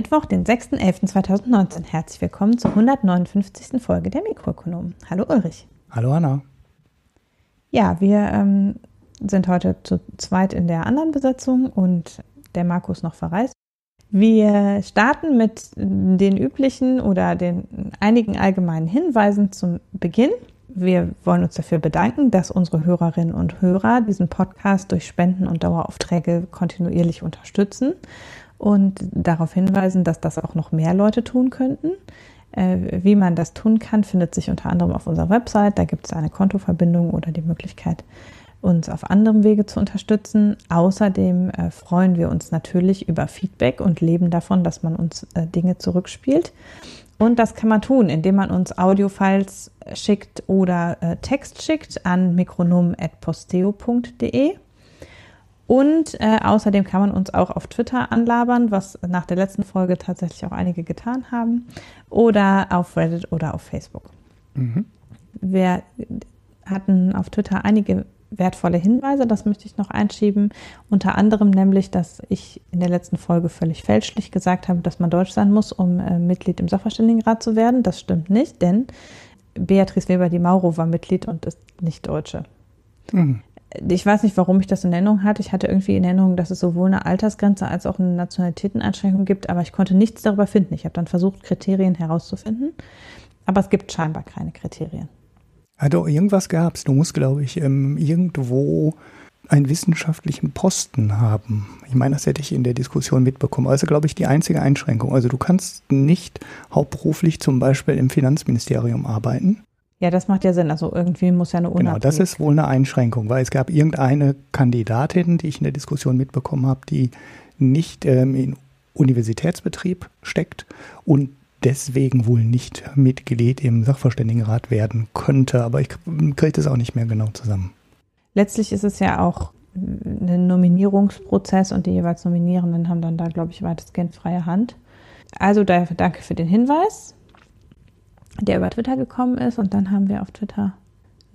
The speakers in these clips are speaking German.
Mittwoch, den 6.11.2019. Herzlich willkommen zur 159. Folge der Mikroökonomen. Hallo Ulrich. Hallo Anna. Ja, wir ähm, sind heute zu zweit in der anderen Besetzung und der Markus noch verreist. Wir starten mit den üblichen oder den einigen allgemeinen Hinweisen zum Beginn. Wir wollen uns dafür bedanken, dass unsere Hörerinnen und Hörer diesen Podcast durch Spenden und Daueraufträge kontinuierlich unterstützen und darauf hinweisen, dass das auch noch mehr Leute tun könnten. Äh, wie man das tun kann, findet sich unter anderem auf unserer Website. Da gibt es eine Kontoverbindung oder die Möglichkeit, uns auf anderem Wege zu unterstützen. Außerdem äh, freuen wir uns natürlich über Feedback und leben davon, dass man uns äh, Dinge zurückspielt. Und das kann man tun, indem man uns Audiofiles schickt oder Text schickt an mikronom.posteo.de. Und äh, außerdem kann man uns auch auf Twitter anlabern, was nach der letzten Folge tatsächlich auch einige getan haben. Oder auf Reddit oder auf Facebook. Mhm. Wir hatten auf Twitter einige wertvolle Hinweise, das möchte ich noch einschieben. Unter anderem nämlich, dass ich in der letzten Folge völlig fälschlich gesagt habe, dass man Deutsch sein muss, um äh, Mitglied im Sachverständigenrat zu werden. Das stimmt nicht, denn Beatrice Weber di Mauro war Mitglied und ist nicht Deutsche. Mhm. Ich weiß nicht, warum ich das in Erinnerung hatte. Ich hatte irgendwie in Erinnerung, dass es sowohl eine Altersgrenze als auch eine Nationalitäteneinschränkung gibt, aber ich konnte nichts darüber finden. Ich habe dann versucht, Kriterien herauszufinden, aber es gibt scheinbar keine Kriterien. Also irgendwas gab es. Du musst, glaube ich, ähm, irgendwo einen wissenschaftlichen Posten haben. Ich meine, das hätte ich in der Diskussion mitbekommen. Also, glaube ich, die einzige Einschränkung. Also, du kannst nicht hauptberuflich zum Beispiel im Finanzministerium arbeiten. Ja, das macht ja Sinn. Also irgendwie muss ja eine Unabhängigkeit. Genau, das ist wohl eine Einschränkung, weil es gab irgendeine Kandidatin, die ich in der Diskussion mitbekommen habe, die nicht ähm, in Universitätsbetrieb steckt und deswegen wohl nicht Mitglied im Sachverständigenrat werden könnte, aber ich kriege das auch nicht mehr genau zusammen. Letztlich ist es ja auch ein Nominierungsprozess und die jeweils Nominierenden haben dann da, glaube ich, weitestgehend freie Hand. Also danke für den Hinweis, der über Twitter gekommen ist. Und dann haben wir auf Twitter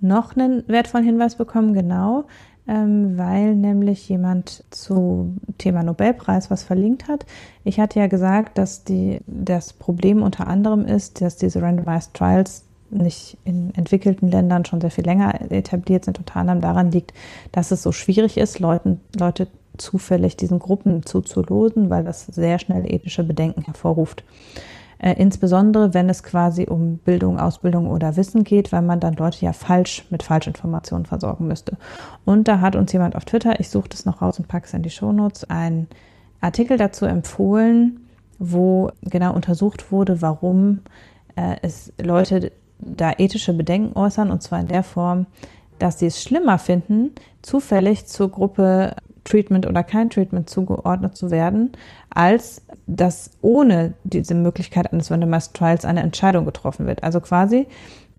noch einen wertvollen Hinweis bekommen, genau ähm, weil nämlich jemand zu Thema Nobelpreis was verlinkt hat. Ich hatte ja gesagt, dass die, das Problem unter anderem ist, dass diese Randomized Trials nicht in entwickelten Ländern schon sehr viel länger etabliert sind, unter anderem daran liegt, dass es so schwierig ist, Leuten, Leute zufällig diesen Gruppen zuzulosen, weil das sehr schnell ethische Bedenken hervorruft. Äh, insbesondere wenn es quasi um Bildung, Ausbildung oder Wissen geht, weil man dann Leute ja falsch mit Falschinformationen versorgen müsste. Und da hat uns jemand auf Twitter, ich suche das noch raus und packe es in die Shownotes, einen Artikel dazu empfohlen, wo genau untersucht wurde, warum äh, es Leute da ethische Bedenken äußern, und zwar in der Form, dass sie es schlimmer finden, zufällig zur Gruppe Treatment oder kein Treatment zugeordnet zu werden, als dass ohne diese Möglichkeit eines Randomized Trials eine Entscheidung getroffen wird. Also quasi,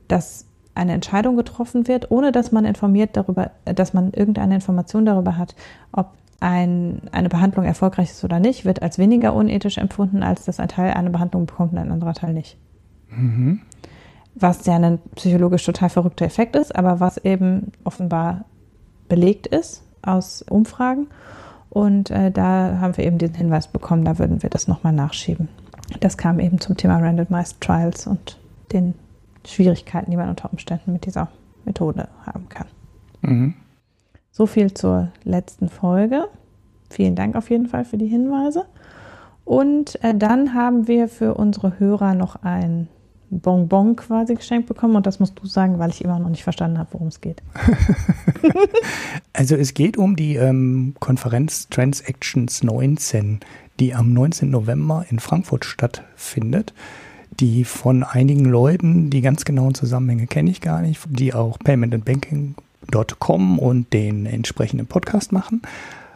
dass eine Entscheidung getroffen wird, ohne dass man informiert darüber, dass man irgendeine Information darüber hat, ob ein, eine Behandlung erfolgreich ist oder nicht, wird als weniger unethisch empfunden, als dass ein Teil eine Behandlung bekommt und ein anderer Teil nicht. Mhm. Was ja ein psychologisch total verrückter Effekt ist, aber was eben offenbar belegt ist aus Umfragen. Und äh, da haben wir eben diesen Hinweis bekommen, da würden wir das nochmal nachschieben. Das kam eben zum Thema Randomized Trials und den Schwierigkeiten, die man unter Umständen mit dieser Methode haben kann. Mhm. So viel zur letzten Folge. Vielen Dank auf jeden Fall für die Hinweise. Und äh, dann haben wir für unsere Hörer noch ein Bonbon quasi geschenkt bekommen und das musst du sagen, weil ich immer noch nicht verstanden habe, worum es geht. also es geht um die ähm, Konferenz Transactions 19, die am 19. November in Frankfurt stattfindet. Die von einigen Leuten, die ganz genauen Zusammenhänge kenne ich gar nicht, die auch paymentandbanking.com und den entsprechenden Podcast machen,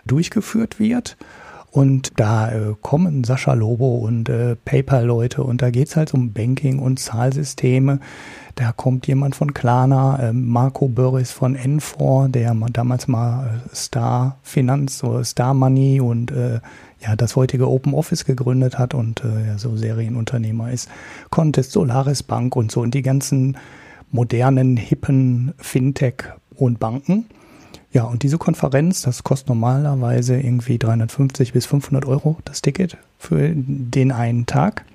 durchgeführt wird. Und da äh, kommen Sascha Lobo und äh, PayPal-Leute und da geht's halt um Banking und Zahlsysteme. Da kommt jemand von Klarna, äh, Marco Börris von N4, der damals mal äh, Star Finanz oder Star Money und äh, ja, das heutige Open Office gegründet hat und äh, ja, so Serienunternehmer ist. Contest, Solaris Bank und so und die ganzen modernen, hippen Fintech und Banken Ja, und diese Konferenz, das kostet normalerweise irgendwie 350 bis 500 Euro das Ticket für den einen Tag.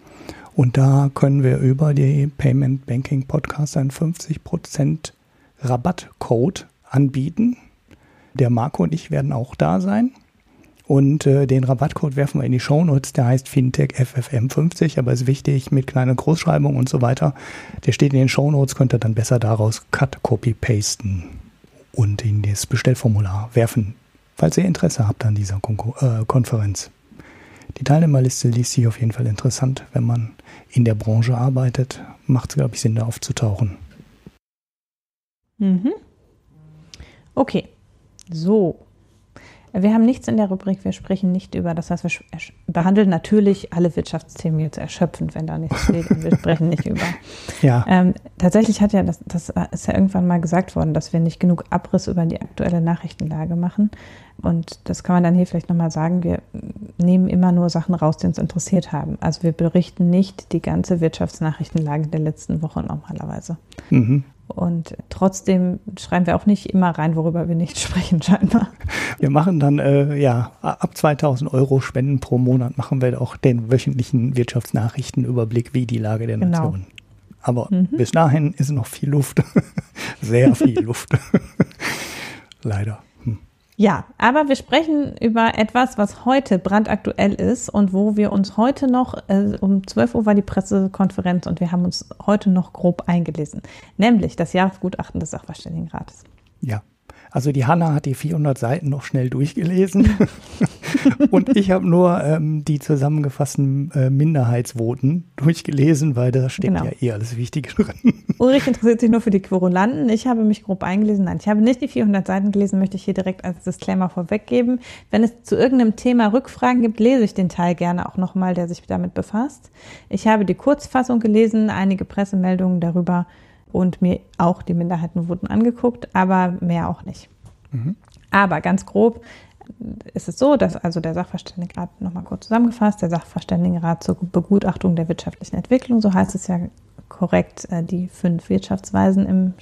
Und da können wir über die Payment Banking Podcast einen 50% Rabattcode anbieten. Der Marco und ich werden auch da sein. Und äh, den Rabattcode werfen wir in die Shownotes, der heißt Fintech FFM50, aber ist wichtig mit kleiner Großschreibung und so weiter. Der steht in den Shownotes, könnt ihr dann besser daraus Cut, Copy, Pasten und in das Bestellformular werfen, falls ihr Interesse habt an dieser Kon äh, Konferenz. Die Teilnehmerliste liest sich auf jeden Fall interessant, wenn man in der Branche arbeitet. Macht es, glaube ich, Sinn, da aufzutauchen. Mhm. Okay, so. Wir haben nichts in der Rubrik, wir sprechen nicht über, das heißt, wir behandeln natürlich alle Wirtschaftsthemen jetzt erschöpfend, wenn da nichts steht und wir sprechen nicht über. Ja. Ähm, tatsächlich hat ja, das, das ist ja irgendwann mal gesagt worden, dass wir nicht genug Abriss über die aktuelle Nachrichtenlage machen. Und das kann man dann hier vielleicht nochmal sagen, wir nehmen immer nur Sachen raus, die uns interessiert haben. Also wir berichten nicht die ganze Wirtschaftsnachrichtenlage der letzten Woche normalerweise. Mhm. Und trotzdem schreiben wir auch nicht immer rein, worüber wir nicht sprechen, scheinbar. Wir machen dann, äh, ja, ab 2000 Euro Spenden pro Monat machen wir auch den wöchentlichen Wirtschaftsnachrichtenüberblick, wie die Lage der genau. Nation. Aber mhm. bis dahin ist noch viel Luft. Sehr viel Luft. Leider. Ja, aber wir sprechen über etwas, was heute brandaktuell ist und wo wir uns heute noch, äh, um 12 Uhr war die Pressekonferenz und wir haben uns heute noch grob eingelesen, nämlich das Jahresgutachten des Sachverständigenrates. Ja, also die Hanna hat die 400 Seiten noch schnell durchgelesen und ich habe nur ähm, die zusammengefassten äh, Minderheitsvoten durchgelesen, weil da steht genau. ja eh alles Wichtige drin. Ulrich interessiert sich nur für die Querulanten. Ich habe mich grob eingelesen. Nein, ich habe nicht die 400 Seiten gelesen, möchte ich hier direkt als Disclaimer vorweggeben. Wenn es zu irgendeinem Thema Rückfragen gibt, lese ich den Teil gerne auch nochmal, der sich damit befasst. Ich habe die Kurzfassung gelesen, einige Pressemeldungen darüber und mir auch die Minderheitenvoten angeguckt, aber mehr auch nicht. Mhm. Aber ganz grob ist es so, dass also der Sachverständigenrat, nochmal kurz zusammengefasst, der Sachverständigenrat zur Begutachtung der wirtschaftlichen Entwicklung, so heißt es ja korrekt, äh, die fünf Wirtschaftsweisen im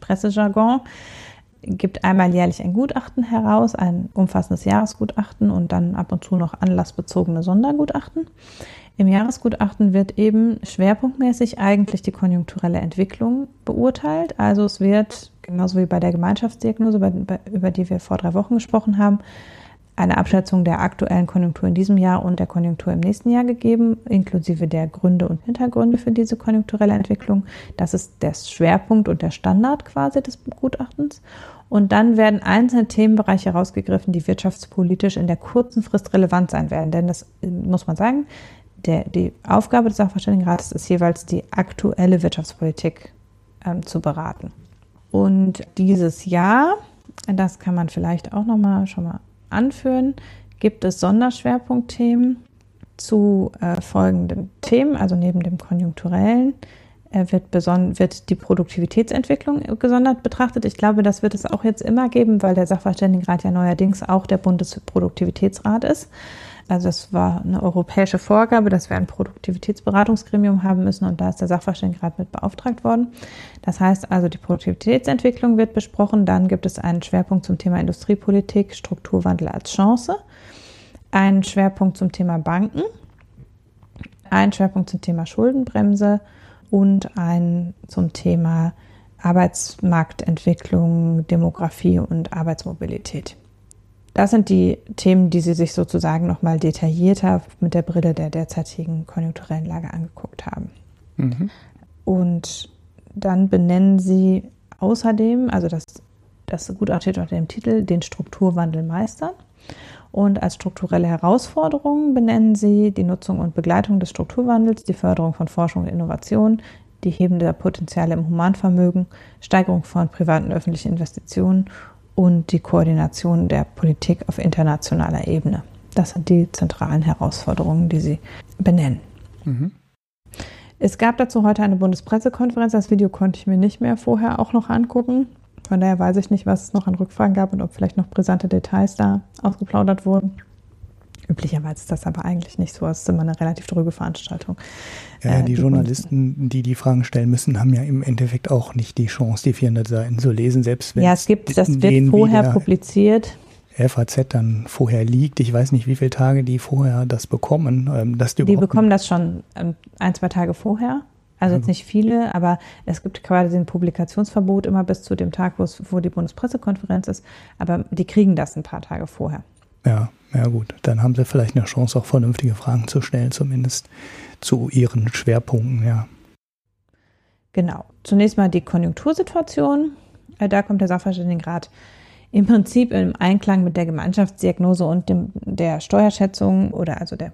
Pressejargon, gibt einmal jährlich ein Gutachten heraus, ein umfassendes Jahresgutachten und dann ab und zu noch anlassbezogene Sondergutachten. Im Jahresgutachten wird eben schwerpunktmäßig eigentlich die konjunkturelle Entwicklung beurteilt. Also es wird, genauso wie bei der Gemeinschaftsdiagnose, über die wir vor drei Wochen gesprochen haben, eine Abschätzung der aktuellen Konjunktur in diesem Jahr und der Konjunktur im nächsten Jahr gegeben, inklusive der Gründe und Hintergründe für diese konjunkturelle Entwicklung. Das ist der Schwerpunkt und der Standard quasi des Gutachtens. Und dann werden einzelne Themenbereiche herausgegriffen, die wirtschaftspolitisch in der kurzen Frist relevant sein werden. Denn das muss man sagen, der, die Aufgabe des Sachverständigenrates ist jeweils, die aktuelle Wirtschaftspolitik ähm, zu beraten. Und dieses Jahr, das kann man vielleicht auch nochmal schon mal anführen, gibt es Sonderschwerpunktthemen zu äh, folgenden Themen, also neben dem konjunkturellen äh, wird, wird die Produktivitätsentwicklung gesondert betrachtet. Ich glaube, das wird es auch jetzt immer geben, weil der Sachverständigenrat ja neuerdings auch der Bundesproduktivitätsrat ist. Also es war eine europäische Vorgabe, dass wir ein Produktivitätsberatungsgremium haben müssen und da ist der Sachverständigenrat mit beauftragt worden. Das heißt also, die Produktivitätsentwicklung wird besprochen. Dann gibt es einen Schwerpunkt zum Thema Industriepolitik, Strukturwandel als Chance, einen Schwerpunkt zum Thema Banken, einen Schwerpunkt zum Thema Schuldenbremse und einen zum Thema Arbeitsmarktentwicklung, Demografie und Arbeitsmobilität. Das sind die Themen, die Sie sich sozusagen nochmal detaillierter mit der Brille der derzeitigen konjunkturellen Lage angeguckt haben. Mhm. Und dann benennen Sie außerdem, also das, das Gutachten unter dem Titel, den Strukturwandel meistern. Und als strukturelle Herausforderungen benennen Sie die Nutzung und Begleitung des Strukturwandels, die Förderung von Forschung und Innovation, die Heben der Potenziale im Humanvermögen, Steigerung von privaten und öffentlichen Investitionen und die Koordination der Politik auf internationaler Ebene. Das sind die zentralen Herausforderungen, die Sie benennen. Mhm. Es gab dazu heute eine Bundespressekonferenz. Das Video konnte ich mir nicht mehr vorher auch noch angucken. Von daher weiß ich nicht, was es noch an Rückfragen gab und ob vielleicht noch brisante Details da ausgeplaudert wurden. Üblicherweise ist das aber eigentlich nicht so. Es ist immer eine relativ dröge Veranstaltung. Ja, die, äh, die Journalisten, die die Fragen stellen müssen, haben ja im Endeffekt auch nicht die Chance, die 400 Seiten zu lesen, selbst wenn Ja, es gibt, das wird vorher publiziert. FAZ dann vorher liegt. Ich weiß nicht, wie viele Tage die vorher das bekommen. Ähm, dass die, die bekommen das schon ähm, ein, zwei Tage vorher. Also jetzt nicht viele, aber es gibt quasi ein Publikationsverbot immer bis zu dem Tag, wo die Bundespressekonferenz ist. Aber die kriegen das ein paar Tage vorher. Ja, ja gut. Dann haben sie vielleicht eine Chance, auch vernünftige Fragen zu stellen, zumindest zu ihren Schwerpunkten, ja. Genau. Zunächst mal die Konjunktursituation. Äh, da kommt der Sachverständigenrat im Prinzip im Einklang mit der Gemeinschaftsdiagnose und dem, der Steuerschätzung oder also der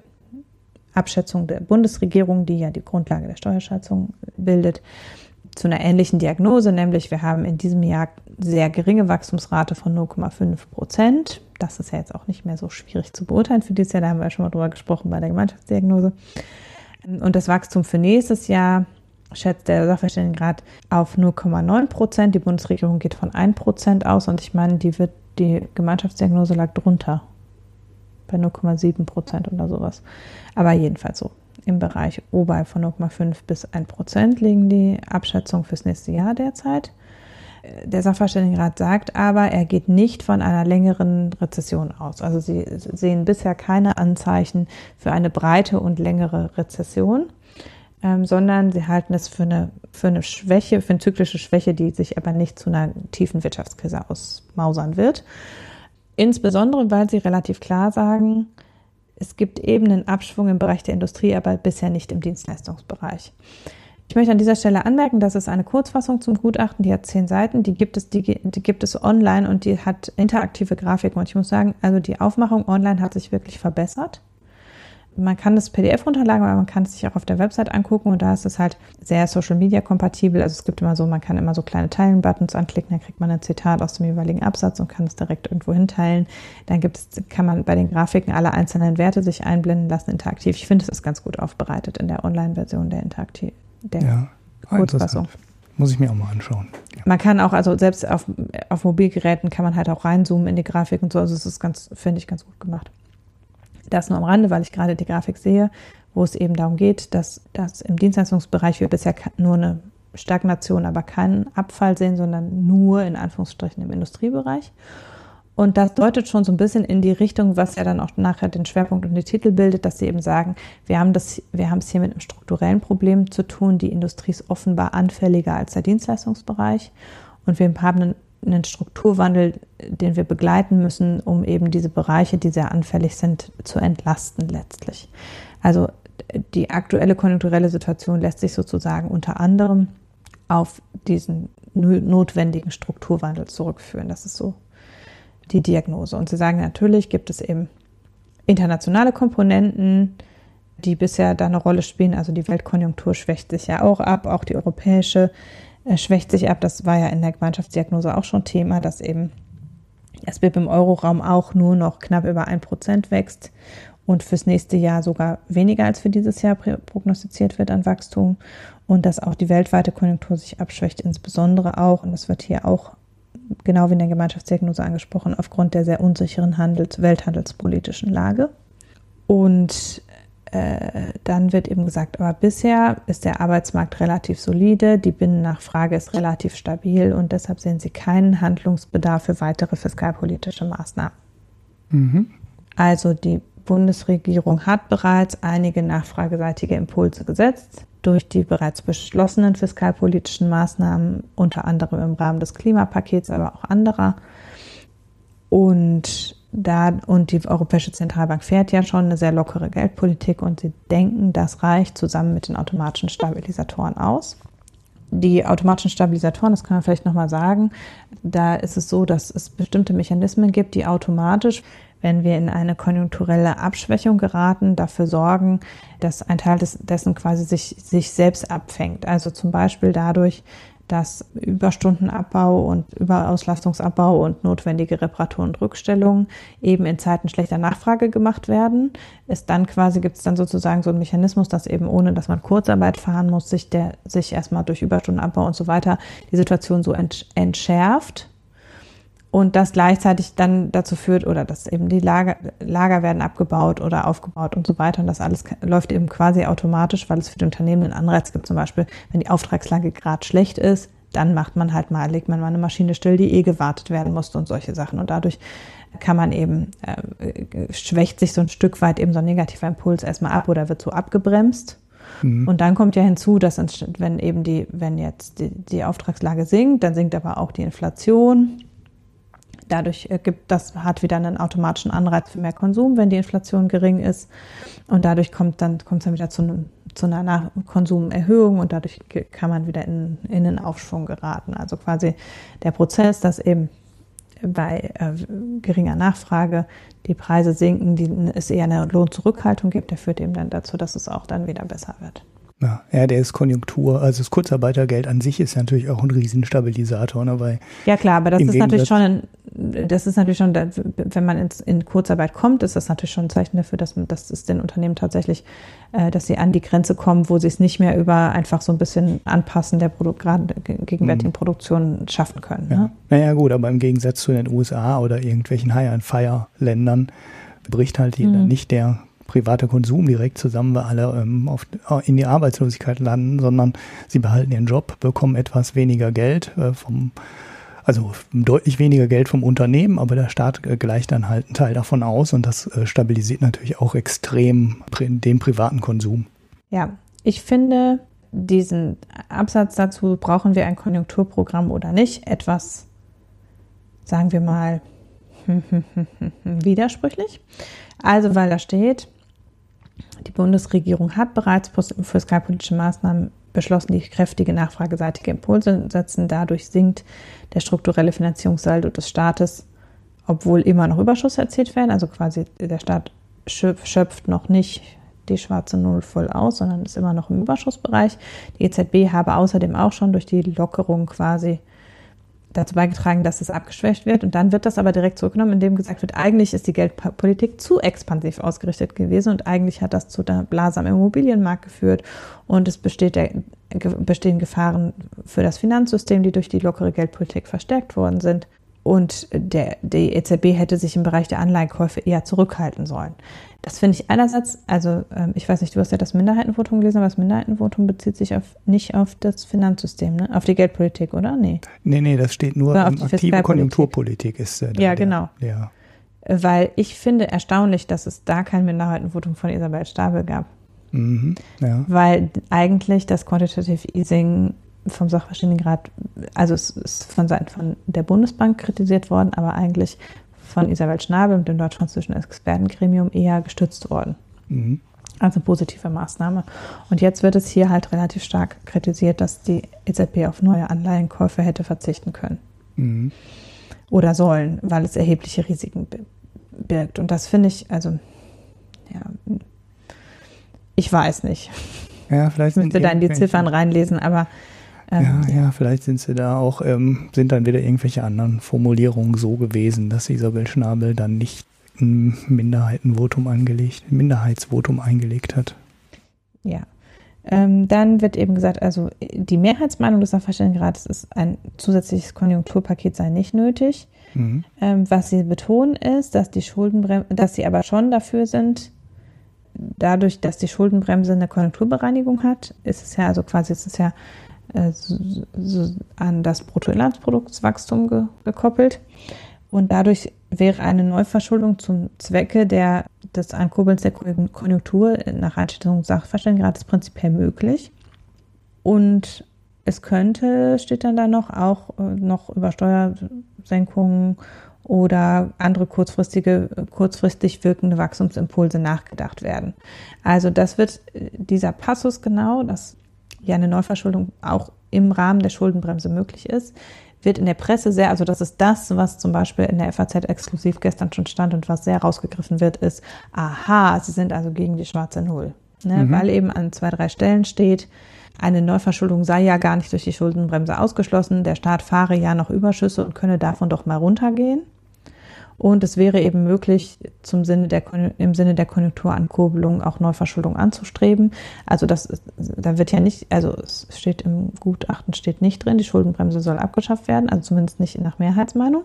Abschätzung der Bundesregierung, die ja die Grundlage der Steuerschätzung bildet, zu einer ähnlichen Diagnose, nämlich wir haben in diesem Jahr sehr geringe Wachstumsrate von 0,5 Prozent. Das ist ja jetzt auch nicht mehr so schwierig zu beurteilen für dieses Jahr, da haben wir ja schon mal drüber gesprochen bei der Gemeinschaftsdiagnose. Und das Wachstum für nächstes Jahr schätzt der Sachverständigenrat auf 0,9 Prozent. Die Bundesregierung geht von 1 Prozent aus und ich meine, die, wird, die Gemeinschaftsdiagnose lag drunter bei 0,7 Prozent oder sowas. Aber jedenfalls so im Bereich oberhalb von 0,5 bis 1 Prozent liegen die Abschätzungen fürs nächste Jahr derzeit. Der Sachverständigenrat sagt aber, er geht nicht von einer längeren Rezession aus. Also sie sehen bisher keine Anzeichen für eine breite und längere Rezession ähm, sondern sie halten es für eine, für eine Schwäche, für eine zyklische Schwäche, die sich aber nicht zu einer tiefen Wirtschaftskrise ausmausern wird. Insbesondere, weil sie relativ klar sagen, es gibt eben einen Abschwung im Bereich der Industrie, aber bisher nicht im Dienstleistungsbereich. Ich möchte an dieser Stelle anmerken, dass es eine Kurzfassung zum Gutachten, die hat zehn Seiten, die gibt es, die, die gibt es online und die hat interaktive Grafiken. Und ich muss sagen, also die Aufmachung online hat sich wirklich verbessert man kann das PDF runterladen, aber man kann es sich auch auf der Website angucken und da ist es halt sehr Social Media kompatibel. Also es gibt immer so, man kann immer so kleine Teilen-Buttons anklicken, dann kriegt man ein Zitat aus dem jeweiligen Absatz und kann es direkt irgendwo hinteilen. Dann gibt es, kann man bei den Grafiken alle einzelnen Werte sich einblenden lassen, interaktiv. Ich finde, es ist ganz gut aufbereitet in der Online-Version der interaktiv, der ja, Kurzfassung. Muss ich mir auch mal anschauen. Ja. Man kann auch, also selbst auf, auf Mobilgeräten kann man halt auch reinzoomen in die Grafik und so. Also es ist ganz, finde ich, ganz gut gemacht. Das nur am Rande, weil ich gerade die Grafik sehe, wo es eben darum geht, dass, dass im Dienstleistungsbereich wir bisher nur eine Stagnation, aber keinen Abfall sehen, sondern nur in Anführungsstrichen im Industriebereich. Und das deutet schon so ein bisschen in die Richtung, was ja dann auch nachher den Schwerpunkt und den Titel bildet, dass sie eben sagen, wir haben das, wir haben es hier mit einem strukturellen Problem zu tun. Die Industrie ist offenbar anfälliger als der Dienstleistungsbereich. Und wir haben einen einen Strukturwandel, den wir begleiten müssen, um eben diese Bereiche, die sehr anfällig sind, zu entlasten letztlich. Also die aktuelle konjunkturelle Situation lässt sich sozusagen unter anderem auf diesen notwendigen Strukturwandel zurückführen. Das ist so die Diagnose. Und Sie sagen, natürlich gibt es eben internationale Komponenten, die bisher da eine Rolle spielen. Also die Weltkonjunktur schwächt sich ja auch ab, auch die europäische schwächt sich ab. Das war ja in der Gemeinschaftsdiagnose auch schon Thema, dass eben das BIP im Euroraum auch nur noch knapp über ein Prozent wächst und fürs nächste Jahr sogar weniger als für dieses Jahr prognostiziert wird an Wachstum und dass auch die weltweite Konjunktur sich abschwächt, insbesondere auch, und das wird hier auch genau wie in der Gemeinschaftsdiagnose angesprochen, aufgrund der sehr unsicheren Handels-, welthandelspolitischen Lage. Und äh, dann wird eben gesagt, aber bisher ist der Arbeitsmarkt relativ solide, die Binnennachfrage ist relativ stabil und deshalb sehen Sie keinen Handlungsbedarf für weitere fiskalpolitische Maßnahmen. Mhm. Also die Bundesregierung hat bereits einige nachfrageseitige Impulse gesetzt durch die bereits beschlossenen fiskalpolitischen Maßnahmen, unter anderem im Rahmen des Klimapakets, aber auch anderer. Und da, und die Europäische Zentralbank fährt ja schon eine sehr lockere Geldpolitik und sie denken, das reicht zusammen mit den automatischen Stabilisatoren aus. Die automatischen Stabilisatoren, das kann man vielleicht nochmal sagen, da ist es so, dass es bestimmte Mechanismen gibt, die automatisch, wenn wir in eine konjunkturelle Abschwächung geraten, dafür sorgen, dass ein Teil des, dessen quasi sich, sich selbst abfängt. Also zum Beispiel dadurch, dass Überstundenabbau und Überauslastungsabbau und notwendige Reparatur und Rückstellungen eben in Zeiten schlechter Nachfrage gemacht werden. Ist dann quasi, gibt es dann sozusagen so einen Mechanismus, dass eben ohne, dass man Kurzarbeit fahren muss, sich der, sich erstmal durch Überstundenabbau und so weiter die Situation so entschärft. Und das gleichzeitig dann dazu führt oder dass eben die Lager, Lager werden abgebaut oder aufgebaut und so weiter und das alles läuft eben quasi automatisch, weil es für die Unternehmen einen Anreiz gibt, zum Beispiel, wenn die Auftragslage gerade schlecht ist, dann macht man halt mal, legt man mal eine Maschine still, die eh gewartet werden musste und solche Sachen und dadurch kann man eben, äh, schwächt sich so ein Stück weit eben so ein negativer Impuls erstmal ab oder wird so abgebremst. Mhm. Und dann kommt ja hinzu, dass wenn eben die, wenn jetzt die, die Auftragslage sinkt, dann sinkt aber auch die Inflation. Dadurch äh, gibt das hat wieder einen automatischen Anreiz für mehr Konsum, wenn die Inflation gering ist. Und dadurch kommt dann kommt es dann wieder zu, zu einer Konsumerhöhung und dadurch kann man wieder in, in den Aufschwung geraten. Also quasi der Prozess, dass eben bei äh, geringer Nachfrage die Preise sinken, die, es eher eine Lohnzurückhaltung gibt, der führt eben dann dazu, dass es auch dann wieder besser wird. Ja, ja, der ist Konjunktur, also das Kurzarbeitergeld an sich ist natürlich auch ein Riesenstabilisator, ne, weil ja klar, aber das ist natürlich schon, ein, das ist natürlich schon, wenn man ins, in Kurzarbeit kommt, ist das natürlich schon ein Zeichen dafür, dass, dass es den Unternehmen tatsächlich, äh, dass sie an die Grenze kommen, wo sie es nicht mehr über einfach so ein bisschen Anpassen der Produ gerade gegenwärtigen mhm. Produktion schaffen können. Ja. Ne? Naja gut, aber im Gegensatz zu den USA oder irgendwelchen High-and-Fire-Ländern bricht halt mhm. nicht der private Konsum direkt zusammen, weil alle ähm, auf, in die Arbeitslosigkeit landen, sondern sie behalten ihren Job, bekommen etwas weniger Geld äh, vom, also deutlich weniger Geld vom Unternehmen, aber der Staat äh, gleicht dann halt einen Teil davon aus und das äh, stabilisiert natürlich auch extrem den privaten Konsum. Ja, ich finde, diesen Absatz dazu, brauchen wir ein Konjunkturprogramm oder nicht, etwas, sagen wir mal, widersprüchlich. Also, weil da steht, die Bundesregierung hat bereits fiskalpolitische Maßnahmen beschlossen, die kräftige nachfrageseitige Impulse setzen. Dadurch sinkt der strukturelle Finanzierungssaldo des Staates, obwohl immer noch Überschüsse erzielt werden. Also quasi der Staat schöpft noch nicht die schwarze Null voll aus, sondern ist immer noch im Überschussbereich. Die EZB habe außerdem auch schon durch die Lockerung quasi dazu beigetragen, dass es abgeschwächt wird. Und dann wird das aber direkt zurückgenommen, indem gesagt wird, eigentlich ist die Geldpolitik zu expansiv ausgerichtet gewesen und eigentlich hat das zu der Blase am Immobilienmarkt geführt und es besteht der, bestehen Gefahren für das Finanzsystem, die durch die lockere Geldpolitik verstärkt worden sind. Und der, die EZB hätte sich im Bereich der Anleihenkäufe eher zurückhalten sollen. Das finde ich einerseits, also ähm, ich weiß nicht, du hast ja das Minderheitenvotum gelesen, aber das Minderheitenvotum bezieht sich auf, nicht auf das Finanzsystem, ne? auf die Geldpolitik, oder? Nee. Nee, nee, das steht nur auf aktive Konjunkturpolitik ist äh, Ja, genau. Ja. Weil ich finde erstaunlich, dass es da kein Minderheitenvotum von Isabel Stabel gab. Mhm, ja. Weil eigentlich das Quantitative Easing vom Sachverständigenrat, also es ist von Seiten von der Bundesbank kritisiert worden, aber eigentlich von Isabel Schnabel und dem deutsch-französischen Expertengremium eher gestützt worden. Mhm. Also positive Maßnahme. Und jetzt wird es hier halt relativ stark kritisiert, dass die EZB auf neue Anleihenkäufe hätte verzichten können. Mhm. Oder sollen, weil es erhebliche Risiken birgt. Und das finde ich, also, ja, ich weiß nicht. Ja, vielleicht ich müsste da in die Ziffern reinlesen, aber ähm, ja, ja, vielleicht sind sie da auch, ähm, sind dann wieder irgendwelche anderen Formulierungen so gewesen, dass Isabel Schnabel dann nicht ein Minderheitenvotum angelegt, ein Minderheitsvotum eingelegt hat. Ja. Ähm, dann wird eben gesagt, also die Mehrheitsmeinung des Sachverständigenrates ist, ein zusätzliches Konjunkturpaket sei nicht nötig. Mhm. Ähm, was sie betonen ist, dass die Schuldenbremse, dass sie aber schon dafür sind, dadurch, dass die Schuldenbremse eine Konjunkturbereinigung hat, ist es ja, also quasi ist es ja an das Bruttoinlandsproduktswachstum ge gekoppelt. Und dadurch wäre eine Neuverschuldung zum Zwecke der, des Ankurbelns der Konjunktur nach Einstellung des Sachverständigenrates prinzipiell möglich. Und es könnte, steht dann da noch, auch äh, noch über Steuersenkungen oder andere kurzfristige, kurzfristig wirkende Wachstumsimpulse nachgedacht werden. Also das wird äh, dieser Passus genau, das ja eine Neuverschuldung auch im Rahmen der Schuldenbremse möglich ist, wird in der Presse sehr, also das ist das, was zum Beispiel in der FAZ exklusiv gestern schon stand und was sehr rausgegriffen wird, ist, aha, sie sind also gegen die schwarze Null. Ne? Mhm. Weil eben an zwei, drei Stellen steht, eine Neuverschuldung sei ja gar nicht durch die Schuldenbremse ausgeschlossen, der Staat fahre ja noch Überschüsse und könne davon doch mal runtergehen. Und es wäre eben möglich, zum Sinne der, im Sinne der Konjunkturankurbelung auch Neuverschuldung anzustreben. Also das, da wird ja nicht, also es steht im Gutachten steht nicht drin, die Schuldenbremse soll abgeschafft werden, also zumindest nicht nach Mehrheitsmeinung.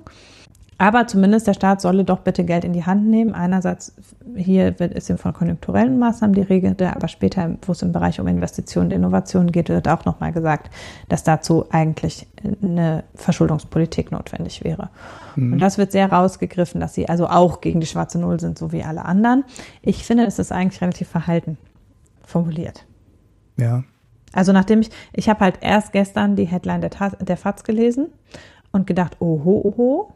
Aber zumindest der Staat solle doch bitte Geld in die Hand nehmen. Einerseits hier wird, ist von konjunkturellen Maßnahmen die Regel, aber später, wo es im Bereich um Investitionen und Innovationen geht, wird auch nochmal gesagt, dass dazu eigentlich eine Verschuldungspolitik notwendig wäre. Mhm. Und das wird sehr rausgegriffen, dass sie also auch gegen die schwarze Null sind, so wie alle anderen. Ich finde, es ist eigentlich relativ verhalten formuliert. Ja. Also nachdem ich, ich habe halt erst gestern die Headline der, der FAZ gelesen und gedacht, oho, oho,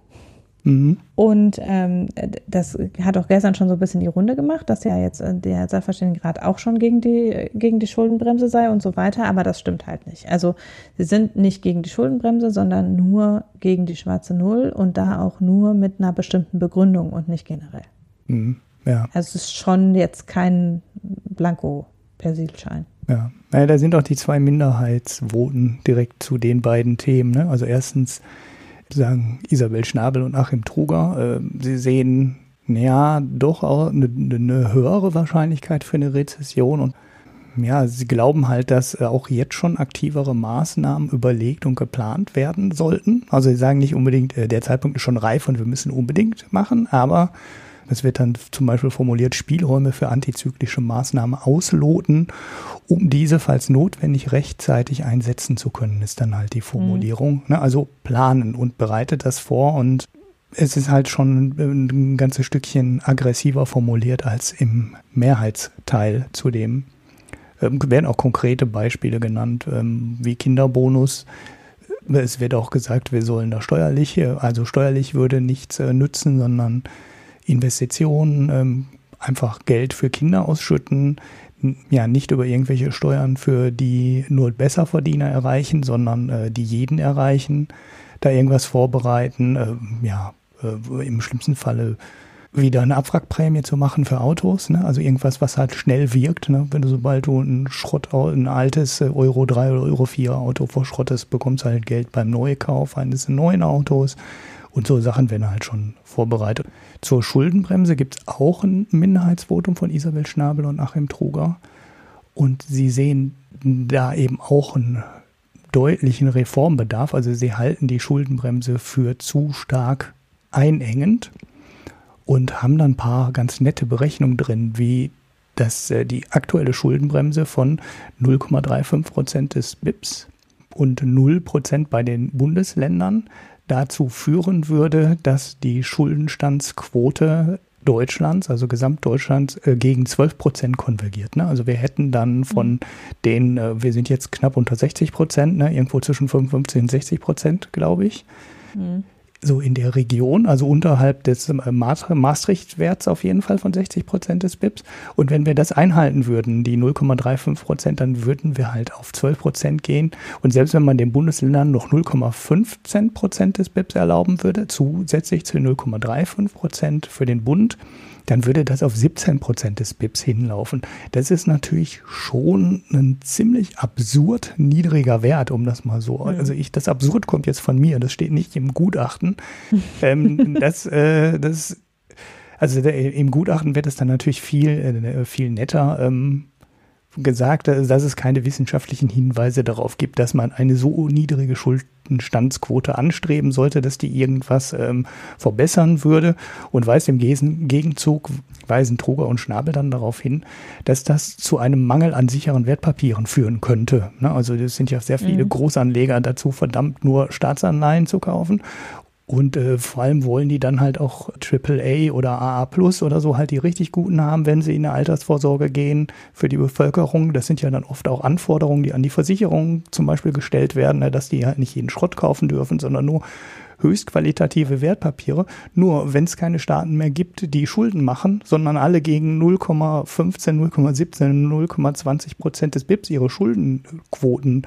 Mhm. Und ähm, das hat auch gestern schon so ein bisschen die Runde gemacht, dass ja jetzt äh, der Sachverständigenrat auch schon gegen die, gegen die Schuldenbremse sei und so weiter, aber das stimmt halt nicht. Also sie sind nicht gegen die Schuldenbremse, sondern nur gegen die schwarze Null und da auch nur mit einer bestimmten Begründung und nicht generell. Mhm. Ja. Also es ist schon jetzt kein Blanko-Persilschein. Ja, naja, da sind auch die zwei Minderheitsvoten direkt zu den beiden Themen. Ne? Also erstens sagen Isabel Schnabel und Achim Truger, äh, sie sehen ja doch auch eine, eine höhere Wahrscheinlichkeit für eine Rezession und ja, sie glauben halt, dass auch jetzt schon aktivere Maßnahmen überlegt und geplant werden sollten. Also sie sagen nicht unbedingt, äh, der Zeitpunkt ist schon reif und wir müssen unbedingt machen, aber es wird dann zum Beispiel formuliert, Spielräume für antizyklische Maßnahmen ausloten, um diese, falls notwendig, rechtzeitig einsetzen zu können, ist dann halt die Formulierung. Mhm. Also planen und bereitet das vor und es ist halt schon ein ganzes Stückchen aggressiver formuliert als im Mehrheitsteil zu dem. Ähm, werden auch konkrete Beispiele genannt, ähm, wie Kinderbonus. Es wird auch gesagt, wir sollen da steuerlich, also steuerlich würde nichts äh, nützen, sondern Investitionen, ähm, einfach Geld für Kinder ausschütten, ja, nicht über irgendwelche Steuern für die nur Besserverdiener erreichen, sondern äh, die jeden erreichen, da irgendwas vorbereiten, äh, ja, äh, im schlimmsten Falle wieder eine Abwrackprämie zu machen für Autos, ne? also irgendwas, was halt schnell wirkt. Ne? Wenn du sobald du ein Schrott, ein altes äh, Euro 3 oder Euro 4 Auto verschrottest, bekommst du halt Geld beim Neukauf eines neuen Autos. Und so Sachen werden halt schon vorbereitet. Zur Schuldenbremse gibt es auch ein Minderheitsvotum von Isabel Schnabel und Achim Truger. Und sie sehen da eben auch einen deutlichen Reformbedarf. Also sie halten die Schuldenbremse für zu stark einengend und haben dann ein paar ganz nette Berechnungen drin, wie dass äh, die aktuelle Schuldenbremse von 0,35 Prozent des BIPs und 0 Prozent bei den Bundesländern dazu führen würde, dass die Schuldenstandsquote Deutschlands, also Gesamtdeutschlands, äh, gegen 12 Prozent konvergiert. Ne? Also wir hätten dann von mhm. den, äh, wir sind jetzt knapp unter 60 Prozent, ne? irgendwo zwischen 55 und 60 Prozent, glaube ich. Mhm so in der Region, also unterhalb des äh, Maastricht-Werts auf jeden Fall von 60 Prozent des BIPs. Und wenn wir das einhalten würden, die 0,35 Prozent, dann würden wir halt auf 12 Prozent gehen. Und selbst wenn man den Bundesländern noch 0,15 Prozent des BIPs erlauben würde, zusätzlich zu 0,35 Prozent für den Bund, dann würde das auf 17 Prozent des BIPs hinlaufen. Das ist natürlich schon ein ziemlich absurd niedriger Wert, um das mal so. Also ich, das absurd kommt jetzt von mir, das steht nicht im Gutachten. ähm, das, äh, das, also der, im Gutachten wird es dann natürlich viel, äh, viel netter. Ähm, gesagt, dass es keine wissenschaftlichen Hinweise darauf gibt, dass man eine so niedrige Schuldenstandsquote anstreben sollte, dass die irgendwas ähm, verbessern würde und weist im Gegenzug, weisen Truger und Schnabel dann darauf hin, dass das zu einem Mangel an sicheren Wertpapieren führen könnte. Ne? Also es sind ja sehr viele mhm. Großanleger dazu verdammt, nur Staatsanleihen zu kaufen und äh, vor allem wollen die dann halt auch AAA oder AA Plus oder so halt die richtig guten haben, wenn sie in eine Altersvorsorge gehen für die Bevölkerung. Das sind ja dann oft auch Anforderungen, die an die Versicherung zum Beispiel gestellt werden, ne, dass die halt nicht jeden Schrott kaufen dürfen, sondern nur höchstqualitative Wertpapiere. Nur wenn es keine Staaten mehr gibt, die Schulden machen, sondern alle gegen 0,15, 0,17, 0,20 Prozent des BIPs ihre Schuldenquoten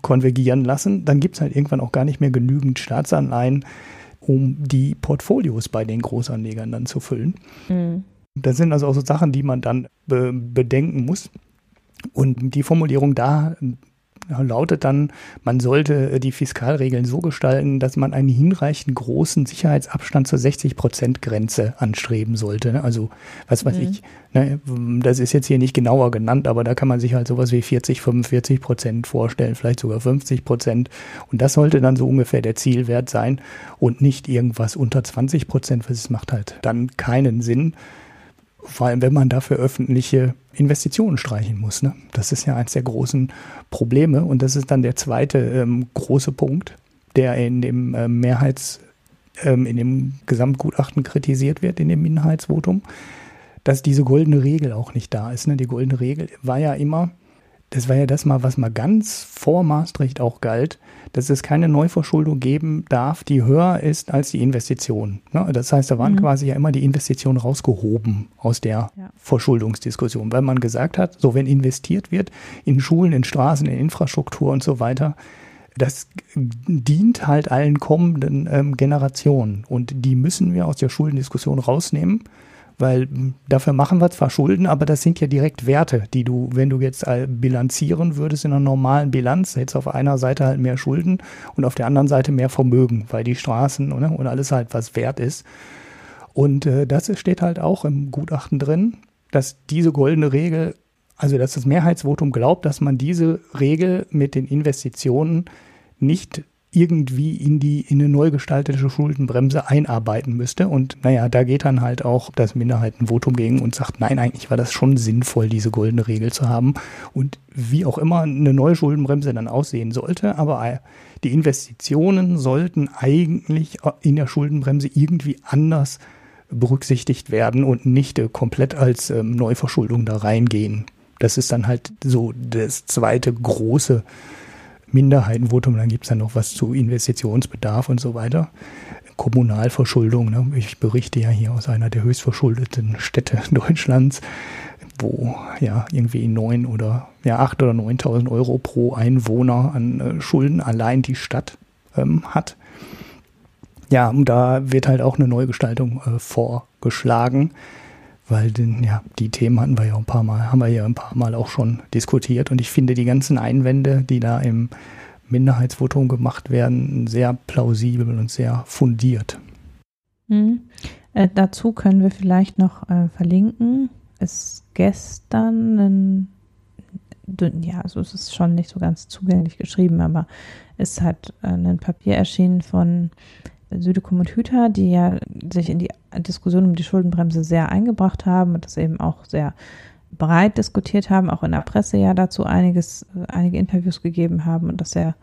konvergieren lassen, dann gibt es halt irgendwann auch gar nicht mehr genügend Staatsanleihen, um die Portfolios bei den Großanlegern dann zu füllen. Mhm. Das sind also auch so Sachen, die man dann be bedenken muss. Und die Formulierung da lautet dann, man sollte äh, die Fiskalregeln so gestalten, dass man einen hinreichend großen Sicherheitsabstand zur 60-Prozent-Grenze anstreben sollte. Ne? Also, was weiß mhm. ich, ne? das ist jetzt hier nicht genauer genannt, aber da kann man sich halt sowas wie 40, 45 Prozent vorstellen, vielleicht sogar 50 Prozent. Und das sollte dann so ungefähr der Zielwert sein und nicht irgendwas unter 20 Prozent, weil es macht halt dann keinen Sinn vor allem wenn man dafür öffentliche Investitionen streichen muss. Ne? Das ist ja eins der großen Probleme und das ist dann der zweite ähm, große Punkt, der in dem äh, Mehrheits, ähm, in dem Gesamtgutachten kritisiert wird, in dem Minderheitsvotum, dass diese goldene Regel auch nicht da ist. Ne? Die goldene Regel war ja immer, das war ja das mal, was mal ganz vor Maastricht auch galt, dass es keine Neuverschuldung geben darf, die höher ist als die Investition. Ne? Das heißt, da waren mhm. quasi ja immer die Investitionen rausgehoben aus der ja. Verschuldungsdiskussion, weil man gesagt hat, so wenn investiert wird in Schulen, in Straßen, in Infrastruktur und so weiter, das dient halt allen kommenden ähm, Generationen und die müssen wir aus der Schuldendiskussion rausnehmen weil dafür machen wir zwar Schulden, aber das sind ja direkt Werte, die du, wenn du jetzt bilanzieren würdest in einer normalen Bilanz, hättest auf einer Seite halt mehr Schulden und auf der anderen Seite mehr Vermögen, weil die Straßen oder, und alles halt was wert ist. Und äh, das steht halt auch im Gutachten drin, dass diese goldene Regel, also dass das Mehrheitsvotum glaubt, dass man diese Regel mit den Investitionen nicht irgendwie in die in eine neu gestaltete Schuldenbremse einarbeiten müsste. Und naja, da geht dann halt auch das Minderheitenvotum gegen und sagt, nein, eigentlich war das schon sinnvoll, diese goldene Regel zu haben. Und wie auch immer eine neue Schuldenbremse dann aussehen sollte, aber die Investitionen sollten eigentlich in der Schuldenbremse irgendwie anders berücksichtigt werden und nicht komplett als ähm, Neuverschuldung da reingehen. Das ist dann halt so das zweite große Minderheitenvotum, dann gibt es dann noch was zu Investitionsbedarf und so weiter. Kommunalverschuldung, ne? ich berichte ja hier aus einer der höchstverschuldeten Städte Deutschlands, wo ja irgendwie neun oder ja acht oder neuntausend Euro pro Einwohner an äh, Schulden allein die Stadt ähm, hat. Ja, und da wird halt auch eine Neugestaltung äh, vorgeschlagen weil den, ja, die Themen hatten wir ja ein paar Mal, haben wir ja ein paar Mal auch schon diskutiert und ich finde die ganzen Einwände, die da im Minderheitsvotum gemacht werden, sehr plausibel und sehr fundiert. Mhm. Äh, dazu können wir vielleicht noch äh, verlinken. Ist gestern ein, ja, also es ist schon nicht so ganz zugänglich geschrieben, aber es hat äh, ein Papier erschienen von Südekum und Hüter, die ja sich in die Diskussion um die Schuldenbremse sehr eingebracht haben und das eben auch sehr breit diskutiert haben, auch in der Presse ja dazu einiges, einige Interviews gegeben haben und das sehr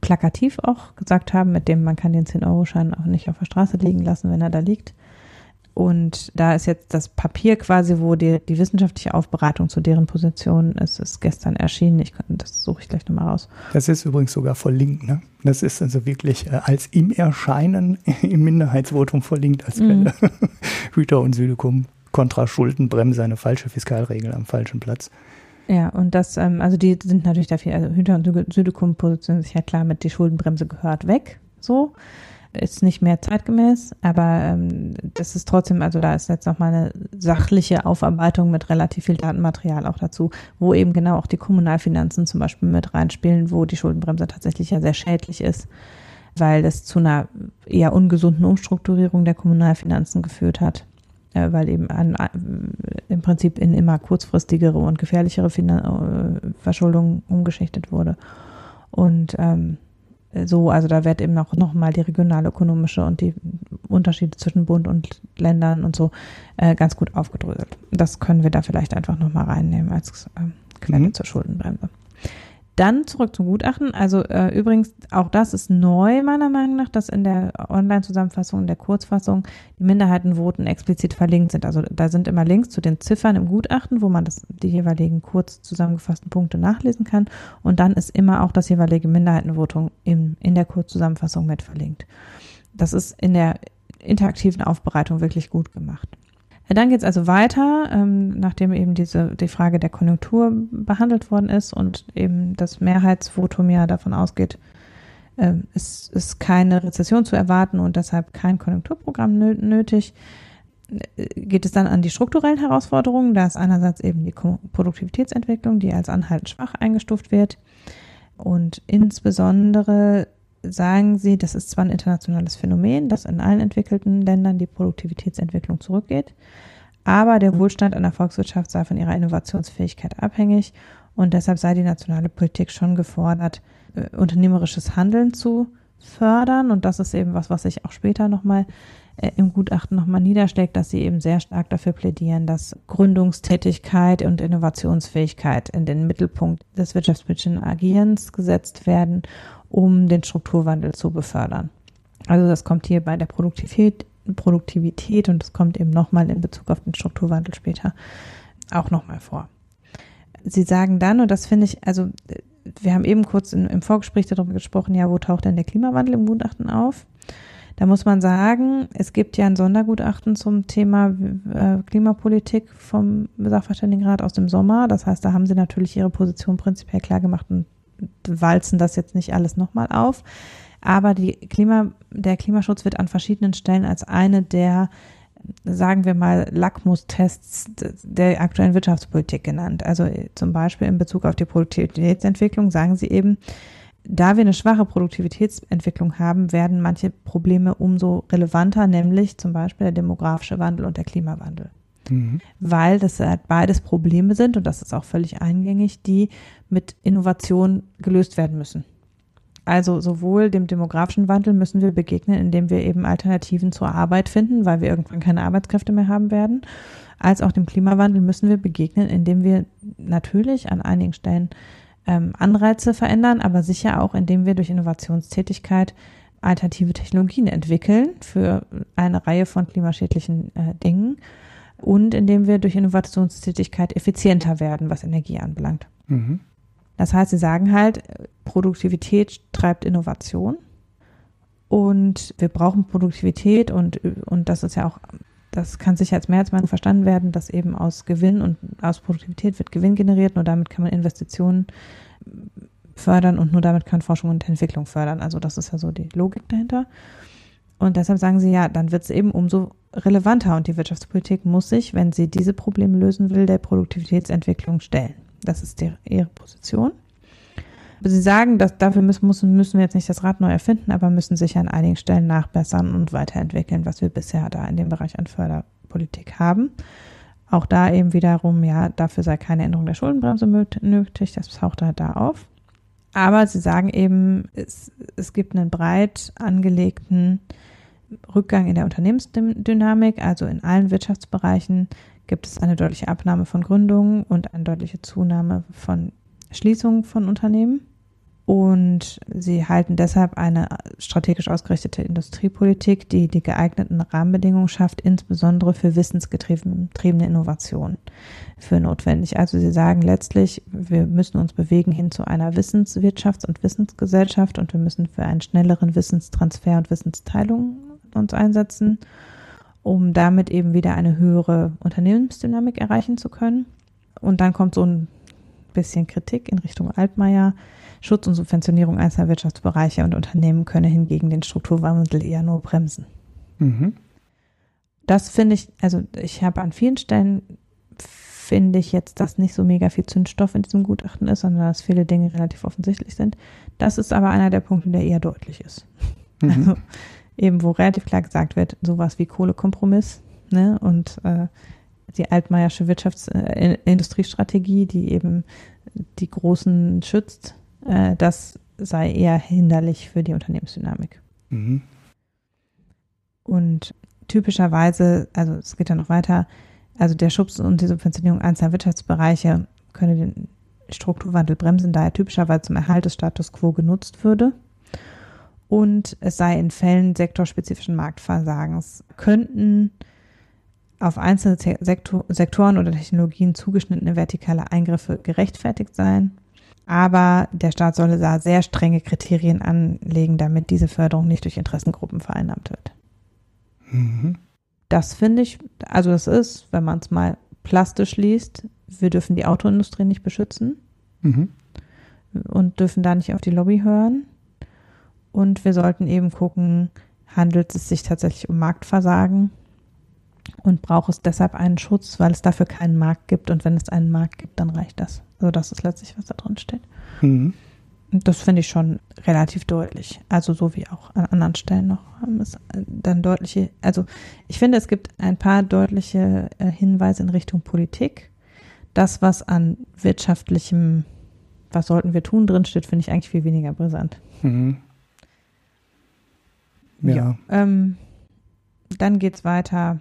plakativ auch gesagt haben, mit dem man kann den 10-Euro-Schein auch nicht auf der Straße liegen lassen, wenn er da liegt. Und da ist jetzt das Papier quasi, wo die, die wissenschaftliche Aufbereitung zu deren Position ist, ist gestern erschienen. Ich, das suche ich gleich nochmal raus. Das ist übrigens sogar verlinkt. Ne? Das ist also wirklich äh, als im Erscheinen im Minderheitsvotum verlinkt als Quelle. Mhm. Hüter und Südekum kontra Schuldenbremse, eine falsche Fiskalregel am falschen Platz. Ja, und das, ähm, also die sind natürlich dafür, also Hüter und Südekum positionieren sich ja klar mit, die Schuldenbremse gehört weg, so ist nicht mehr zeitgemäß, aber ähm, das ist trotzdem, also da ist jetzt nochmal eine sachliche Aufarbeitung mit relativ viel Datenmaterial auch dazu, wo eben genau auch die Kommunalfinanzen zum Beispiel mit reinspielen, wo die Schuldenbremse tatsächlich ja sehr schädlich ist, weil das zu einer eher ungesunden Umstrukturierung der Kommunalfinanzen geführt hat, äh, weil eben an, äh, im Prinzip in immer kurzfristigere und gefährlichere Finan äh, Verschuldung umgeschichtet wurde. Und ähm, so, also da wird eben noch, noch mal die regionalökonomische und die Unterschiede zwischen Bund und Ländern und so äh, ganz gut aufgedröselt. Das können wir da vielleicht einfach noch mal reinnehmen als äh, Quelle mhm. zur Schuldenbremse. Dann zurück zum Gutachten. Also äh, übrigens, auch das ist neu meiner Meinung nach, dass in der Online-Zusammenfassung, in der Kurzfassung die Minderheitenvoten explizit verlinkt sind. Also da sind immer Links zu den Ziffern im Gutachten, wo man das, die jeweiligen kurz zusammengefassten Punkte nachlesen kann. Und dann ist immer auch das jeweilige Minderheitenvotum in, in der Kurzzusammenfassung mit verlinkt. Das ist in der interaktiven Aufbereitung wirklich gut gemacht. Dann geht es also weiter, ähm, nachdem eben diese die Frage der Konjunktur behandelt worden ist und eben das Mehrheitsvotum ja davon ausgeht, äh, es ist keine Rezession zu erwarten und deshalb kein Konjunkturprogramm nö nötig, äh, geht es dann an die strukturellen Herausforderungen. Da ist einerseits eben die Produktivitätsentwicklung, die als anhaltend schwach eingestuft wird. Und insbesondere sagen sie, das ist zwar ein internationales Phänomen, dass in allen entwickelten Ländern die Produktivitätsentwicklung zurückgeht, aber der Wohlstand einer Volkswirtschaft sei von ihrer Innovationsfähigkeit abhängig und deshalb sei die nationale Politik schon gefordert, äh, unternehmerisches Handeln zu fördern. Und das ist eben was, was sich auch später nochmal äh, im Gutachten nochmal niederschlägt, dass sie eben sehr stark dafür plädieren, dass Gründungstätigkeit und Innovationsfähigkeit in den Mittelpunkt des wirtschaftspolitischen Agierens gesetzt werden, um den Strukturwandel zu befördern. Also das kommt hier bei der Produktivität, Produktivität und das kommt eben nochmal in Bezug auf den Strukturwandel später auch nochmal vor. Sie sagen dann, und das finde ich, also wir haben eben kurz in, im Vorgespräch darüber gesprochen, ja, wo taucht denn der Klimawandel im Gutachten auf? Da muss man sagen, es gibt ja ein Sondergutachten zum Thema äh, Klimapolitik vom Sachverständigenrat aus dem Sommer. Das heißt, da haben sie natürlich ihre Position prinzipiell klar gemacht und walzen das jetzt nicht alles nochmal auf. Aber die Klima, der Klimaschutz wird an verschiedenen Stellen als eine der sagen wir mal, Lackmustests der aktuellen Wirtschaftspolitik genannt. Also zum Beispiel in Bezug auf die Produktivitätsentwicklung sagen sie eben, da wir eine schwache Produktivitätsentwicklung haben, werden manche Probleme umso relevanter, nämlich zum Beispiel der demografische Wandel und der Klimawandel. Mhm. Weil das halt beides Probleme sind, und das ist auch völlig eingängig, die mit Innovation gelöst werden müssen. Also sowohl dem demografischen Wandel müssen wir begegnen, indem wir eben Alternativen zur Arbeit finden, weil wir irgendwann keine Arbeitskräfte mehr haben werden, als auch dem Klimawandel müssen wir begegnen, indem wir natürlich an einigen Stellen ähm, Anreize verändern, aber sicher auch, indem wir durch Innovationstätigkeit alternative Technologien entwickeln für eine Reihe von klimaschädlichen äh, Dingen und indem wir durch Innovationstätigkeit effizienter werden, was Energie anbelangt. Mhm. Das heißt, sie sagen halt, Produktivität treibt Innovation und wir brauchen Produktivität und, und das ist ja auch, das kann sicher als Mehrheitsmeinung verstanden werden, dass eben aus Gewinn und aus Produktivität wird Gewinn generiert, nur damit kann man Investitionen fördern und nur damit kann Forschung und Entwicklung fördern. Also das ist ja so die Logik dahinter. Und deshalb sagen sie, ja, dann wird es eben umso relevanter und die Wirtschaftspolitik muss sich, wenn sie diese Probleme lösen will, der Produktivitätsentwicklung stellen. Das ist die, ihre Position. Sie sagen, dass dafür müssen, müssen wir jetzt nicht das Rad neu erfinden, aber müssen sich an einigen Stellen nachbessern und weiterentwickeln, was wir bisher da in dem Bereich an Förderpolitik haben. Auch da eben wiederum, ja, dafür sei keine Änderung der Schuldenbremse nötig, das taucht halt da auf. Aber sie sagen eben, es, es gibt einen breit angelegten Rückgang in der Unternehmensdynamik, also in allen Wirtschaftsbereichen gibt es eine deutliche Abnahme von Gründungen und eine deutliche Zunahme von Schließungen von Unternehmen. Und sie halten deshalb eine strategisch ausgerichtete Industriepolitik, die die geeigneten Rahmenbedingungen schafft, insbesondere für wissensgetriebene Innovationen, für notwendig. Also sie sagen letztlich, wir müssen uns bewegen hin zu einer Wissenswirtschafts- und Wissensgesellschaft und wir müssen für einen schnelleren Wissenstransfer und Wissensteilung uns einsetzen um damit eben wieder eine höhere Unternehmensdynamik erreichen zu können. Und dann kommt so ein bisschen Kritik in Richtung Altmaier. Schutz und Subventionierung einzelner Wirtschaftsbereiche und Unternehmen könne hingegen den Strukturwandel eher nur bremsen. Mhm. Das finde ich, also ich habe an vielen Stellen, finde ich jetzt, dass nicht so mega viel Zündstoff in diesem Gutachten ist, sondern dass viele Dinge relativ offensichtlich sind. Das ist aber einer der Punkte, der eher deutlich ist. Mhm. Also eben wo relativ klar gesagt wird, sowas wie Kohlekompromiss ne, und äh, die altmeiersche Wirtschaftsindustriestrategie, äh, die eben die Großen schützt, äh, das sei eher hinderlich für die Unternehmensdynamik. Mhm. Und typischerweise, also es geht ja noch weiter, also der Schubs und die Subventionierung einzelner Wirtschaftsbereiche könne den Strukturwandel bremsen, da er typischerweise zum Erhalt des Status quo genutzt würde und es sei in Fällen sektorspezifischen Marktversagens könnten auf einzelne Sektor, Sektoren oder Technologien zugeschnittene vertikale Eingriffe gerechtfertigt sein. Aber der Staat solle da sehr strenge Kriterien anlegen, damit diese Förderung nicht durch Interessengruppen vereinnahmt wird. Mhm. Das finde ich, also das ist, wenn man es mal plastisch liest, wir dürfen die Autoindustrie nicht beschützen mhm. und dürfen da nicht auf die Lobby hören. Und wir sollten eben gucken, handelt es sich tatsächlich um Marktversagen und braucht es deshalb einen Schutz, weil es dafür keinen Markt gibt. Und wenn es einen Markt gibt, dann reicht das. Also das ist letztlich, was da drin steht. Mhm. Das finde ich schon relativ deutlich. Also so wie auch an anderen Stellen noch haben es dann deutliche, also ich finde, es gibt ein paar deutliche äh, Hinweise in Richtung Politik. Das, was an wirtschaftlichem, was sollten wir tun, drinsteht, finde ich eigentlich viel weniger brisant. Mhm. Ja. ja ähm, dann geht es weiter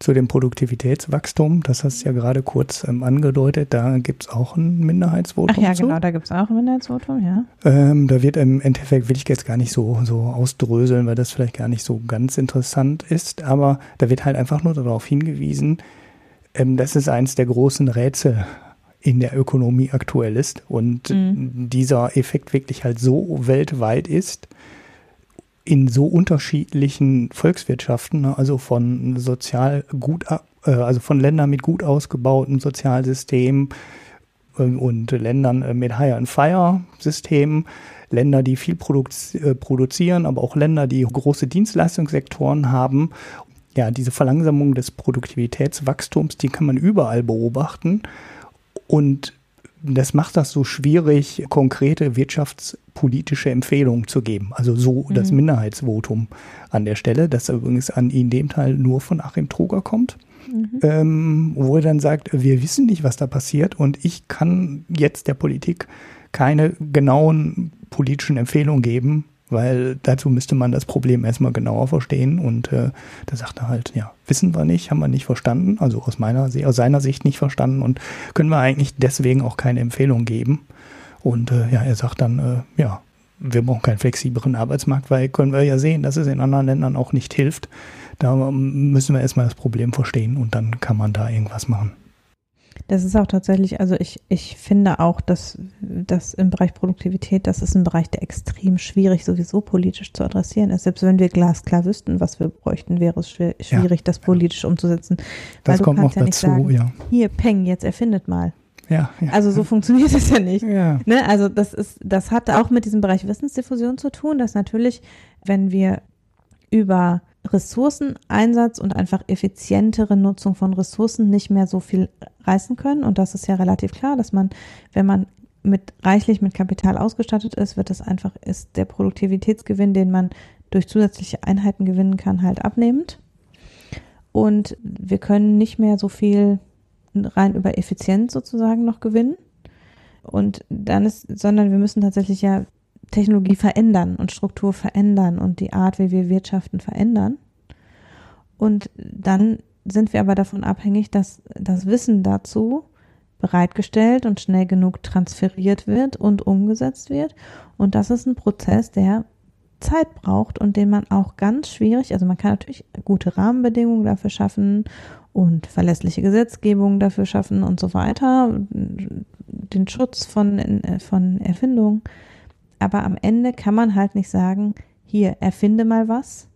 zu dem Produktivitätswachstum, das hast du ja gerade kurz ähm, angedeutet, da gibt es auch ein Minderheitsvotum. Ach ja, zu. genau, da gibt es auch ein Minderheitsvotum, ja. Ähm, da wird im Endeffekt, will ich jetzt gar nicht so, so ausdröseln, weil das vielleicht gar nicht so ganz interessant ist, aber da wird halt einfach nur darauf hingewiesen, ähm, dass es eins der großen Rätsel in der Ökonomie aktuell ist und mhm. dieser Effekt wirklich halt so weltweit ist, in so unterschiedlichen Volkswirtschaften, ne, also von sozial gut, äh, also von Ländern mit gut ausgebauten Sozialsystemen ähm, und Ländern äh, mit High and Fire Systemen, Länder, die viel äh, produzieren, aber auch Länder, die große Dienstleistungssektoren haben. Ja, diese Verlangsamung des Produktivitätswachstums, die kann man überall beobachten. Und das macht das so schwierig, konkrete wirtschaftspolitische Empfehlungen zu geben. Also so mhm. das Minderheitsvotum an der Stelle, das übrigens an in dem Teil nur von Achim Truger kommt. Mhm. Ähm, wo er dann sagt, wir wissen nicht, was da passiert und ich kann jetzt der Politik keine genauen politischen Empfehlungen geben, weil dazu müsste man das Problem erstmal genauer verstehen. Und äh, da sagt er halt, ja, wissen wir nicht, haben wir nicht verstanden, also aus meiner aus seiner Sicht nicht verstanden und können wir eigentlich deswegen auch keine Empfehlung geben. Und äh, ja, er sagt dann, äh, ja, wir brauchen keinen flexibleren Arbeitsmarkt, weil können wir ja sehen, dass es in anderen Ländern auch nicht hilft. Da müssen wir erstmal das Problem verstehen und dann kann man da irgendwas machen. Das ist auch tatsächlich, also ich, ich finde auch, dass, dass im Bereich Produktivität, das ist ein Bereich, der extrem schwierig sowieso politisch zu adressieren ist. Selbst wenn wir glasklar wüssten, was wir bräuchten, wäre es schwierig, ja. das politisch umzusetzen. Das Weil kommt noch ja dazu, sagen, ja. Hier, Peng, jetzt erfindet mal. Ja, ja. Also so funktioniert es ja nicht. Ja. Ne? Also das ist, das hat auch mit diesem Bereich Wissensdiffusion zu tun, dass natürlich, wenn wir über Ressourceneinsatz und einfach effizientere Nutzung von Ressourcen nicht mehr so viel reißen können. Und das ist ja relativ klar, dass man, wenn man mit reichlich mit Kapital ausgestattet ist, wird das einfach, ist der Produktivitätsgewinn, den man durch zusätzliche Einheiten gewinnen kann, halt abnehmend. Und wir können nicht mehr so viel rein über Effizienz sozusagen noch gewinnen. Und dann ist, sondern wir müssen tatsächlich ja Technologie verändern und Struktur verändern und die Art, wie wir wirtschaften, verändern. Und dann sind wir aber davon abhängig, dass das Wissen dazu bereitgestellt und schnell genug transferiert wird und umgesetzt wird. Und das ist ein Prozess, der Zeit braucht und den man auch ganz schwierig, also man kann natürlich gute Rahmenbedingungen dafür schaffen und verlässliche Gesetzgebung dafür schaffen und so weiter, den Schutz von, von Erfindungen. Aber am Ende kann man halt nicht sagen, hier, erfinde mal was.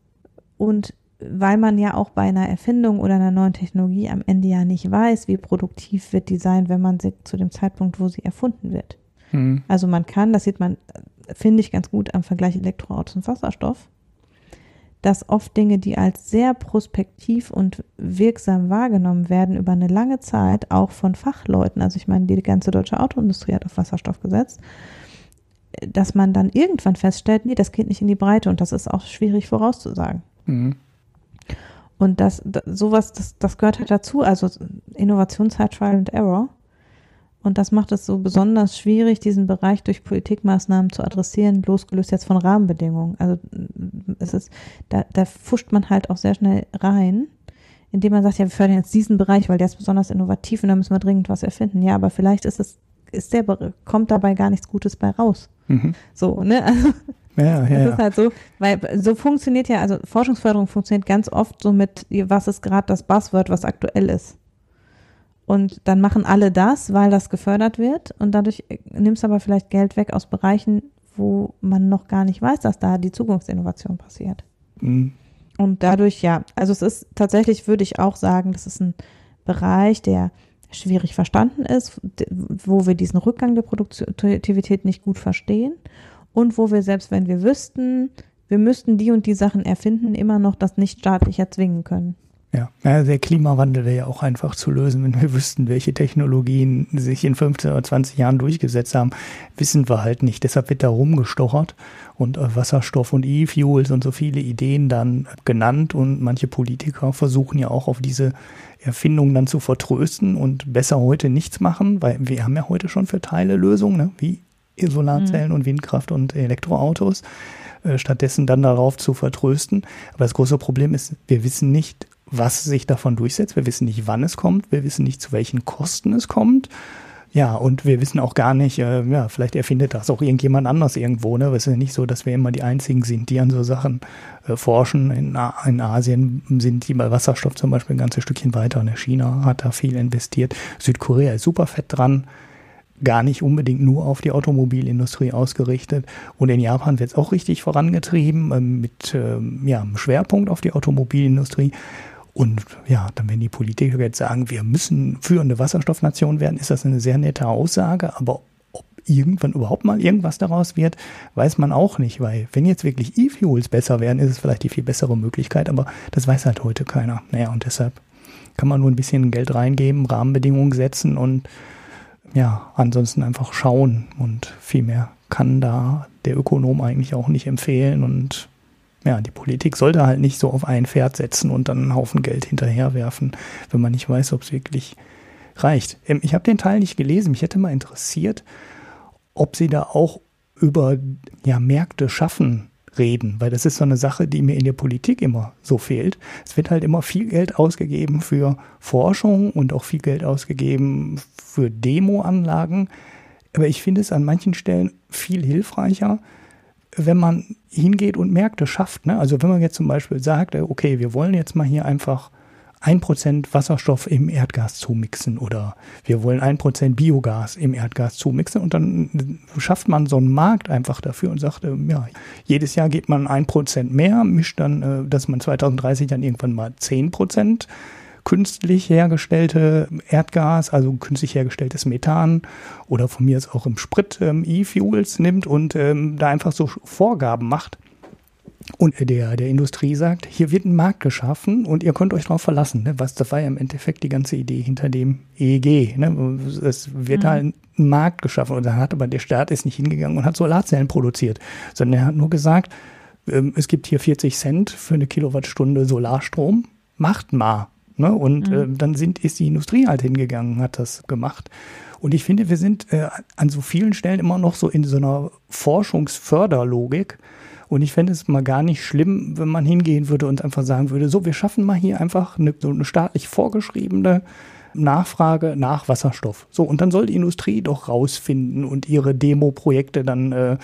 Und weil man ja auch bei einer Erfindung oder einer neuen Technologie am Ende ja nicht weiß, wie produktiv wird die sein, wenn man sie zu dem Zeitpunkt, wo sie erfunden wird. Mhm. Also man kann, das sieht man, finde ich ganz gut am Vergleich Elektroautos und Wasserstoff, dass oft Dinge, die als sehr prospektiv und wirksam wahrgenommen werden über eine lange Zeit, auch von Fachleuten, also ich meine, die ganze deutsche Autoindustrie hat auf Wasserstoff gesetzt, dass man dann irgendwann feststellt, nee, das geht nicht in die Breite und das ist auch schwierig vorauszusagen. Mhm. Und das, sowas, das, das gehört halt dazu, also Innovationszeit, Trial and Error. Und das macht es so besonders schwierig, diesen Bereich durch Politikmaßnahmen zu adressieren, losgelöst jetzt von Rahmenbedingungen. Also es ist, da, da fuscht man halt auch sehr schnell rein, indem man sagt, ja, wir fördern jetzt diesen Bereich, weil der ist besonders innovativ und da müssen wir dringend was erfinden. Ja, aber vielleicht ist es ist der, kommt dabei gar nichts Gutes bei raus. Mhm. So, ne? Also, ja, ja, das ja. ist halt so, weil so funktioniert ja, also Forschungsförderung funktioniert ganz oft so mit, was ist gerade das Buzzword, was aktuell ist. Und dann machen alle das, weil das gefördert wird und dadurch nimmst du aber vielleicht Geld weg aus Bereichen, wo man noch gar nicht weiß, dass da die Zukunftsinnovation passiert. Mhm. Und dadurch, ja, also es ist tatsächlich, würde ich auch sagen, das ist ein Bereich, der schwierig verstanden ist, wo wir diesen Rückgang der Produktivität nicht gut verstehen und wo wir selbst wenn wir wüssten, wir müssten die und die Sachen erfinden, immer noch das nicht staatlich erzwingen können. Ja. ja, der Klimawandel wäre ja auch einfach zu lösen, wenn wir wüssten, welche Technologien sich in 15 oder 20 Jahren durchgesetzt haben. Wissen wir halt nicht. Deshalb wird da rumgestochert und äh, Wasserstoff und E-Fuels und so viele Ideen dann genannt und manche Politiker versuchen ja auch auf diese Erfindungen dann zu vertrösten und besser heute nichts machen, weil wir haben ja heute schon für Teile Lösungen, ne? wie Solarzellen mhm. und Windkraft und Elektroautos, äh, stattdessen dann darauf zu vertrösten. Aber das große Problem ist, wir wissen nicht, was sich davon durchsetzt. Wir wissen nicht, wann es kommt. Wir wissen nicht, zu welchen Kosten es kommt. Ja, und wir wissen auch gar nicht, äh, ja, vielleicht erfindet das auch irgendjemand anders irgendwo, ne? Es ist ja nicht so, dass wir immer die Einzigen sind, die an so Sachen äh, forschen. In, in Asien sind die bei Wasserstoff zum Beispiel ein ganzes Stückchen weiter. Und China hat da viel investiert. Südkorea ist super fett dran gar nicht unbedingt nur auf die Automobilindustrie ausgerichtet. Und in Japan wird es auch richtig vorangetrieben äh, mit ähm, ja, einem Schwerpunkt auf die Automobilindustrie. Und ja, dann wenn die Politiker jetzt sagen, wir müssen führende Wasserstoffnation werden, ist das eine sehr nette Aussage, aber ob irgendwann überhaupt mal irgendwas daraus wird, weiß man auch nicht, weil wenn jetzt wirklich E-Fuels besser werden, ist es vielleicht die viel bessere Möglichkeit, aber das weiß halt heute keiner. Naja, und deshalb kann man nur ein bisschen Geld reingeben, Rahmenbedingungen setzen und ja, ansonsten einfach schauen. Und viel mehr kann da der Ökonom eigentlich auch nicht empfehlen. Und ja, die Politik sollte halt nicht so auf ein Pferd setzen und dann einen Haufen Geld hinterherwerfen, wenn man nicht weiß, ob es wirklich reicht. Ähm, ich habe den Teil nicht gelesen. Mich hätte mal interessiert, ob Sie da auch über ja, Märkte schaffen reden, weil das ist so eine Sache, die mir in der Politik immer so fehlt. Es wird halt immer viel Geld ausgegeben für Forschung und auch viel Geld ausgegeben für Demoanlagen. Aber ich finde es an manchen Stellen viel hilfreicher, wenn man hingeht und Märkte schafft. Ne? Also wenn man jetzt zum Beispiel sagt, äh, okay, wir wollen jetzt mal hier einfach ein Prozent Wasserstoff im Erdgas zumixen oder wir wollen ein Prozent Biogas im Erdgas zumixen und dann schafft man so einen Markt einfach dafür und sagt, ähm, ja, jedes Jahr geht man ein Prozent mehr, mischt dann, äh, dass man 2030 dann irgendwann mal zehn Prozent künstlich hergestellte Erdgas, also künstlich hergestelltes Methan oder von mir ist auch im Sprit ähm, E-Fuels nimmt und ähm, da einfach so Vorgaben macht. Und der, der Industrie sagt, hier wird ein Markt geschaffen und ihr könnt euch darauf verlassen. Ne? Was, das war ja im Endeffekt die ganze Idee hinter dem EEG. Ne? Es wird mhm. halt ein Markt geschaffen und dann hat aber der Staat ist nicht hingegangen und hat Solarzellen produziert, sondern er hat nur gesagt, ähm, es gibt hier 40 Cent für eine Kilowattstunde Solarstrom, macht mal. Ne? Und mhm. äh, dann sind, ist die Industrie halt hingegangen, hat das gemacht. Und ich finde, wir sind äh, an so vielen Stellen immer noch so in so einer Forschungsförderlogik. Und ich fände es mal gar nicht schlimm, wenn man hingehen würde und einfach sagen würde, so, wir schaffen mal hier einfach eine, so eine staatlich vorgeschriebene Nachfrage nach Wasserstoff. So, und dann soll die Industrie doch rausfinden und ihre Demo-Projekte dann äh,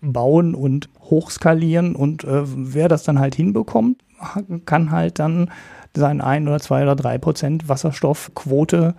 bauen und hochskalieren. Und äh, wer das dann halt hinbekommt, kann halt dann seinen ein oder zwei oder drei Prozent Wasserstoffquote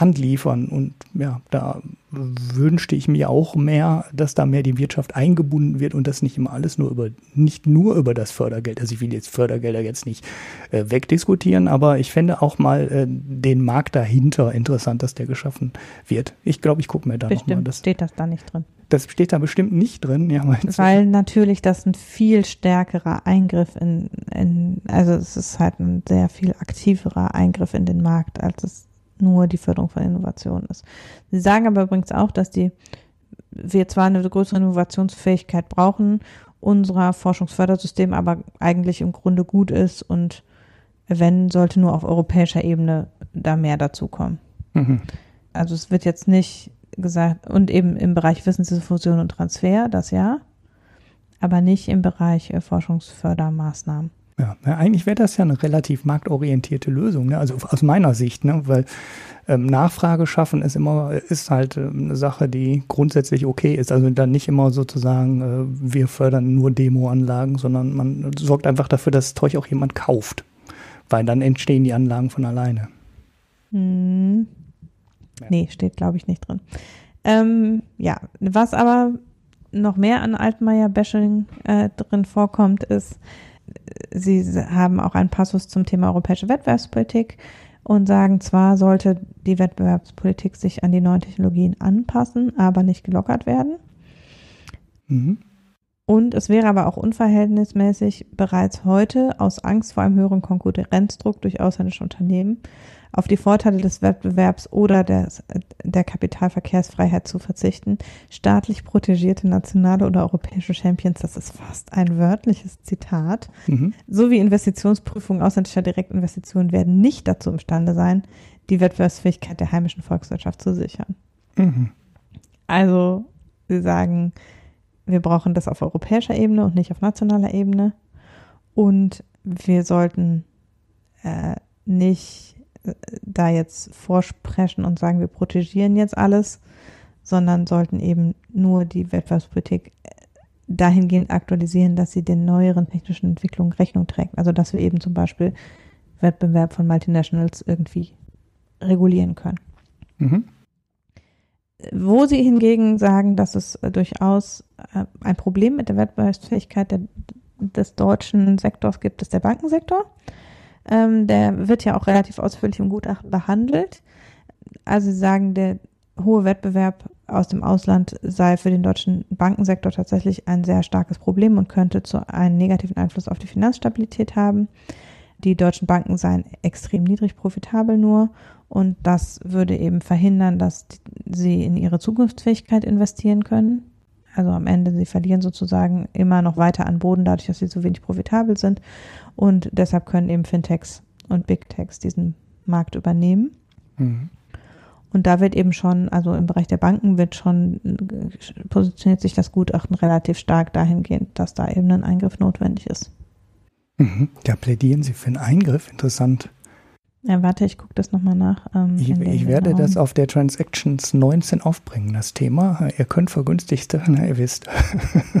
anliefern. Und ja, da wünschte ich mir auch mehr, dass da mehr die Wirtschaft eingebunden wird und das nicht immer alles nur über, nicht nur über das Fördergeld. Also ich will jetzt Fördergelder jetzt nicht äh, wegdiskutieren, aber ich fände auch mal äh, den Markt dahinter interessant, dass der geschaffen wird. Ich glaube, ich gucke mir da nochmal das. Steht das da nicht drin? Das steht da bestimmt nicht drin, ja. Weil natürlich das ein viel stärkerer Eingriff in, in, also es ist halt ein sehr viel aktiverer Eingriff in den Markt, als es nur die Förderung von Innovation ist. Sie sagen aber übrigens auch, dass die, wir zwar eine größere Innovationsfähigkeit brauchen, unser Forschungsfördersystem aber eigentlich im Grunde gut ist und wenn, sollte nur auf europäischer Ebene da mehr dazukommen. Mhm. Also es wird jetzt nicht gesagt, und eben im Bereich Wissensdiffusion und Transfer, das ja, aber nicht im Bereich äh, Forschungsfördermaßnahmen. Ja, eigentlich wäre das ja eine relativ marktorientierte Lösung, ne? also aus meiner Sicht, ne? weil ähm, Nachfrage schaffen ist immer, ist halt äh, eine Sache, die grundsätzlich okay ist. Also dann nicht immer sozusagen, äh, wir fördern nur Demoanlagen, sondern man sorgt einfach dafür, dass Zeug auch jemand kauft, weil dann entstehen die Anlagen von alleine. Hm. Ja. Nee, steht glaube ich nicht drin. Ähm, ja, was aber noch mehr an Altmaier-Bashing äh, drin vorkommt, ist, Sie haben auch einen Passus zum Thema europäische Wettbewerbspolitik und sagen zwar, sollte die Wettbewerbspolitik sich an die neuen Technologien anpassen, aber nicht gelockert werden. Mhm. Und es wäre aber auch unverhältnismäßig, bereits heute aus Angst vor einem höheren Konkurrenzdruck durch ausländische Unternehmen auf die Vorteile des Wettbewerbs oder des, der Kapitalverkehrsfreiheit zu verzichten. Staatlich protegierte nationale oder europäische Champions, das ist fast ein wörtliches Zitat, mhm. sowie Investitionsprüfungen ausländischer Direktinvestitionen werden nicht dazu imstande sein, die Wettbewerbsfähigkeit der heimischen Volkswirtschaft zu sichern. Mhm. Also, sie sagen, wir brauchen das auf europäischer Ebene und nicht auf nationaler Ebene. Und wir sollten äh, nicht da jetzt vorsprechen und sagen, wir protegieren jetzt alles, sondern sollten eben nur die Wettbewerbspolitik dahingehend aktualisieren, dass sie den neueren technischen Entwicklungen Rechnung trägt. Also dass wir eben zum Beispiel Wettbewerb von Multinationals irgendwie regulieren können. Mhm. Wo sie hingegen sagen, dass es durchaus äh, ein Problem mit der Wettbewerbsfähigkeit der, des deutschen Sektors gibt, ist der Bankensektor. Ähm, der wird ja auch relativ ausführlich im Gutachten behandelt. Also sie sagen, der hohe Wettbewerb aus dem Ausland sei für den deutschen Bankensektor tatsächlich ein sehr starkes Problem und könnte zu einem negativen Einfluss auf die Finanzstabilität haben. Die deutschen Banken seien extrem niedrig profitabel nur und das würde eben verhindern, dass sie in ihre Zukunftsfähigkeit investieren können. Also am Ende, sie verlieren sozusagen immer noch weiter an Boden, dadurch, dass sie so wenig profitabel sind. Und deshalb können eben Fintechs und Big Techs diesen Markt übernehmen. Mhm. Und da wird eben schon, also im Bereich der Banken wird schon, positioniert sich das Gutachten relativ stark dahingehend, dass da eben ein Eingriff notwendig ist. Mhm. Da plädieren Sie für einen Eingriff, interessant. Ja, warte, ich gucke das nochmal nach. Ähm, ich, ich werde das auf der Transactions 19 aufbringen, das Thema. Ihr könnt vergünstigste, na, ihr wisst,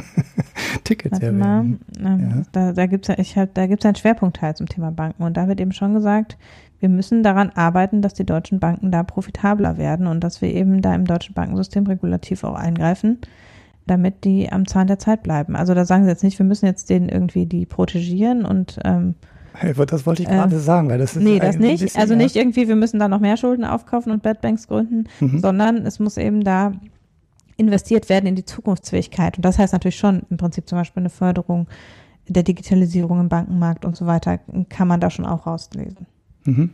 Tickets erwerben. Ähm, ja. Da, da gibt es ja, ich hab, da gibt's einen Schwerpunktteil zum Thema Banken und da wird eben schon gesagt, wir müssen daran arbeiten, dass die deutschen Banken da profitabler werden und dass wir eben da im deutschen Bankensystem regulativ auch eingreifen, damit die am Zahn der Zeit bleiben. Also da sagen sie jetzt nicht, wir müssen jetzt denen irgendwie die protegieren und ähm, das wollte ich gerade äh, sagen, weil das ist. Nee, das nicht. Also nicht irgendwie, wir müssen da noch mehr Schulden aufkaufen und Bad Banks gründen, mhm. sondern es muss eben da investiert werden in die Zukunftsfähigkeit. Und das heißt natürlich schon im Prinzip zum Beispiel eine Förderung der Digitalisierung im Bankenmarkt und so weiter, kann man da schon auch rauslesen. Mhm.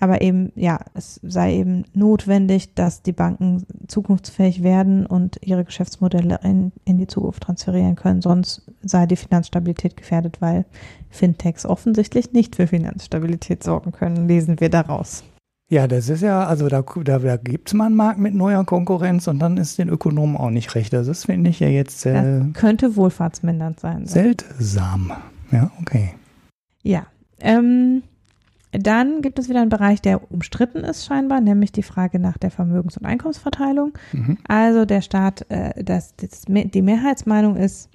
Aber eben, ja, es sei eben notwendig, dass die Banken zukunftsfähig werden und ihre Geschäftsmodelle in, in die Zukunft transferieren können. Sonst sei die Finanzstabilität gefährdet, weil Fintechs offensichtlich nicht für Finanzstabilität sorgen können, lesen wir daraus. Ja, das ist ja, also da, da, da gibt es mal einen Markt mit neuer Konkurrenz und dann ist den Ökonomen auch nicht recht. Also das finde ich ja jetzt. Äh, könnte wohlfahrtsmindernd sein. Seltsam. Ja, okay. Ja. Ähm, dann gibt es wieder einen Bereich, der umstritten ist scheinbar, nämlich die Frage nach der Vermögens- und Einkommensverteilung. Mhm. Also der Staat, äh, das, das, die Mehrheitsmeinung ist,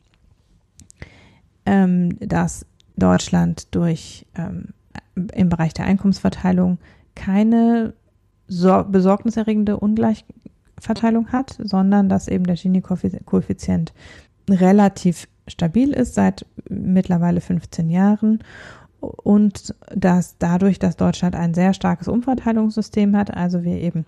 ähm, dass Deutschland durch ähm, im Bereich der Einkommensverteilung keine so besorgniserregende Ungleichverteilung hat, sondern dass eben der Gini-Koeffizient relativ stabil ist seit mittlerweile 15 Jahren und dass dadurch, dass Deutschland ein sehr starkes Umverteilungssystem hat, also wir eben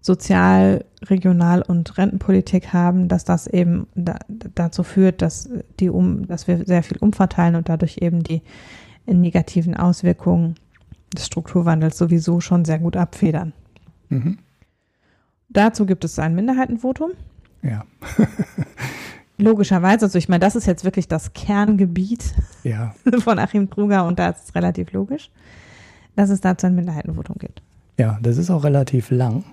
Sozial-, Regional- und Rentenpolitik haben, dass das eben da, dazu führt, dass die um, dass wir sehr viel umverteilen und dadurch eben die negativen Auswirkungen des Strukturwandels sowieso schon sehr gut abfedern. Mhm. Dazu gibt es ein Minderheitenvotum. Ja. Logischerweise, also ich meine, das ist jetzt wirklich das Kerngebiet ja. von Achim Truger und da ist es relativ logisch, dass es dazu ein Minderheitenvotum gibt. Ja, das ist auch relativ lang.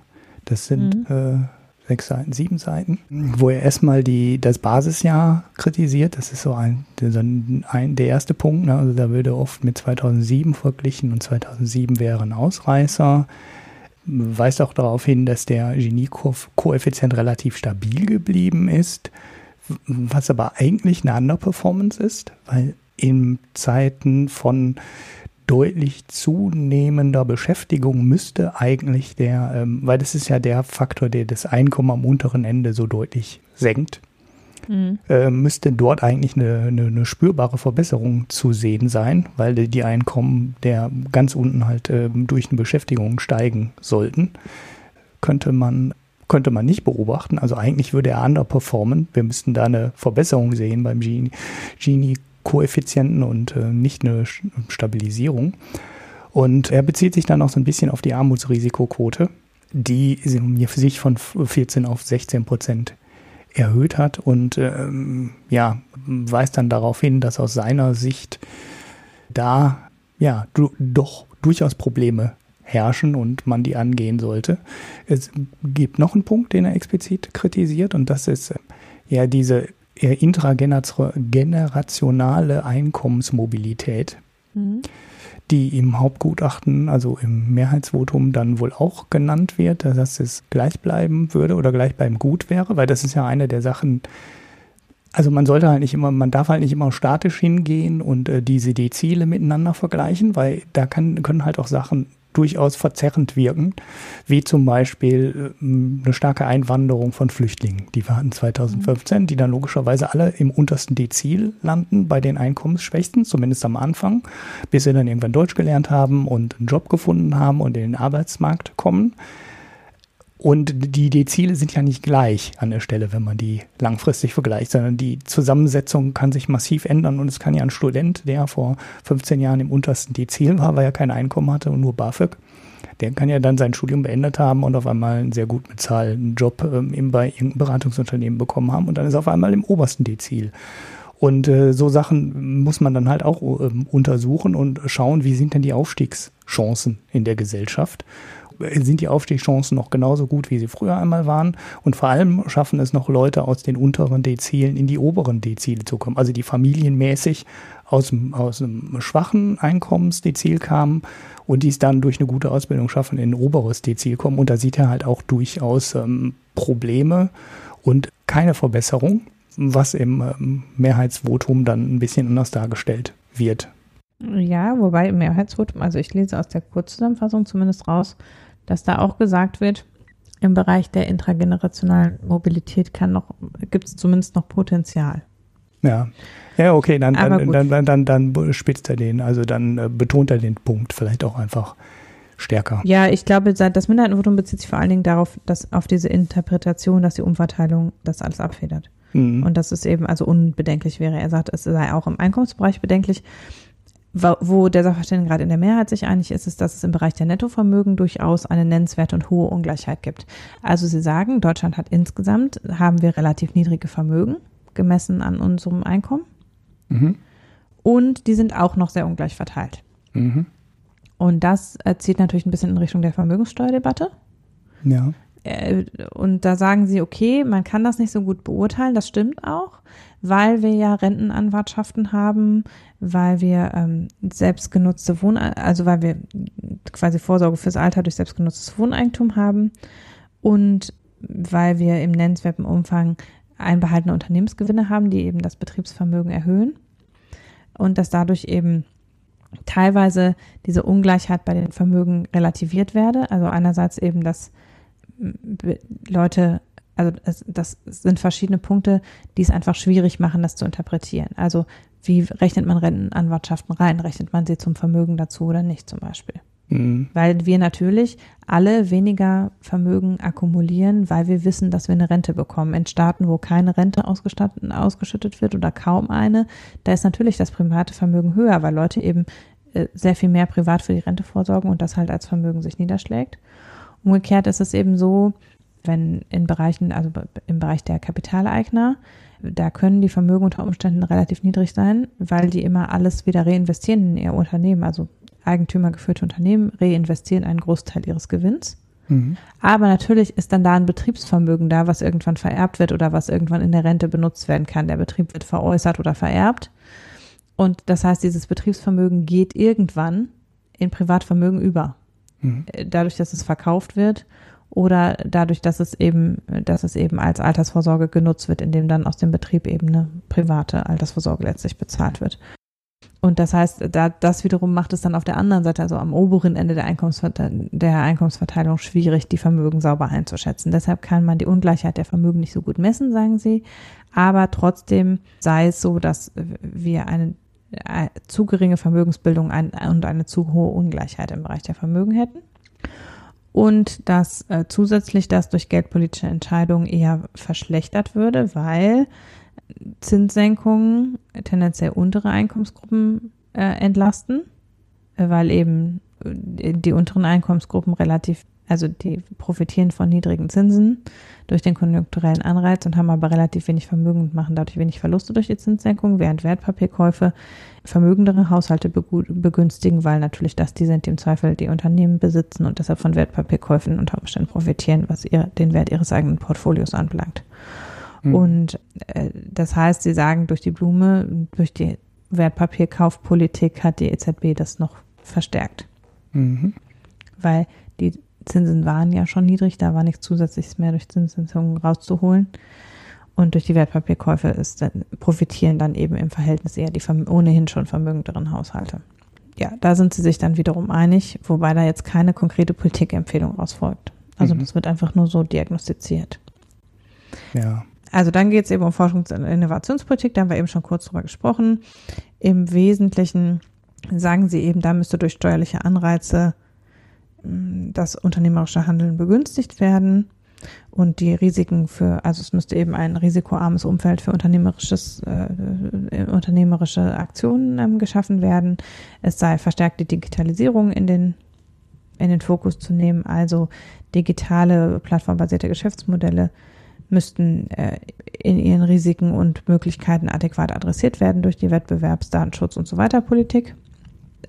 Das sind mhm. äh, sechs Seiten, sieben Seiten, wo er erstmal die, das Basisjahr kritisiert. Das ist so ein, so ein der erste Punkt. Ne? Also da würde oft mit 2007 verglichen und 2007 wäre ein Ausreißer. Weist auch darauf hin, dass der Genie-Koeffizient relativ stabil geblieben ist was aber eigentlich eine andere Performance ist, weil in Zeiten von deutlich zunehmender Beschäftigung müsste eigentlich der, ähm, weil das ist ja der Faktor, der das Einkommen am unteren Ende so deutlich senkt, mhm. äh, müsste dort eigentlich eine, eine, eine, spürbare Verbesserung zu sehen sein, weil die Einkommen der ganz unten halt äh, durch eine Beschäftigung steigen sollten. Könnte man könnte man nicht beobachten. Also eigentlich würde er underperformen. Wir müssten da eine Verbesserung sehen beim Gini-Koeffizienten und äh, nicht eine Stabilisierung. Und er bezieht sich dann auch so ein bisschen auf die Armutsrisikoquote, die sich von 14 auf 16 Prozent erhöht hat und ähm, ja, weist dann darauf hin, dass aus seiner Sicht da ja du, doch durchaus Probleme herrschen und man die angehen sollte. Es gibt noch einen Punkt, den er explizit kritisiert und das ist äh, ja diese eher intragenerationale Einkommensmobilität. Mhm die im Hauptgutachten, also im Mehrheitsvotum dann wohl auch genannt wird, dass es gleich bleiben würde oder gleich beim gut wäre, weil das ist ja eine der Sachen, also man sollte halt nicht immer, man darf halt nicht immer statisch hingehen und äh, diese Dezile miteinander vergleichen, weil da kann, können halt auch Sachen durchaus verzerrend wirken, wie zum Beispiel äh, eine starke Einwanderung von Flüchtlingen, die wir hatten 2015, die dann logischerweise alle im untersten Dezil landen, bei den Einkommensschwächsten, zumindest am Anfang, bis sie dann irgendwann Deutsch gelernt haben und einen Job gefunden haben und in den Arbeitsmarkt kommen. Und die Dezile sind ja nicht gleich an der Stelle, wenn man die langfristig vergleicht, sondern die Zusammensetzung kann sich massiv ändern. Und es kann ja ein Student, der vor 15 Jahren im untersten Dezil war, weil er kein Einkommen hatte und nur BAföG, der kann ja dann sein Studium beendet haben und auf einmal einen sehr gut bezahlten Job ähm, bei irgendeinem Beratungsunternehmen bekommen haben und dann ist er auf einmal im obersten Dezil. Und äh, so Sachen muss man dann halt auch ähm, untersuchen und schauen, wie sind denn die Aufstiegschancen in der Gesellschaft sind die Aufstiegschancen noch genauso gut, wie sie früher einmal waren. Und vor allem schaffen es noch Leute aus den unteren Dezilen in die oberen Dezile zu kommen. Also die familienmäßig aus aus einem schwachen Einkommensdezil kamen und die es dann durch eine gute Ausbildung schaffen, in ein oberes Dezil kommen. Und da sieht er halt auch durchaus ähm, Probleme und keine Verbesserung, was im ähm, Mehrheitsvotum dann ein bisschen anders dargestellt wird. Ja, wobei im Mehrheitsvotum, also ich lese aus der Kurzzusammenfassung zumindest raus, dass da auch gesagt wird, im Bereich der intragenerationalen Mobilität kann noch, gibt es zumindest noch Potenzial. Ja. Ja, okay, dann, dann, dann, dann, dann, dann spitzt er den, also dann äh, betont er den Punkt vielleicht auch einfach stärker. Ja, ich glaube, das Minderheitenvotum bezieht sich vor allen Dingen darauf, dass auf diese Interpretation, dass die Umverteilung das alles abfedert. Mhm. Und dass es eben also unbedenklich wäre. Er sagt, es sei auch im Einkommensbereich bedenklich wo der Sachverständige gerade in der Mehrheit sich einig ist, ist, dass es im Bereich der Nettovermögen durchaus eine nennenswerte und hohe Ungleichheit gibt. Also Sie sagen, Deutschland hat insgesamt, haben wir relativ niedrige Vermögen, gemessen an unserem Einkommen. Mhm. Und die sind auch noch sehr ungleich verteilt. Mhm. Und das zieht natürlich ein bisschen in Richtung der Vermögenssteuerdebatte. Ja. Äh, und da sagen sie, okay, man kann das nicht so gut beurteilen, das stimmt auch weil wir ja Rentenanwartschaften haben, weil wir ähm, selbstgenutzte Wohn, also weil wir quasi Vorsorge fürs Alter durch selbstgenutztes Wohneigentum haben und weil wir im nennenswerten Umfang einbehaltene Unternehmensgewinne haben, die eben das Betriebsvermögen erhöhen und dass dadurch eben teilweise diese Ungleichheit bei den Vermögen relativiert werde. Also einerseits eben, dass Leute also das sind verschiedene Punkte, die es einfach schwierig machen, das zu interpretieren. Also wie rechnet man Rentenanwartschaften rein? Rechnet man sie zum Vermögen dazu oder nicht zum Beispiel? Mhm. Weil wir natürlich alle weniger Vermögen akkumulieren, weil wir wissen, dass wir eine Rente bekommen. In Staaten, wo keine Rente ausgeschüttet wird oder kaum eine, da ist natürlich das private Vermögen höher, weil Leute eben äh, sehr viel mehr privat für die Rente vorsorgen und das halt als Vermögen sich niederschlägt. Umgekehrt ist es eben so, wenn in Bereichen, also im Bereich der Kapitaleigner, da können die Vermögen unter Umständen relativ niedrig sein, weil die immer alles wieder reinvestieren in ihr Unternehmen. Also eigentümergeführte Unternehmen reinvestieren einen Großteil ihres Gewinns. Mhm. Aber natürlich ist dann da ein Betriebsvermögen da, was irgendwann vererbt wird oder was irgendwann in der Rente benutzt werden kann. Der Betrieb wird veräußert oder vererbt. Und das heißt, dieses Betriebsvermögen geht irgendwann in Privatvermögen über. Mhm. Dadurch, dass es verkauft wird oder dadurch, dass es eben, dass es eben als Altersvorsorge genutzt wird, indem dann aus dem Betrieb eben eine private Altersvorsorge letztlich bezahlt wird. Und das heißt, da, das wiederum macht es dann auf der anderen Seite, also am oberen Ende der, Einkommensverteilung, der Einkommensverteilung schwierig, die Vermögen sauber einzuschätzen. Deshalb kann man die Ungleichheit der Vermögen nicht so gut messen, sagen sie. Aber trotzdem sei es so, dass wir eine, eine zu geringe Vermögensbildung und eine zu hohe Ungleichheit im Bereich der Vermögen hätten. Und dass äh, zusätzlich das durch geldpolitische Entscheidungen eher verschlechtert würde, weil Zinssenkungen tendenziell untere Einkommensgruppen äh, entlasten, äh, weil eben äh, die unteren Einkommensgruppen relativ, also die profitieren von niedrigen Zinsen durch den konjunkturellen Anreiz und haben aber relativ wenig Vermögen und machen dadurch wenig Verluste durch die Zinssenkung, während Wertpapierkäufe vermögendere Haushalte begünstigen, weil natürlich das die sind, die im Zweifel die Unternehmen besitzen und deshalb von Wertpapierkäufen unter Umständen profitieren, was ihr, den Wert ihres eigenen Portfolios anbelangt. Mhm. Und äh, das heißt, sie sagen, durch die Blume, durch die Wertpapierkaufpolitik hat die EZB das noch verstärkt. Mhm. Weil die Zinsen waren ja schon niedrig, da war nichts Zusätzliches mehr durch Zinssenkungen rauszuholen. Und durch die Wertpapierkäufe ist dann, profitieren dann eben im Verhältnis eher die ohnehin schon vermögenderen Haushalte. Ja, da sind sie sich dann wiederum einig, wobei da jetzt keine konkrete Politikempfehlung rausfolgt. Also mhm. das wird einfach nur so diagnostiziert. Ja. Also dann geht es eben um Forschungs- und Innovationspolitik, da haben wir eben schon kurz drüber gesprochen. Im Wesentlichen sagen sie eben, da müsste durch steuerliche Anreize das unternehmerische Handeln begünstigt werden und die Risiken für, also es müsste eben ein risikoarmes Umfeld für unternehmerisches, äh, äh, unternehmerische Aktionen ähm, geschaffen werden. Es sei verstärkte Digitalisierung in den, in den Fokus zu nehmen, also digitale, plattformbasierte Geschäftsmodelle müssten äh, in ihren Risiken und Möglichkeiten adäquat adressiert werden durch die Wettbewerbs-, Datenschutz und so weiter Politik.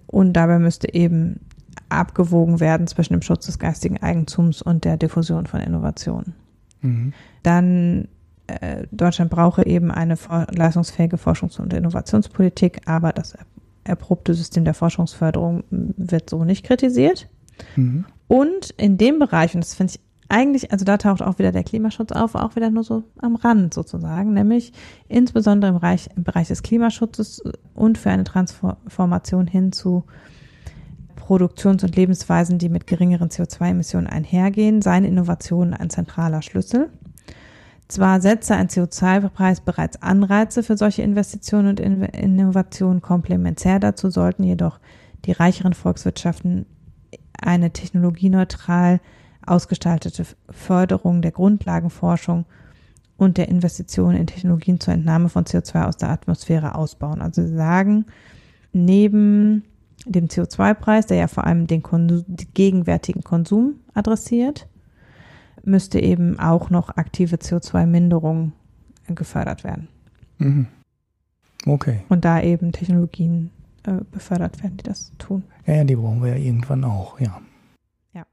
Und dabei müsste eben abgewogen werden zwischen dem Schutz des geistigen Eigentums und der Diffusion von Innovationen. Mhm. Dann äh, Deutschland brauche eben eine leistungsfähige Forschungs- und Innovationspolitik, aber das erprobte System der Forschungsförderung wird so nicht kritisiert. Mhm. Und in dem Bereich, und das finde ich eigentlich, also da taucht auch wieder der Klimaschutz auf, auch wieder nur so am Rand sozusagen, nämlich insbesondere im Bereich, im Bereich des Klimaschutzes und für eine Transformation hin zu Produktions- und Lebensweisen, die mit geringeren CO2-Emissionen einhergehen, seien Innovationen ein zentraler Schlüssel. Zwar setze ein CO2-Preis bereits Anreize für solche Investitionen und Innovationen komplementär dazu, sollten jedoch die reicheren Volkswirtschaften eine technologieneutral ausgestaltete Förderung der Grundlagenforschung und der Investitionen in Technologien zur Entnahme von CO2 aus der Atmosphäre ausbauen. Also sagen, neben dem CO2-Preis, der ja vor allem den, Konsum, gegenwärtigen Konsum adressiert, müsste eben auch noch aktive CO2-Minderung gefördert werden. Mhm. Okay. Und da eben Technologien äh, befördert werden, die das tun. Ja, ja, die brauchen wir ja irgendwann auch, ja. Ja.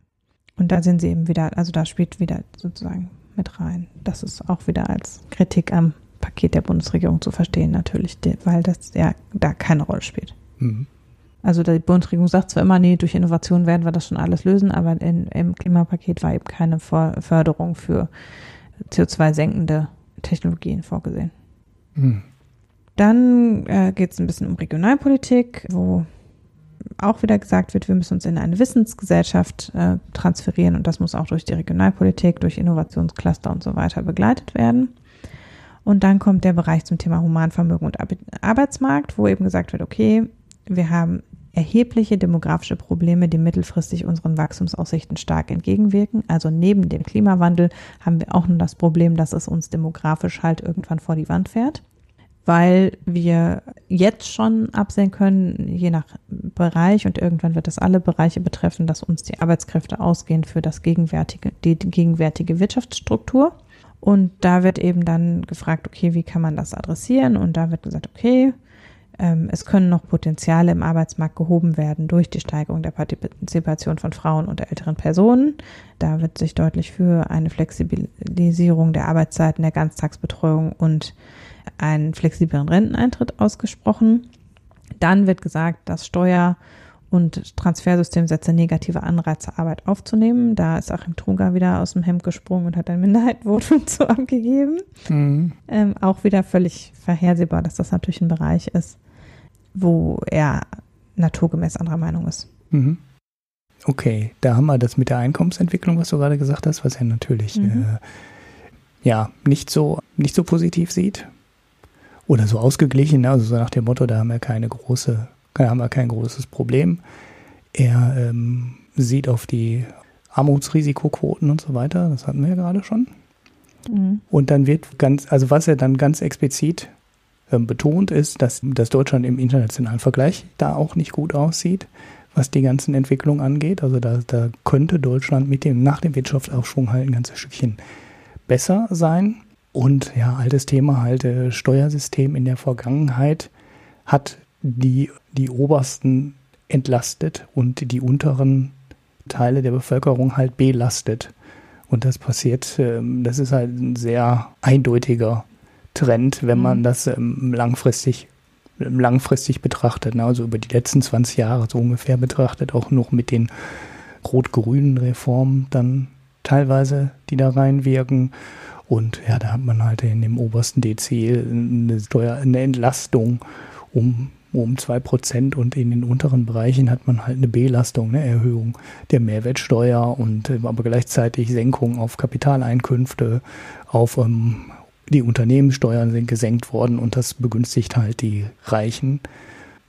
Und da sind sie eben wieder, also da spielt wieder sozusagen mit rein. Das ist auch wieder als Kritik am Paket der Bundesregierung zu verstehen, natürlich, weil das ja da keine Rolle spielt. Mhm. Also die Bundesregierung sagt zwar immer, nee, durch Innovation werden wir das schon alles lösen, aber in, im Klimapaket war eben keine Förderung für CO2-senkende Technologien vorgesehen. Hm. Dann äh, geht es ein bisschen um Regionalpolitik, wo auch wieder gesagt wird, wir müssen uns in eine Wissensgesellschaft äh, transferieren und das muss auch durch die Regionalpolitik, durch Innovationscluster und so weiter begleitet werden. Und dann kommt der Bereich zum Thema Humanvermögen und Arbeitsmarkt, wo eben gesagt wird, okay, wir haben erhebliche demografische Probleme, die mittelfristig unseren Wachstumsaussichten stark entgegenwirken. Also neben dem Klimawandel haben wir auch noch das Problem, dass es uns demografisch halt irgendwann vor die Wand fährt, weil wir jetzt schon absehen können, je nach Bereich und irgendwann wird es alle Bereiche betreffen, dass uns die Arbeitskräfte ausgehen für das gegenwärtige, die gegenwärtige Wirtschaftsstruktur. Und da wird eben dann gefragt, okay, wie kann man das adressieren? Und da wird gesagt, okay, es können noch Potenziale im Arbeitsmarkt gehoben werden durch die Steigerung der Partizipation von Frauen und älteren Personen. Da wird sich deutlich für eine Flexibilisierung der Arbeitszeiten der Ganztagsbetreuung und einen flexibleren Renteneintritt ausgesprochen. Dann wird gesagt, dass Steuer- und Transfersystemsätze negative Anreize, Arbeit aufzunehmen. Da ist Achim Truger wieder aus dem Hemd gesprungen und hat ein Minderheitenvotum zu abgegeben. Mhm. Ähm, auch wieder völlig vorhersehbar, dass das natürlich ein Bereich ist, wo er naturgemäß anderer Meinung ist. Mhm. Okay, da haben wir das mit der Einkommensentwicklung, was du gerade gesagt hast, was er natürlich mhm. äh, ja nicht so nicht so positiv sieht oder so ausgeglichen, ne? also so nach dem Motto, da haben wir keine große, da haben wir kein großes Problem. Er ähm, sieht auf die Armutsrisikoquoten und so weiter, das hatten wir ja gerade schon. Mhm. Und dann wird ganz, also was er dann ganz explizit äh, betont ist, dass, dass Deutschland im internationalen Vergleich da auch nicht gut aussieht, was die ganzen Entwicklungen angeht. Also da, da könnte Deutschland mit dem, nach dem Wirtschaftsaufschwung halt ein ganzes Stückchen besser sein. Und ja, altes Thema halt, äh, Steuersystem in der Vergangenheit hat die, die obersten entlastet und die unteren Teile der Bevölkerung halt belastet. Und das passiert, ähm, das ist halt ein sehr eindeutiger Trend, wenn man mhm. das ähm, langfristig, langfristig betrachtet. Ne? Also über die letzten 20 Jahre so ungefähr betrachtet, auch noch mit den rot-grünen Reformen dann teilweise, die da reinwirken. Und ja, da hat man halt in dem obersten Dezil eine Steuer, eine Entlastung um um zwei Prozent und in den unteren Bereichen hat man halt eine Belastung, eine Erhöhung der Mehrwertsteuer und äh, aber gleichzeitig Senkung auf Kapitaleinkünfte, auf ähm, die Unternehmenssteuern sind gesenkt worden und das begünstigt halt die Reichen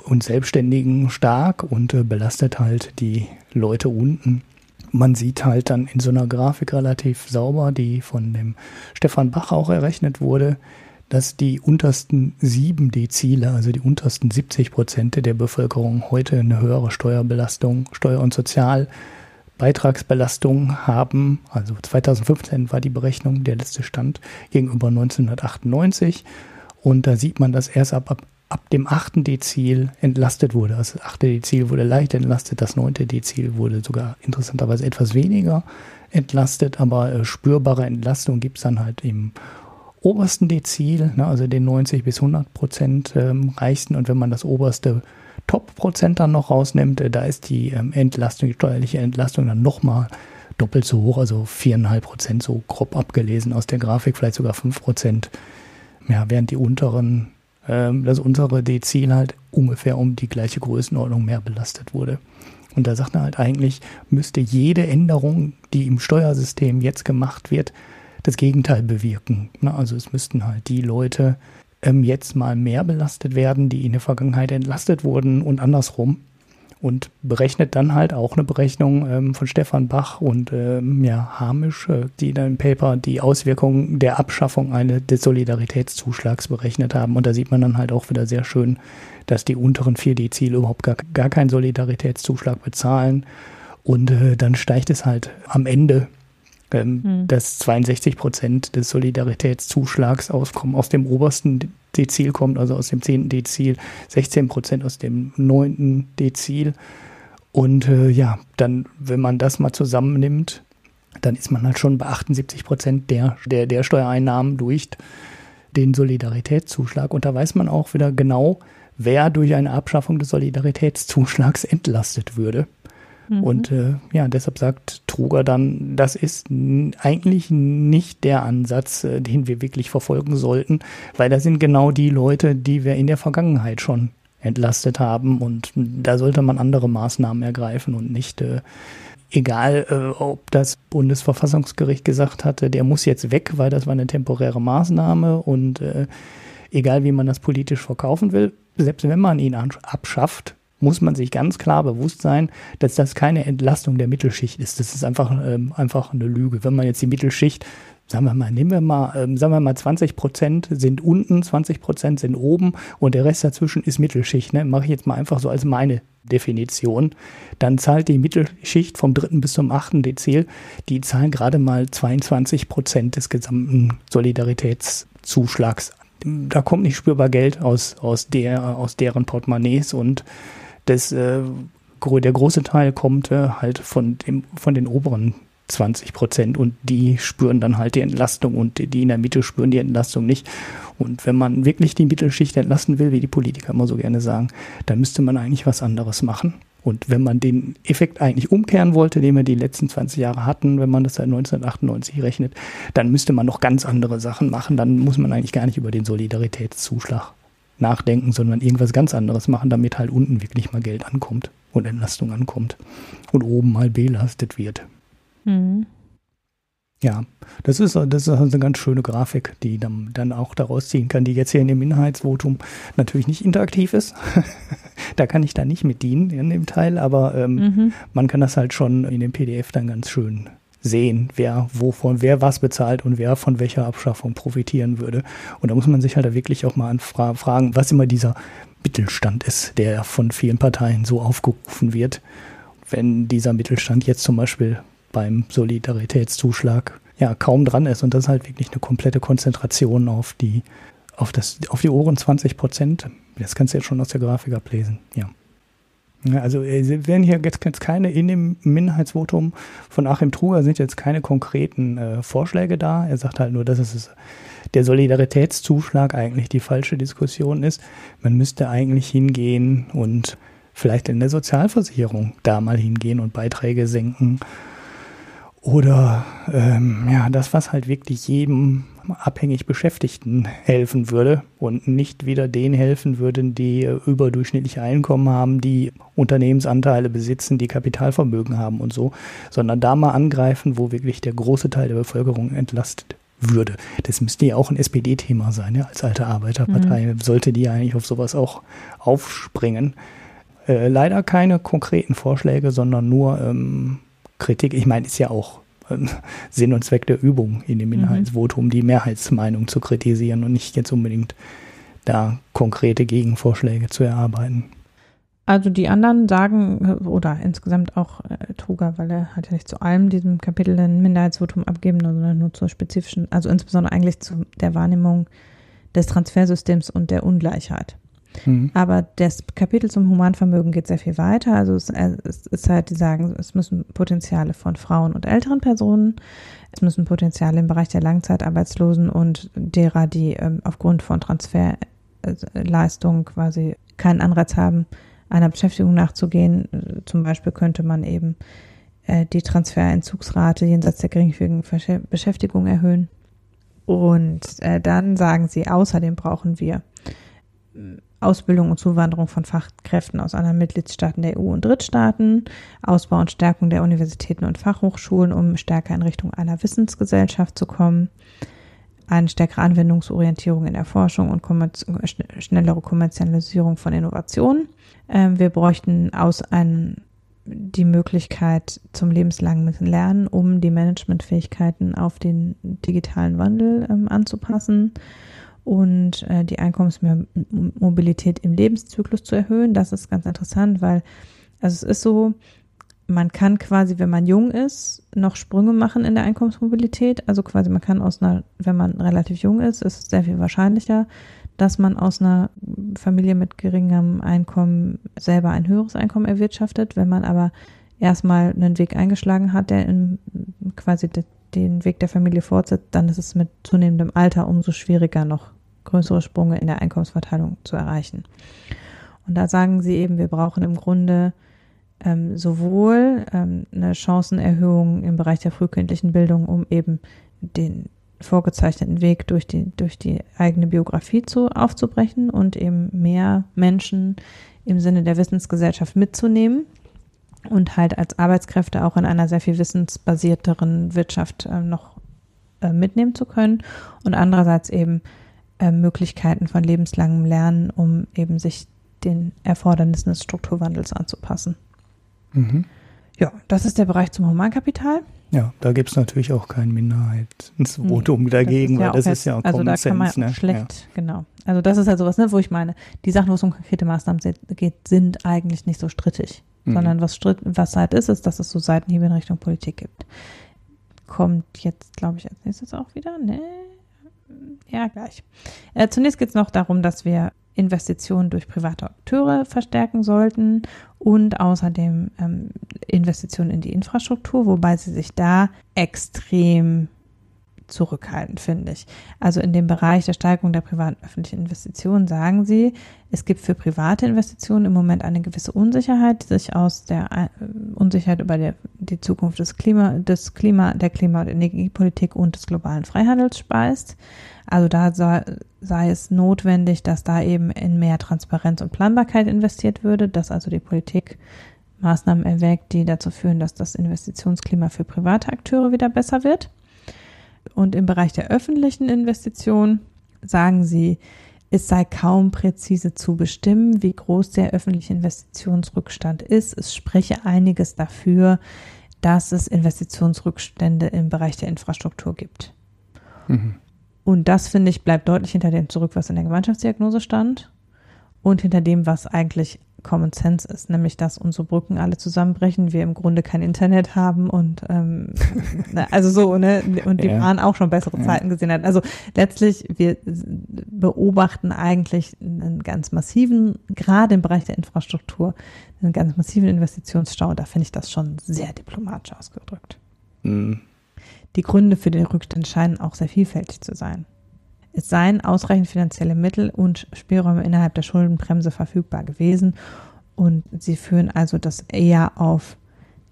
und Selbstständigen stark und äh, belastet halt die Leute unten. Man sieht halt dann in so einer Grafik relativ sauber, die von dem Stefan Bach auch errechnet wurde, dass die untersten sieben Dezile, also die untersten 70 Prozent der Bevölkerung heute eine höhere Steuerbelastung, Steuer- und Sozialbeitragsbelastung haben. Also 2015 war die Berechnung der letzte Stand gegenüber 1998. Und da sieht man, dass erst ab, ab, ab dem achten Dezil entlastet wurde. Also das achte Dezil wurde leicht entlastet, das neunte Dezil wurde sogar interessanterweise etwas weniger entlastet, aber äh, spürbare Entlastung gibt es dann halt im obersten Dezil, ne, also den 90 bis 100 Prozent ähm, reichsten. Und wenn man das oberste Top-Prozent dann noch rausnimmt, äh, da ist die ähm, Entlastung, die steuerliche Entlastung dann nochmal doppelt so hoch, also viereinhalb Prozent so grob abgelesen aus der Grafik, vielleicht sogar fünf Prozent. Ja, während die unteren, ähm, das untere Dezil halt ungefähr um die gleiche Größenordnung mehr belastet wurde. Und da sagt er halt eigentlich, müsste jede Änderung, die im Steuersystem jetzt gemacht wird, das Gegenteil bewirken. Also es müssten halt die Leute ähm, jetzt mal mehr belastet werden, die in der Vergangenheit entlastet wurden und andersrum. Und berechnet dann halt auch eine Berechnung ähm, von Stefan Bach und ähm, ja, Hamisch, äh, die dann im Paper die Auswirkungen der Abschaffung eines des Solidaritätszuschlags berechnet haben. Und da sieht man dann halt auch wieder sehr schön, dass die unteren vier Dezile überhaupt gar, gar keinen Solidaritätszuschlag bezahlen. Und äh, dann steigt es halt am Ende ähm, hm. dass 62 Prozent des Solidaritätszuschlags auskommen, aus dem obersten Dezil kommt, also aus dem zehnten Dezil, 16 Prozent aus dem neunten Dezil. Und äh, ja, dann, wenn man das mal zusammennimmt, dann ist man halt schon bei 78 Prozent der, der, der Steuereinnahmen durch den Solidaritätszuschlag. Und da weiß man auch wieder genau, wer durch eine Abschaffung des Solidaritätszuschlags entlastet würde. Mhm. Und äh, ja, deshalb sagt Truger dann, das ist eigentlich nicht der Ansatz, äh, den wir wirklich verfolgen sollten, weil das sind genau die Leute, die wir in der Vergangenheit schon entlastet haben und da sollte man andere Maßnahmen ergreifen und nicht äh, egal äh, ob das Bundesverfassungsgericht gesagt hatte, der muss jetzt weg, weil das war eine temporäre Maßnahme und äh, egal wie man das politisch verkaufen will, selbst wenn man ihn abschafft, muss man sich ganz klar bewusst sein, dass das keine Entlastung der Mittelschicht ist. Das ist einfach, ähm, einfach eine Lüge. Wenn man jetzt die Mittelschicht sagen wir mal, nehmen wir mal, ähm, sagen wir mal, 20 Prozent sind unten, 20 Prozent sind oben und der Rest dazwischen ist Mittelschicht. Ne? Mache ich jetzt mal einfach so als meine Definition. Dann zahlt die Mittelschicht vom dritten bis zum achten Dezil, die zahlen gerade mal 22 Prozent des gesamten Solidaritätszuschlags. Da kommt nicht spürbar Geld aus, aus, der, aus deren Portemonnaies und das, äh, der große Teil kommt äh, halt von, dem, von den oberen 20 Prozent und die spüren dann halt die Entlastung und die in der Mitte spüren die Entlastung nicht. Und wenn man wirklich die Mittelschicht entlasten will, wie die Politiker immer so gerne sagen, dann müsste man eigentlich was anderes machen. Und wenn man den Effekt eigentlich umkehren wollte, den wir die letzten 20 Jahre hatten, wenn man das seit 1998 rechnet, dann müsste man noch ganz andere Sachen machen. Dann muss man eigentlich gar nicht über den Solidaritätszuschlag nachdenken, sondern irgendwas ganz anderes machen, damit halt unten wirklich mal Geld ankommt und Entlastung ankommt und oben mal belastet wird. Mhm. Ja, das ist, das ist eine ganz schöne Grafik, die dann, dann auch daraus ziehen kann, die jetzt hier in dem Inhaltsvotum natürlich nicht interaktiv ist. da kann ich da nicht mit dienen in dem Teil, aber ähm, mhm. man kann das halt schon in dem PDF dann ganz schön sehen, wer wovon, wer was bezahlt und wer von welcher Abschaffung profitieren würde. Und da muss man sich halt wirklich auch mal fragen, was immer dieser Mittelstand ist, der von vielen Parteien so aufgerufen wird. Wenn dieser Mittelstand jetzt zum Beispiel beim Solidaritätszuschlag ja kaum dran ist. Und das ist halt wirklich eine komplette Konzentration auf die, auf das, auf die Ohren 20 Prozent. Das kannst du jetzt schon aus der Grafik ablesen, ja. Also äh, werden hier jetzt, keine in dem Minderheitsvotum von Achim Truger sind jetzt keine konkreten äh, Vorschläge da. Er sagt halt nur, dass es der Solidaritätszuschlag eigentlich die falsche Diskussion ist. Man müsste eigentlich hingehen und vielleicht in der Sozialversicherung da mal hingehen und Beiträge senken oder ähm, ja, das, was halt wirklich jedem abhängig Beschäftigten helfen würde und nicht wieder denen helfen würden, die überdurchschnittliche Einkommen haben, die Unternehmensanteile besitzen, die Kapitalvermögen haben und so, sondern da mal angreifen, wo wirklich der große Teil der Bevölkerung entlastet würde. Das müsste ja auch ein SPD-Thema sein, ja, als alte Arbeiterpartei mhm. sollte die eigentlich auf sowas auch aufspringen. Äh, leider keine konkreten Vorschläge, sondern nur ähm, Kritik, ich meine, ist ja auch ähm, Sinn und Zweck der Übung in dem mhm. Inhaltsvotum, die Mehrheitsmeinung zu kritisieren und nicht jetzt unbedingt da konkrete Gegenvorschläge zu erarbeiten. Also die anderen sagen, oder insgesamt auch äh, Truger, weil er hat ja nicht zu allem diesem Kapitel ein Minderheitsvotum abgeben, sondern nur zur spezifischen, also insbesondere eigentlich zu der Wahrnehmung des Transfersystems und der Ungleichheit. Mhm. Aber das Kapitel zum Humanvermögen geht sehr viel weiter. Also es, es ist halt, die sagen, es müssen Potenziale von Frauen und älteren Personen, es müssen Potenziale im Bereich der Langzeitarbeitslosen und derer, die ähm, aufgrund von Transferleistungen quasi keinen Anreiz haben, einer Beschäftigung nachzugehen. Zum Beispiel könnte man eben äh, die Transferentzugsrate jenseits der geringfügigen Beschäftigung erhöhen. Und äh, dann sagen sie, außerdem brauchen wir Ausbildung und Zuwanderung von Fachkräften aus anderen Mitgliedstaaten der EU und Drittstaaten, Ausbau und Stärkung der Universitäten und Fachhochschulen, um stärker in Richtung einer Wissensgesellschaft zu kommen, eine stärkere Anwendungsorientierung in der Forschung und schnellere Kommerzialisierung von Innovationen. Ähm, wir bräuchten aus einem die Möglichkeit zum lebenslangen Lernen, um die Managementfähigkeiten auf den digitalen Wandel ähm, anzupassen und äh, die Einkommensmobilität im Lebenszyklus zu erhöhen. Das ist ganz interessant, weil also es ist so, man kann quasi, wenn man jung ist, noch Sprünge machen in der Einkommensmobilität. Also quasi man kann aus einer, wenn man relativ jung ist, ist es sehr viel wahrscheinlicher, dass man aus einer Familie mit geringem Einkommen selber ein höheres Einkommen erwirtschaftet. Wenn man aber erstmal einen Weg eingeschlagen hat, der in, quasi den Weg der Familie fortsetzt, dann ist es mit zunehmendem Alter umso schwieriger noch größere Sprünge in der Einkommensverteilung zu erreichen. Und da sagen sie eben, wir brauchen im Grunde ähm, sowohl ähm, eine Chancenerhöhung im Bereich der frühkindlichen Bildung, um eben den vorgezeichneten Weg durch die, durch die eigene Biografie zu, aufzubrechen und eben mehr Menschen im Sinne der Wissensgesellschaft mitzunehmen und halt als Arbeitskräfte auch in einer sehr viel wissensbasierteren Wirtschaft äh, noch äh, mitnehmen zu können und andererseits eben äh, Möglichkeiten von lebenslangem Lernen, um eben sich den Erfordernissen des Strukturwandels anzupassen. Mhm. Ja, das ist der Bereich zum Humankapital. Ja, da gibt es natürlich auch kein Minderheitsvotum dagegen, das weil das ist ja auch Also da kann man ne? schlecht, ja. genau. Also das ist halt sowas, ne, wo ich meine, die Sachen, wo es um konkrete Maßnahmen geht, sind eigentlich nicht so strittig. Mhm. Sondern was, stritt, was halt ist, ist, dass es so Seitenhiebe in Richtung Politik gibt. Kommt jetzt, glaube ich, als nächstes auch wieder, ne? Ja, gleich. Äh, zunächst geht es noch darum, dass wir Investitionen durch private Akteure verstärken sollten und außerdem ähm, Investitionen in die Infrastruktur, wobei sie sich da extrem zurückhaltend, finde ich. Also in dem Bereich der Steigerung der privaten öffentlichen Investitionen sagen sie, es gibt für private Investitionen im Moment eine gewisse Unsicherheit, die sich aus der äh, Unsicherheit über der, die Zukunft des Klima, des Klima, der Klima- und Energiepolitik und des globalen Freihandels speist. Also da sei, sei es notwendig, dass da eben in mehr Transparenz und Planbarkeit investiert würde, dass also die Politik Maßnahmen erwägt, die dazu führen, dass das Investitionsklima für private Akteure wieder besser wird. Und im Bereich der öffentlichen Investitionen sagen sie, es sei kaum präzise zu bestimmen, wie groß der öffentliche Investitionsrückstand ist. Es spreche einiges dafür, dass es Investitionsrückstände im Bereich der Infrastruktur gibt. Mhm. Und das, finde ich, bleibt deutlich hinter dem zurück, was in der Gemeinschaftsdiagnose stand und hinter dem, was eigentlich Common Sense ist, nämlich dass unsere Brücken alle zusammenbrechen, wir im Grunde kein Internet haben und ähm, also so, ne? Und die ja. Bahn auch schon bessere. Zeiten gesehen hat. Also letztlich, wir beobachten eigentlich einen ganz massiven, gerade im Bereich der Infrastruktur, einen ganz massiven Investitionsstau. Da finde ich das schon sehr diplomatisch ausgedrückt. Mhm. Die Gründe für den Rückstand scheinen auch sehr vielfältig zu sein. Es seien ausreichend finanzielle Mittel und Spielräume innerhalb der Schuldenbremse verfügbar gewesen und sie führen also das eher auf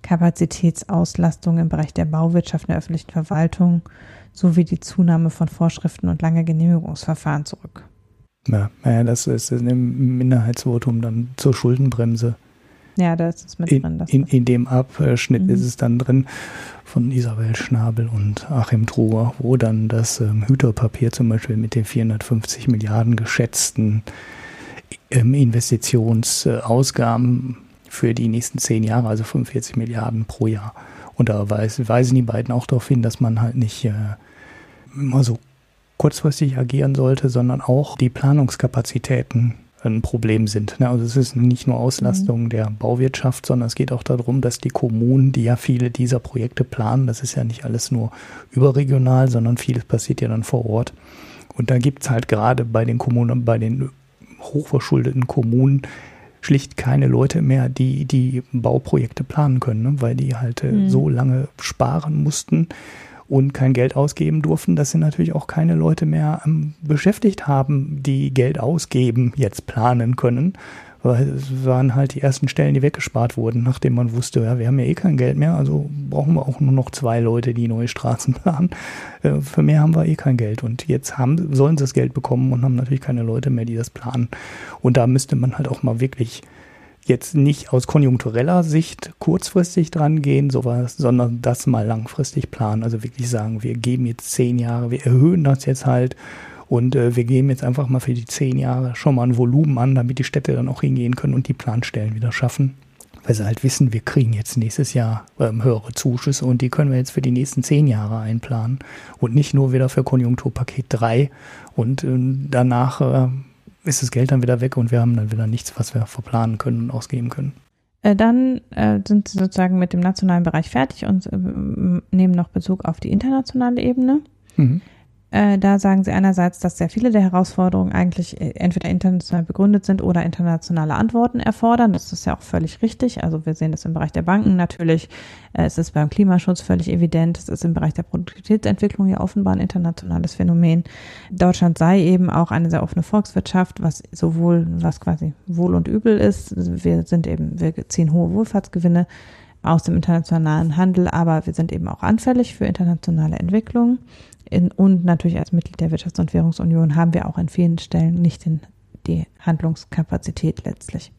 Kapazitätsauslastung im Bereich der Bauwirtschaft, der öffentlichen Verwaltung sowie die Zunahme von Vorschriften und lange Genehmigungsverfahren zurück. Ja, naja, das ist im Minderheitsvotum dann zur Schuldenbremse. Ja, da ist es mit in, drin. In, in, dem Abschnitt mhm. ist es dann drin von Isabel Schnabel und Achim Truher, wo dann das ähm, Hüterpapier zum Beispiel mit den 450 Milliarden geschätzten ähm, Investitionsausgaben für die nächsten zehn Jahre, also 45 Milliarden pro Jahr. Und da weisen, weisen die beiden auch darauf hin, dass man halt nicht äh, immer so kurzfristig agieren sollte, sondern auch die Planungskapazitäten ein Problem sind. Ne? Also es ist nicht nur Auslastung mhm. der Bauwirtschaft, sondern es geht auch darum, dass die Kommunen, die ja viele dieser Projekte planen, das ist ja nicht alles nur überregional, sondern vieles passiert ja dann vor Ort. Und da gibt es halt gerade bei den Kommunen, bei den hochverschuldeten Kommunen schlicht keine Leute mehr, die die Bauprojekte planen können, ne? weil die halt äh, mhm. so lange sparen mussten und kein Geld ausgeben durften, dass sie natürlich auch keine Leute mehr ähm, beschäftigt haben, die Geld ausgeben, jetzt planen können. Weil es waren halt die ersten Stellen, die weggespart wurden, nachdem man wusste, ja, wir haben ja eh kein Geld mehr, also brauchen wir auch nur noch zwei Leute, die neue Straßen planen. Äh, für mehr haben wir eh kein Geld. Und jetzt haben, sollen sie das Geld bekommen und haben natürlich keine Leute mehr, die das planen. Und da müsste man halt auch mal wirklich jetzt nicht aus konjunktureller Sicht kurzfristig dran gehen, sowas, sondern das mal langfristig planen. Also wirklich sagen, wir geben jetzt zehn Jahre, wir erhöhen das jetzt halt und äh, wir geben jetzt einfach mal für die zehn Jahre schon mal ein Volumen an, damit die Städte dann auch hingehen können und die Planstellen wieder schaffen. Weil sie halt wissen, wir kriegen jetzt nächstes Jahr ähm, höhere Zuschüsse und die können wir jetzt für die nächsten zehn Jahre einplanen und nicht nur wieder für Konjunkturpaket 3 und äh, danach äh, ist das Geld dann wieder weg und wir haben dann wieder nichts, was wir verplanen können und ausgeben können. Äh, dann äh, sind sie sozusagen mit dem nationalen Bereich fertig und äh, nehmen noch Bezug auf die internationale Ebene. Mhm. Äh, da sagen sie einerseits, dass sehr viele der Herausforderungen eigentlich äh, entweder international begründet sind oder internationale Antworten erfordern. Das ist ja auch völlig richtig. Also wir sehen das im Bereich der Banken natürlich. Äh, es ist beim Klimaschutz völlig evident. Es ist im Bereich der Produktivitätsentwicklung ja offenbar ein internationales Phänomen. Deutschland sei eben auch eine sehr offene Volkswirtschaft, was sowohl, was quasi Wohl und Übel ist. Wir sind eben, wir ziehen hohe Wohlfahrtsgewinne aus dem internationalen Handel, aber wir sind eben auch anfällig für internationale Entwicklungen. In, und natürlich als Mitglied der Wirtschafts- und Währungsunion haben wir auch an vielen Stellen nicht den, die Handlungskapazität letztlich.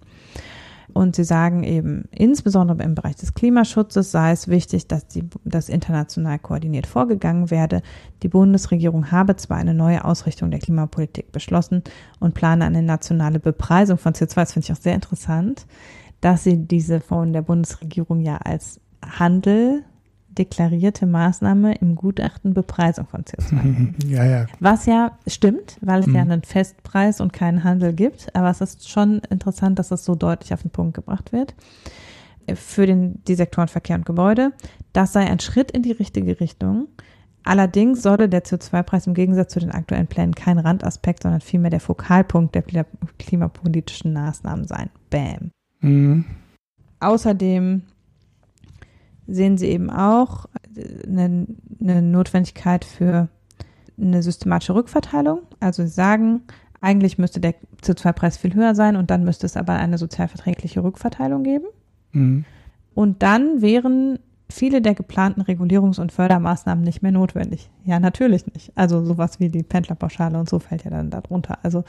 Und sie sagen eben, insbesondere im Bereich des Klimaschutzes sei es wichtig, dass die, das international koordiniert vorgegangen werde. Die Bundesregierung habe zwar eine neue Ausrichtung der Klimapolitik beschlossen und plane eine nationale Bepreisung von CO2. Das finde ich auch sehr interessant, dass sie diese von der Bundesregierung ja als Handel deklarierte Maßnahme im Gutachten Bepreisung von CO2. Ja, ja. Was ja stimmt, weil es mhm. ja einen Festpreis und keinen Handel gibt. Aber es ist schon interessant, dass das so deutlich auf den Punkt gebracht wird. Für den, die Sektoren Verkehr und Gebäude. Das sei ein Schritt in die richtige Richtung. Allerdings solle der CO2-Preis im Gegensatz zu den aktuellen Plänen kein Randaspekt, sondern vielmehr der Fokalpunkt der klimapolitischen Maßnahmen sein. Bam. Mhm. Außerdem sehen sie eben auch eine, eine Notwendigkeit für eine systematische Rückverteilung. Also sie sagen, eigentlich müsste der CO2-Preis viel höher sein und dann müsste es aber eine sozialverträgliche Rückverteilung geben. Mhm. Und dann wären viele der geplanten Regulierungs- und Fördermaßnahmen nicht mehr notwendig. Ja, natürlich nicht. Also sowas wie die Pendlerpauschale und so fällt ja dann darunter. Also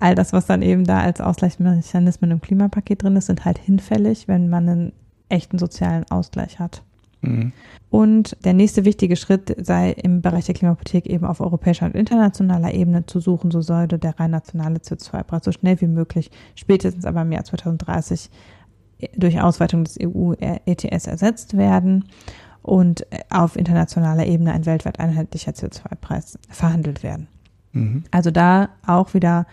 all das, was dann eben da als Ausgleichsmechanismen im Klimapaket drin ist, sind halt hinfällig, wenn man einen echten sozialen Ausgleich hat. Mhm. Und der nächste wichtige Schritt sei im Bereich der Klimapolitik eben auf europäischer und internationaler Ebene zu suchen, so sollte der rein nationale CO2-Preis so schnell wie möglich, spätestens aber im Jahr 2030 durch Ausweitung des EU-ETS ersetzt werden und auf internationaler Ebene ein weltweit einheitlicher CO2-Preis verhandelt werden. Mhm. Also da auch wieder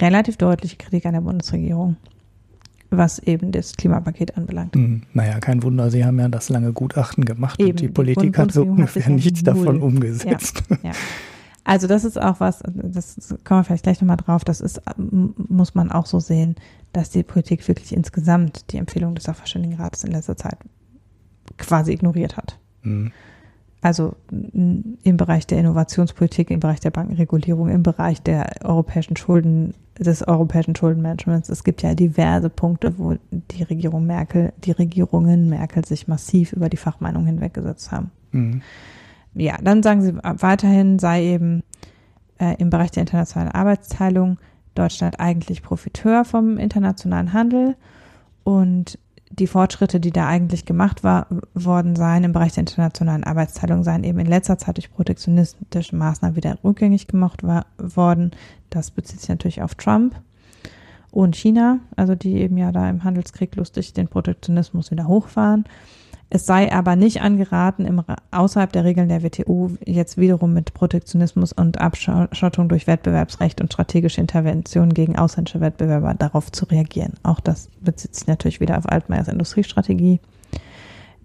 relativ deutliche Kritik an der Bundesregierung was eben das Klimapaket anbelangt. Hm, naja, kein Wunder, Sie haben ja das lange Gutachten gemacht eben, und die Politik hat so ungefähr nichts davon umgesetzt. Ja, ja. Also das ist auch was, das kommen wir vielleicht gleich nochmal drauf, das ist, muss man auch so sehen, dass die Politik wirklich insgesamt die Empfehlung des Sachverständigenrates in letzter Zeit quasi ignoriert hat. Mhm. Also im Bereich der Innovationspolitik, im Bereich der Bankenregulierung, im Bereich der europäischen Schulden, des europäischen Schuldenmanagements. Es gibt ja diverse Punkte, wo die Regierung Merkel, die Regierungen Merkel sich massiv über die Fachmeinung hinweggesetzt haben. Mhm. Ja, dann sagen sie weiterhin, sei eben äh, im Bereich der internationalen Arbeitsteilung Deutschland eigentlich Profiteur vom internationalen Handel und die Fortschritte, die da eigentlich gemacht war, worden seien im Bereich der internationalen Arbeitsteilung, seien eben in letzter Zeit durch protektionistische Maßnahmen wieder rückgängig gemacht war, worden. Das bezieht sich natürlich auf Trump und China, also die eben ja da im Handelskrieg lustig den Protektionismus wieder hochfahren. Es sei aber nicht angeraten, im, außerhalb der Regeln der WTO jetzt wiederum mit Protektionismus und Abschottung durch Wettbewerbsrecht und strategische Interventionen gegen ausländische Wettbewerber darauf zu reagieren. Auch das bezieht sich natürlich wieder auf Altmaiers Industriestrategie,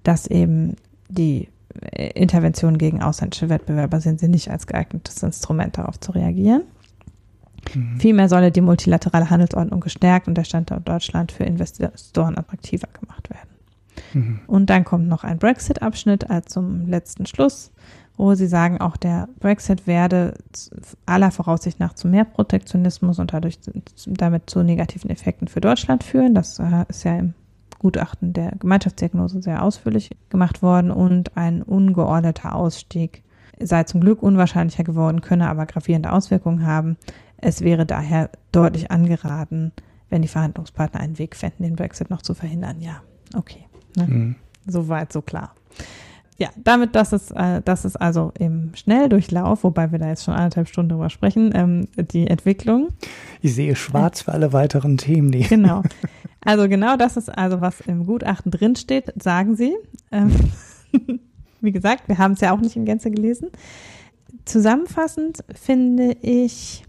dass eben die Interventionen gegen ausländische Wettbewerber sind sie nicht als geeignetes Instrument darauf zu reagieren. Mhm. Vielmehr solle die multilaterale Handelsordnung gestärkt und der Standort Deutschland für Investoren attraktiver gemacht werden. Mhm. Und dann kommt noch ein Brexit-Abschnitt als zum letzten Schluss, wo sie sagen, auch der Brexit werde aller Voraussicht nach zu mehr Protektionismus und dadurch damit zu negativen Effekten für Deutschland führen. Das äh, ist ja im Gutachten der Gemeinschaftsdiagnose sehr ausführlich gemacht worden und ein ungeordneter Ausstieg sei zum Glück unwahrscheinlicher geworden, könne aber gravierende Auswirkungen haben. Es wäre daher deutlich angeraten, wenn die Verhandlungspartner einen Weg fänden, den Brexit noch zu verhindern. Ja, okay. Ne? Mhm. Soweit, so klar. Ja, damit, das ist, äh, das ist also im Schnelldurchlauf, wobei wir da jetzt schon anderthalb Stunden drüber sprechen, ähm, die Entwicklung. Ich sehe schwarz für alle weiteren Themen. Die genau. Also genau das ist also, was im Gutachten drinsteht, sagen Sie. Ähm, wie gesagt, wir haben es ja auch nicht in Gänze gelesen. Zusammenfassend finde ich,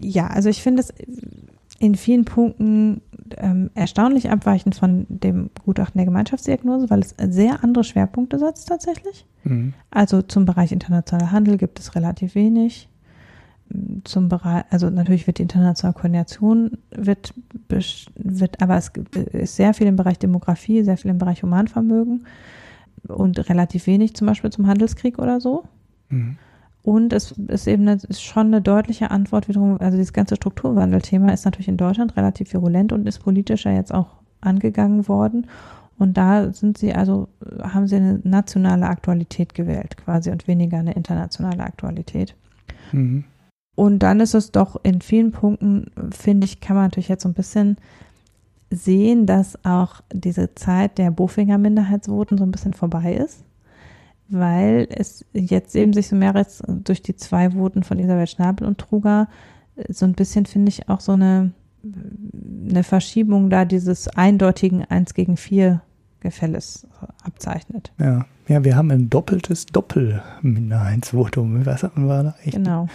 ja, also ich finde es in vielen Punkten ähm, erstaunlich abweichend von dem Gutachten der Gemeinschaftsdiagnose, weil es sehr andere Schwerpunkte setzt tatsächlich. Mhm. Also zum Bereich internationaler Handel gibt es relativ wenig. Zum Bereich, also natürlich wird die internationale Koordination wird, wird, aber es ist sehr viel im Bereich Demografie, sehr viel im Bereich Humanvermögen und relativ wenig zum Beispiel zum Handelskrieg oder so. Mhm. Und es ist eben eine, ist schon eine deutliche Antwort wiederum, also dieses ganze Strukturwandelthema ist natürlich in Deutschland relativ virulent und ist politischer jetzt auch angegangen worden. Und da sind sie also, haben sie eine nationale Aktualität gewählt quasi und weniger eine internationale Aktualität. Mhm. Und dann ist es doch in vielen Punkten, finde ich, kann man natürlich jetzt so ein bisschen sehen, dass auch diese Zeit der Bofinger Minderheitsvoten so ein bisschen vorbei ist weil es jetzt eben sich so mehr als durch die zwei Voten von Isabel Schnabel und Truger so ein bisschen, finde ich, auch so eine, eine Verschiebung da dieses eindeutigen Eins gegen vier Gefälles abzeichnet. Ja. ja, wir haben ein doppeltes Doppelminderheitsvotum. Was hatten wir da? Echt? Genau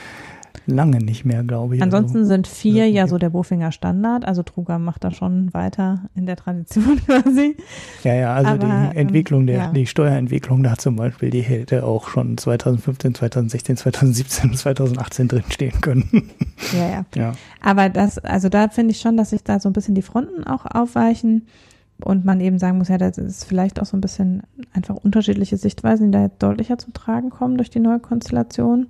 lange nicht mehr, glaube ich. Ansonsten also, sind vier ja so der Bofinger Standard. Also Truger macht da schon weiter in der Tradition quasi. Ja, ja, also Aber, die ähm, Entwicklung, der, ja. die Steuerentwicklung da zum Beispiel, die hätte auch schon 2015, 2016, 2017, 2018 drinstehen können. Ja, ja. ja. Aber das, also da finde ich schon, dass sich da so ein bisschen die Fronten auch aufweichen und man eben sagen muss, ja, das ist vielleicht auch so ein bisschen einfach unterschiedliche Sichtweisen, die da jetzt deutlicher zum Tragen kommen durch die neue Konstellation.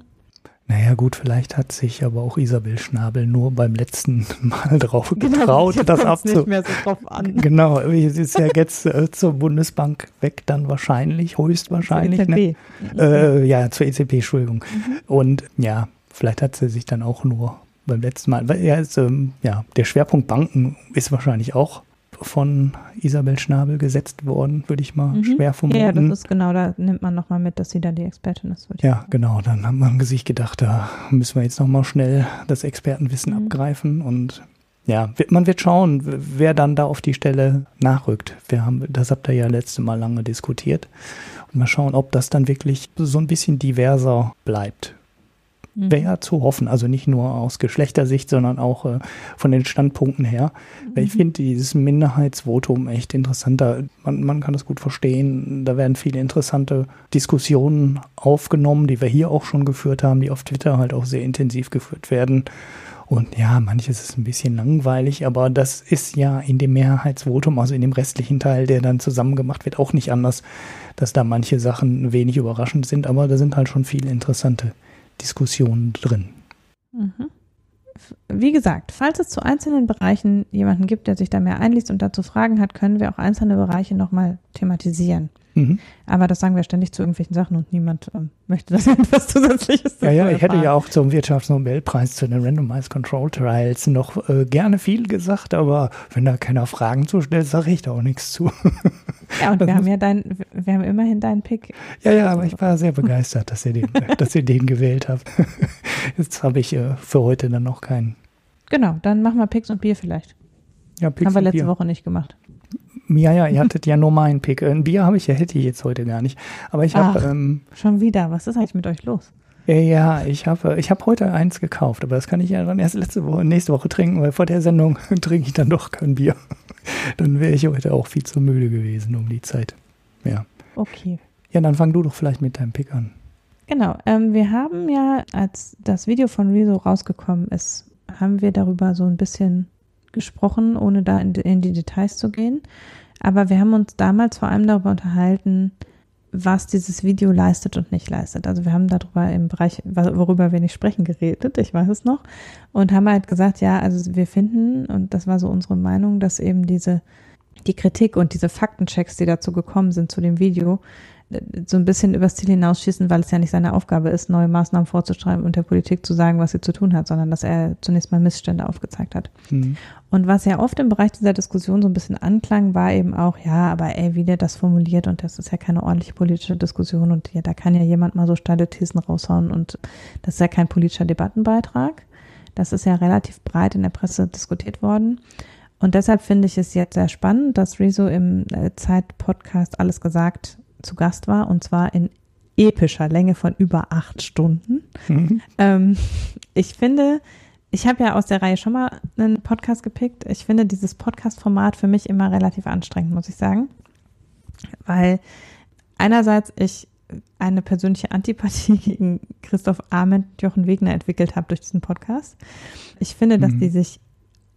Naja, gut, vielleicht hat sich aber auch Isabel Schnabel nur beim letzten Mal drauf genau, getraut, genau, das abzu. nicht mehr so drauf an. Genau, sie ist ja jetzt äh, zur Bundesbank weg, dann wahrscheinlich, höchstwahrscheinlich. Zur EZB. Ne? Äh, ja, zur EZB, Entschuldigung. Mhm. Und ja, vielleicht hat sie sich dann auch nur beim letzten Mal, weil ja, ist, ähm, ja, der Schwerpunkt Banken ist wahrscheinlich auch von Isabel Schnabel gesetzt worden, würde ich mal mhm. schwer vermuten. Ja, das ist genau, da nimmt man nochmal mit, dass sie da die Expertin ist. Ja, genau, dann hat man sich gedacht, da müssen wir jetzt nochmal schnell das Expertenwissen mhm. abgreifen und ja, man wird schauen, wer dann da auf die Stelle nachrückt. Wir haben, das habt ihr ja letzte Mal lange diskutiert. Und mal schauen, ob das dann wirklich so ein bisschen diverser bleibt. Mhm. Wäre zu hoffen, also nicht nur aus Geschlechtersicht, sondern auch äh, von den Standpunkten her. Mhm. Ich finde dieses Minderheitsvotum echt interessanter. Man, man kann das gut verstehen. Da werden viele interessante Diskussionen aufgenommen, die wir hier auch schon geführt haben, die auf Twitter halt auch sehr intensiv geführt werden. Und ja, manches ist ein bisschen langweilig, aber das ist ja in dem Mehrheitsvotum, also in dem restlichen Teil, der dann zusammen gemacht wird, auch nicht anders, dass da manche Sachen wenig überraschend sind, aber da sind halt schon viele interessante Diskussionen drin. Mhm. Wie gesagt, falls es zu einzelnen Bereichen jemanden gibt, der sich da mehr einliest und dazu Fragen hat, können wir auch einzelne Bereiche nochmal thematisieren. Mhm. Aber das sagen wir ständig zu irgendwelchen Sachen und niemand ähm, möchte, dass etwas Zusätzliches Ja, ja, ich hätte ja auch zum Wirtschaftsnobelpreis zu den Randomized Control Trials noch äh, gerne viel gesagt, aber wenn da keiner Fragen zu stellt, sage ich da auch nichts zu. Ja, und wir haben ja dein, wir haben immerhin deinen Pick. Ja, ja, aber ich war sehr begeistert, dass ihr den, dass ihr den gewählt habt. Jetzt habe ich äh, für heute dann noch keinen. Genau, dann machen wir Picks und Bier vielleicht. Ja, Picks Haben wir letzte Bier. Woche nicht gemacht. Ja, ja, ihr hattet ja nur meinen Pick. Ein Bier habe ich ja, hätte ich jetzt heute gar nicht. Aber ich habe. Ähm, schon wieder. Was ist eigentlich mit euch los? Ja, ich habe ich hab heute eins gekauft, aber das kann ich ja dann erst letzte Woche, nächste Woche trinken, weil vor der Sendung trinke ich dann doch kein Bier. Dann wäre ich heute auch viel zu müde gewesen um die Zeit. Ja. Okay. Ja, dann fang du doch vielleicht mit deinem Pick an. Genau. Ähm, wir haben ja, als das Video von Rezo rausgekommen ist, haben wir darüber so ein bisschen gesprochen, ohne da in, in die Details zu gehen. Aber wir haben uns damals vor allem darüber unterhalten, was dieses Video leistet und nicht leistet. Also wir haben darüber im Bereich, worüber wir nicht sprechen, geredet, ich weiß es noch, und haben halt gesagt, ja, also wir finden, und das war so unsere Meinung, dass eben diese, die Kritik und diese Faktenchecks, die dazu gekommen sind zu dem Video, so ein bisschen übers Ziel hinausschießen, weil es ja nicht seine Aufgabe ist, neue Maßnahmen vorzuschreiben und der Politik zu sagen, was sie zu tun hat, sondern dass er zunächst mal Missstände aufgezeigt hat. Mhm. Und was ja oft im Bereich dieser Diskussion so ein bisschen anklang, war eben auch, ja, aber ey, wie der das formuliert und das ist ja keine ordentliche politische Diskussion und ja, da kann ja jemand mal so steile Thesen raushauen und das ist ja kein politischer Debattenbeitrag. Das ist ja relativ breit in der Presse diskutiert worden. Und deshalb finde ich es jetzt sehr spannend, dass Rezo im äh, Zeit-Podcast alles gesagt zu Gast war und zwar in epischer Länge von über acht Stunden. Mhm. Ähm, ich finde, ich habe ja aus der Reihe schon mal einen Podcast gepickt. Ich finde dieses Podcast-Format für mich immer relativ anstrengend, muss ich sagen. Weil einerseits ich eine persönliche Antipathie gegen Christoph Ahmed, Jochen Wegner entwickelt habe durch diesen Podcast. Ich finde, dass mhm. die sich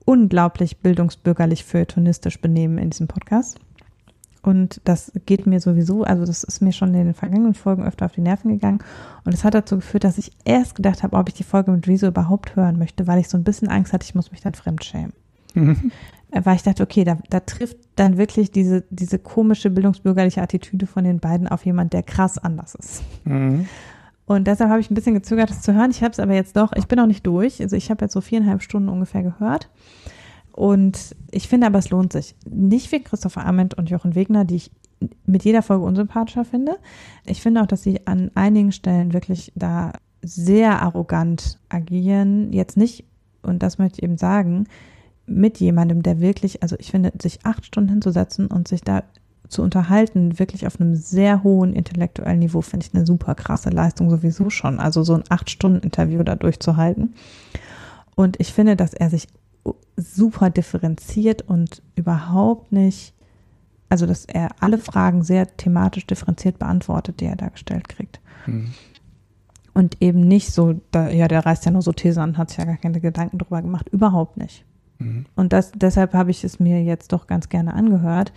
unglaublich bildungsbürgerlich feuilletonistisch benehmen in diesem Podcast. Und das geht mir sowieso, also das ist mir schon in den vergangenen Folgen öfter auf die Nerven gegangen. Und es hat dazu geführt, dass ich erst gedacht habe, ob ich die Folge mit Rezo überhaupt hören möchte, weil ich so ein bisschen Angst hatte, ich muss mich dann fremdschämen. Mhm. Weil ich dachte, okay, da, da trifft dann wirklich diese, diese komische bildungsbürgerliche Attitüde von den beiden auf jemand, der krass anders ist. Mhm. Und deshalb habe ich ein bisschen gezögert, das zu hören. Ich habe es aber jetzt doch, ich bin auch nicht durch. Also ich habe jetzt so viereinhalb Stunden ungefähr gehört. Und ich finde aber, es lohnt sich. Nicht wie Christopher Ament und Jochen Wegner, die ich mit jeder Folge unsympathischer finde. Ich finde auch, dass sie an einigen Stellen wirklich da sehr arrogant agieren. Jetzt nicht, und das möchte ich eben sagen, mit jemandem, der wirklich, also ich finde, sich acht Stunden hinzusetzen und sich da zu unterhalten, wirklich auf einem sehr hohen intellektuellen Niveau, finde ich eine super krasse Leistung sowieso schon. Also so ein acht Stunden Interview da durchzuhalten. Und ich finde, dass er sich super differenziert und überhaupt nicht, also dass er alle Fragen sehr thematisch differenziert beantwortet, die er da gestellt kriegt. Mhm. Und eben nicht so, da, ja, der reißt ja nur so Thesen an, hat sich ja gar keine Gedanken drüber gemacht, überhaupt nicht. Mhm. Und das, deshalb habe ich es mir jetzt doch ganz gerne angehört,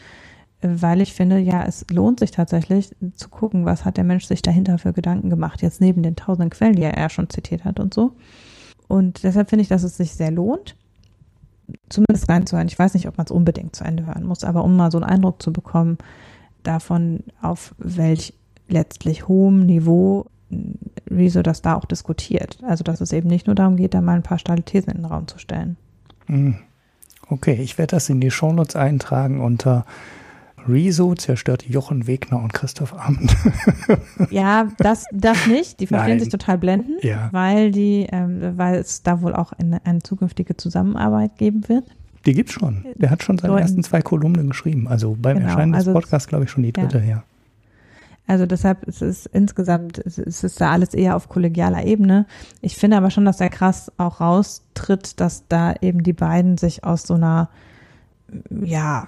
weil ich finde, ja, es lohnt sich tatsächlich zu gucken, was hat der Mensch sich dahinter für Gedanken gemacht, jetzt neben den tausenden Quellen, die er ja schon zitiert hat und so. Und deshalb finde ich, dass es sich sehr lohnt zumindest reinzuhören. Ich weiß nicht, ob man es unbedingt zu Ende hören muss, aber um mal so einen Eindruck zu bekommen davon, auf welch letztlich hohem Niveau Rezo das da auch diskutiert. Also dass es eben nicht nur darum geht, da mal ein paar steile Thesen in den Raum zu stellen. Mhm. Okay, ich werde das in die Shownotes eintragen unter Rezo zerstört Jochen Wegner und Christoph Amt. ja, das, das nicht. Die verstehen Nein. sich total blenden, Ja. weil die, ähm, weil es da wohl auch eine, eine zukünftige Zusammenarbeit geben wird. Die gibt's schon. Der hat schon seine in- ersten zwei Kolumnen geschrieben. Also beim Genau, Erscheinen des also- Podcasts, glaube ich, schon die dritte, ja. Also deshalb ist es insgesamt, es es ist da alles eher auf kollegialer Ebene. Ich finde aber schon, dass der krass auch raustritt, dass da eben die beiden sich aus so einer, ja,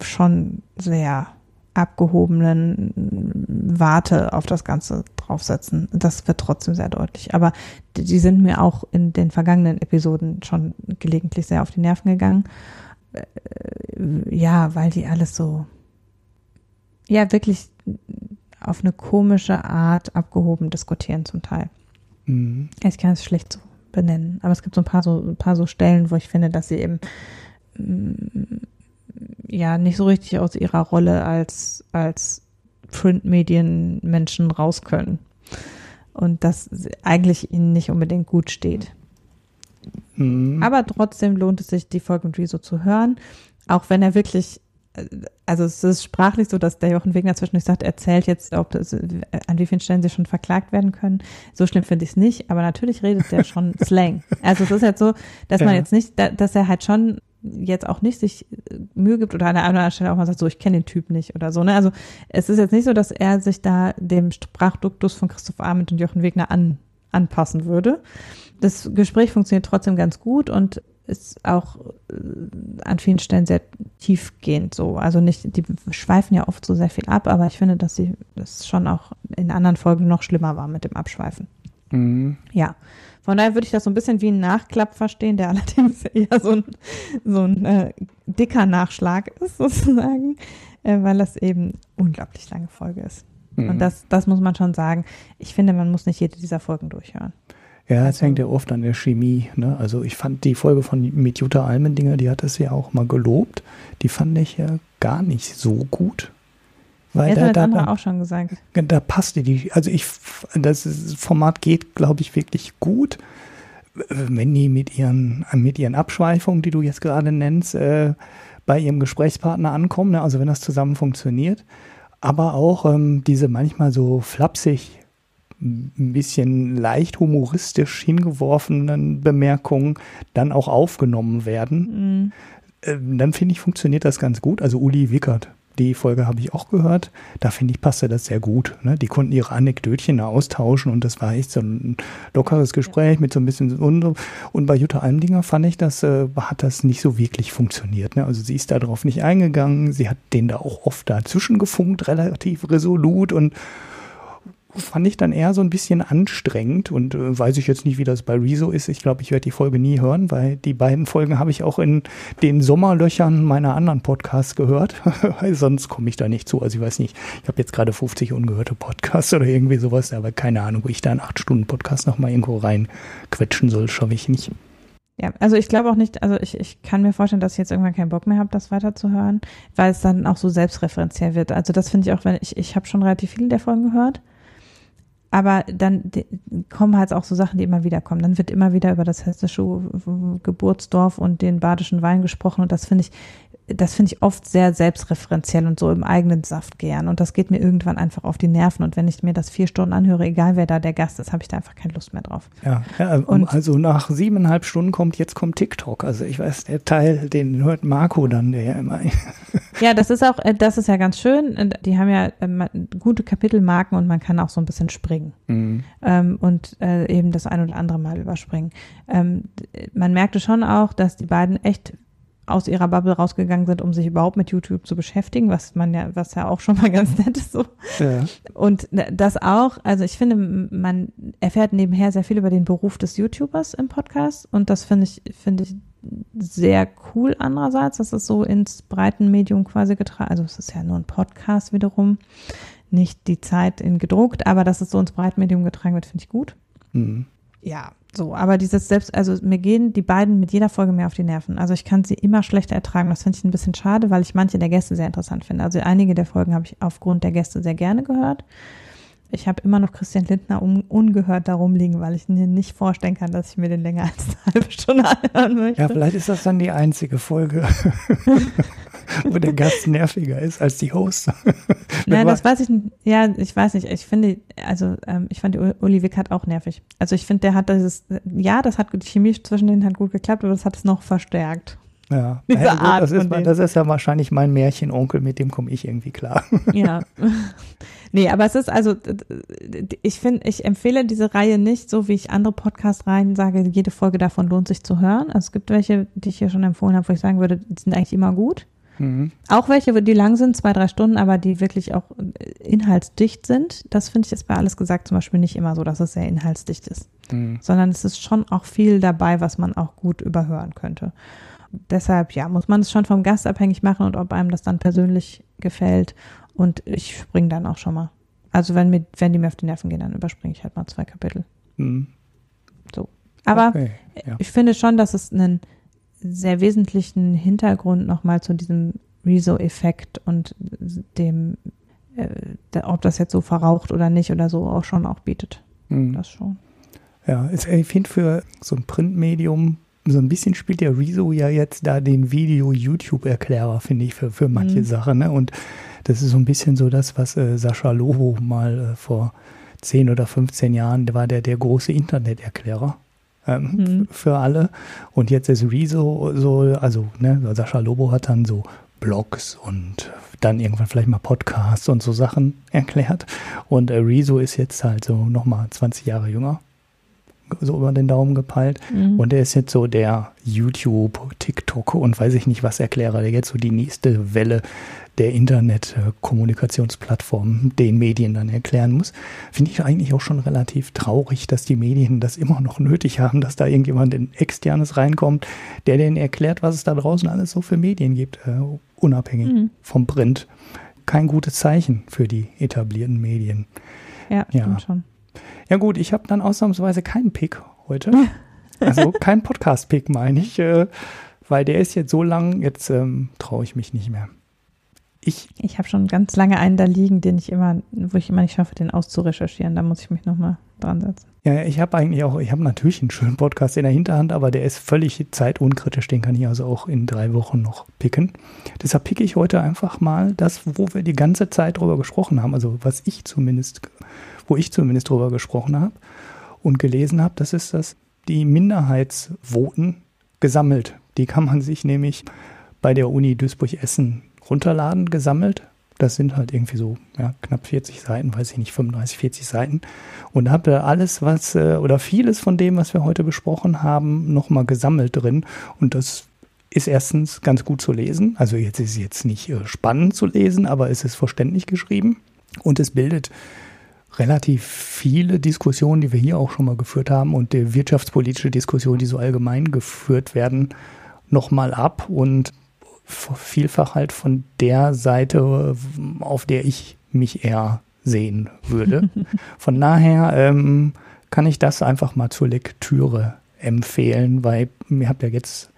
schon sehr abgehobenen Warte auf das Ganze draufsetzen. Das wird trotzdem sehr deutlich. Aber die die sind mir auch in den vergangenen Episoden schon gelegentlich sehr auf die Nerven gegangen. Äh, Ja, weil die alles so, ja, wirklich auf eine komische Art abgehoben diskutieren zum Teil. Mhm. Ich kann es schlecht so benennen, aber es gibt so ein paar so ein paar so Stellen, wo ich finde, dass sie eben mm, ja nicht so richtig aus ihrer Rolle als als Printmedienmenschen raus können und das eigentlich ihnen nicht unbedingt gut steht. Mhm. Aber trotzdem lohnt es sich, die Folge mit Rezo zu hören, auch wenn er wirklich, also es ist sprachlich so, dass der Jochen Wegner zwischendurch sagt, er erzählt jetzt, ob das, an wie vielen Stellen sie schon verklagt werden können. So schlimm finde ich es nicht, aber natürlich redet der schon Slang. Also es ist halt so, dass man Ja. jetzt nicht, da- dass er halt schon jetzt auch nicht sich äh, Mühe gibt oder an einer anderen Stelle auch mal sagt, so ich kenne den Typ nicht oder so. Ne? Also es ist jetzt nicht so, dass er sich da dem Sprachduktus von Christoph Arment und Jochen Wegner an, anpassen würde. Das Gespräch funktioniert trotzdem ganz gut und ist auch äh, an vielen Stellen sehr tiefgehend so. Also nicht, die schweifen ja oft so sehr viel ab, aber ich finde, dass sie das schon auch in anderen Folgen noch schlimmer war mit dem Abschweifen. Mhm. Ja. Von daher würde ich das so ein bisschen wie ein Nachklapp verstehen, der allerdings eher so ein, so ein äh, dicker Nachschlag ist, sozusagen, äh, weil das eben unglaublich lange Folge ist. Mhm. Und das, das muss man schon sagen. Ich finde, man muss nicht jede dieser Folgen durchhören. Ja, es Also- hängt ja oft an der Chemie. Ne? Also ich fand die Folge von mit Jutta Almendinger, die hat es ja auch mal gelobt. Die fand ich ja gar nicht so gut. Weil Jetzt da, hat das da, andere auch schon gesagt. da passte die, also ich, das Format geht, glaube ich, wirklich gut. Wenn die mit ihren, mit ihren Abschweifungen, die du jetzt gerade nennst, äh, bei ihrem Gesprächspartner ankommen, ne? also wenn das zusammen funktioniert. Aber auch ähm, diese manchmal so flapsig, ein bisschen leicht humoristisch hingeworfenen Bemerkungen dann auch aufgenommen werden Mm, ähm, dann finde ich, funktioniert das ganz gut. Also Uli Wickert, die Folge habe ich auch gehört. Da finde ich, passte das sehr gut. Ne? Die konnten ihre Anekdötchen austauschen und das war echt so ein lockeres Gespräch mit so ein bisschen und, und bei Jutta Almdinger fand ich, das äh, hat das nicht so wirklich funktioniert. Ne? Also sie ist da drauf nicht eingegangen. Sie hat den da auch oft dazwischen gefunkt, relativ resolut und fand ich dann eher so ein bisschen anstrengend und äh, weiß ich jetzt nicht, wie das bei Rezo ist. Ich glaube, ich werde die Folge nie hören, weil die beiden Folgen habe ich auch in den Sommerlöchern meiner anderen Podcasts gehört, sonst komme ich da nicht zu. Also ich weiß nicht, ich habe jetzt gerade 50 ungehörte Podcasts oder irgendwie sowas, aber keine Ahnung, wo ich da einen 8-Stunden-Podcast nochmal irgendwo reinquetschen soll, schaffe ich nicht. Ja, also ich glaube auch nicht, also ich, ich kann mir vorstellen, dass ich jetzt irgendwann keinen Bock mehr habe, das weiterzuhören, weil es dann auch so selbstreferenziell wird. Also das finde ich auch, wenn ich, ich habe schon relativ viele der Folgen gehört, aber dann kommen halt auch so Sachen, die immer wieder kommen. Dann wird immer wieder über das hessische Geburtsdorf und den badischen Wein gesprochen und das finde ich, das finde ich oft sehr selbstreferenziell und so im eigenen Saft gern. Und das geht mir irgendwann einfach auf die Nerven. Und wenn ich mir das vier Stunden anhöre, egal wer da der Gast ist, habe ich da einfach keine Lust mehr drauf. Ja, ja Und- also nach siebeneinhalb Stunden kommt, jetzt kommt TikTok. Also ich weiß, der Teil, den hört Marco dann, der ja immer. Ja, das ist auch, äh, das ist ja ganz schön. Äh, Die haben ja ähm, gute Kapitelmarken und man kann auch so ein bisschen springen Mhm. ähm, und äh, eben das ein oder andere Mal überspringen. Ähm, man merkte schon auch, dass die beiden echt aus ihrer Bubble rausgegangen sind, um sich überhaupt mit YouTube zu beschäftigen, was man ja, was ja auch schon mal ganz nett ist so. Ja. Und das auch, also ich finde, man erfährt nebenher sehr viel über den Beruf des YouTubers im Podcast und das finde ich, finde ich sehr cool andererseits, dass es so ins Breitenmedium quasi getragen, also es ist ja nur ein Podcast wiederum, nicht die Zeit in gedruckt, aber dass es so ins Breitenmedium getragen wird, finde ich gut. Mhm. Ja, so, aber dieses selbst, also mir gehen die beiden mit jeder Folge mehr auf die Nerven. Also ich kann sie immer schlechter ertragen. Das finde ich ein bisschen schade, weil ich manche der Gäste sehr interessant finde. Also einige der Folgen habe ich aufgrund der Gäste sehr gerne gehört. Ich habe immer noch Christian Lindner um, ungehört darum liegen, weil ich mir nicht vorstellen kann, dass ich mir den länger als eine halbe Stunde anhören möchte. Ja, vielleicht ist das dann die einzige Folge, wo der Gast nerviger ist als die Host. Nein, das weiß ich nicht. Ja, ich weiß nicht. Ich finde, also ähm, ich fand die Uli Wickert auch nervig. Also ich finde, der hat dieses, ja, das hat die Chemie zwischen denen hat gut geklappt, aber das hat es noch verstärkt. Ja, Diese ja, Art das, ist, das ist ja wahrscheinlich mein Märchenonkel, mit dem komme ich irgendwie klar. Ja. Nee, aber es ist also, ich finde, ich empfehle diese Reihe nicht, so wie ich andere Podcast-Reihen sage, jede Folge davon lohnt sich zu hören. Also es gibt welche, die ich hier schon empfohlen habe, wo ich sagen würde, die sind eigentlich immer gut. Mhm. Auch welche, die lang sind, zwei, drei Stunden, aber die wirklich auch inhaltsdicht sind. Das finde ich jetzt bei alles gesagt zum Beispiel nicht immer so, dass es sehr inhaltsdicht ist. Mhm. Sondern es ist schon auch viel dabei, was man auch gut überhören könnte deshalb, ja, muss man es schon vom Gast abhängig machen und ob einem das dann persönlich gefällt. Und ich springe dann auch schon mal. Also wenn mir, wenn die mir auf die Nerven gehen, dann überspringe ich halt mal zwei Kapitel. Mhm. So. Aber okay, ja. ich finde schon, dass es einen sehr wesentlichen Hintergrund nochmal zu diesem Rezo-Effekt und dem, äh, ob das jetzt so verraucht oder nicht oder so, auch schon auch bietet. Mhm. Das schon. Ja, ich finde für so ein Printmedium so ein bisschen spielt der Rezo ja jetzt da den Video-YouTube-Erklärer, finde ich, für, für manche mhm. Sachen. Ne? Und das ist so ein bisschen so das, was äh, Sascha Lobo mal äh, vor 10 oder 15 Jahren, der war der, der große Interneterklärer. Ähm, mhm. für alle. Und jetzt ist Rezo so, also ne, Sascha Lobo hat dann so Blogs und dann irgendwann vielleicht mal Podcasts und so Sachen erklärt. Und äh, Rezo ist jetzt halt so nochmal 20 Jahre jünger so über den Daumen gepeilt. Mhm. Und er ist jetzt so der YouTube, TikTok und weiß ich nicht was Erklärer, der jetzt so die nächste Welle der Internet-Kommunikationsplattformen den Medien dann erklären muss. Finde ich eigentlich auch schon relativ traurig, dass die Medien das immer noch nötig haben, dass da irgendjemand in Externes reinkommt, der denen erklärt, was es da draußen alles so für Medien gibt, äh, unabhängig mhm. vom Print. Kein gutes Zeichen für die etablierten Medien. Ja, ja. schon. Ja gut, ich habe dann ausnahmsweise keinen Pick heute. Also kein Podcast-Pick meine ich, äh, weil der ist jetzt so lang, jetzt ähm, traue ich mich nicht mehr. Ich, ich habe schon ganz lange einen da liegen, den ich immer, wo ich immer nicht schaffe, den auszurecherchieren. Da muss ich mich nochmal dran setzen. Ja, ich habe eigentlich auch, ich habe natürlich einen schönen Podcast in der Hinterhand, aber der ist völlig zeitunkritisch. Den kann ich also auch in drei Wochen noch picken. Deshalb picke ich heute einfach mal das, wo wir die ganze Zeit drüber gesprochen haben. Also was ich zumindest wo ich zumindest drüber gesprochen habe und gelesen habe, das ist das, die Minderheitsvoten gesammelt. Die kann man sich nämlich bei der Uni Duisburg-Essen runterladen, gesammelt. Das sind halt irgendwie so ja, knapp 40 Seiten, weiß ich nicht, 35, 40 Seiten. Und ihr alles, was äh, oder vieles von dem, was wir heute besprochen haben, nochmal gesammelt drin. Und das ist erstens ganz gut zu lesen. Also jetzt ist es jetzt nicht äh, spannend zu lesen, aber es ist verständlich geschrieben. Und es bildet relativ viele Diskussionen, die wir hier auch schon mal geführt haben und die wirtschaftspolitische Diskussion, die so allgemein geführt werden, nochmal ab und vielfach halt von der Seite, auf der ich mich eher sehen würde. Von daher ähm, kann ich das einfach mal zur Lektüre empfehlen, weil ihr habt ja jetzt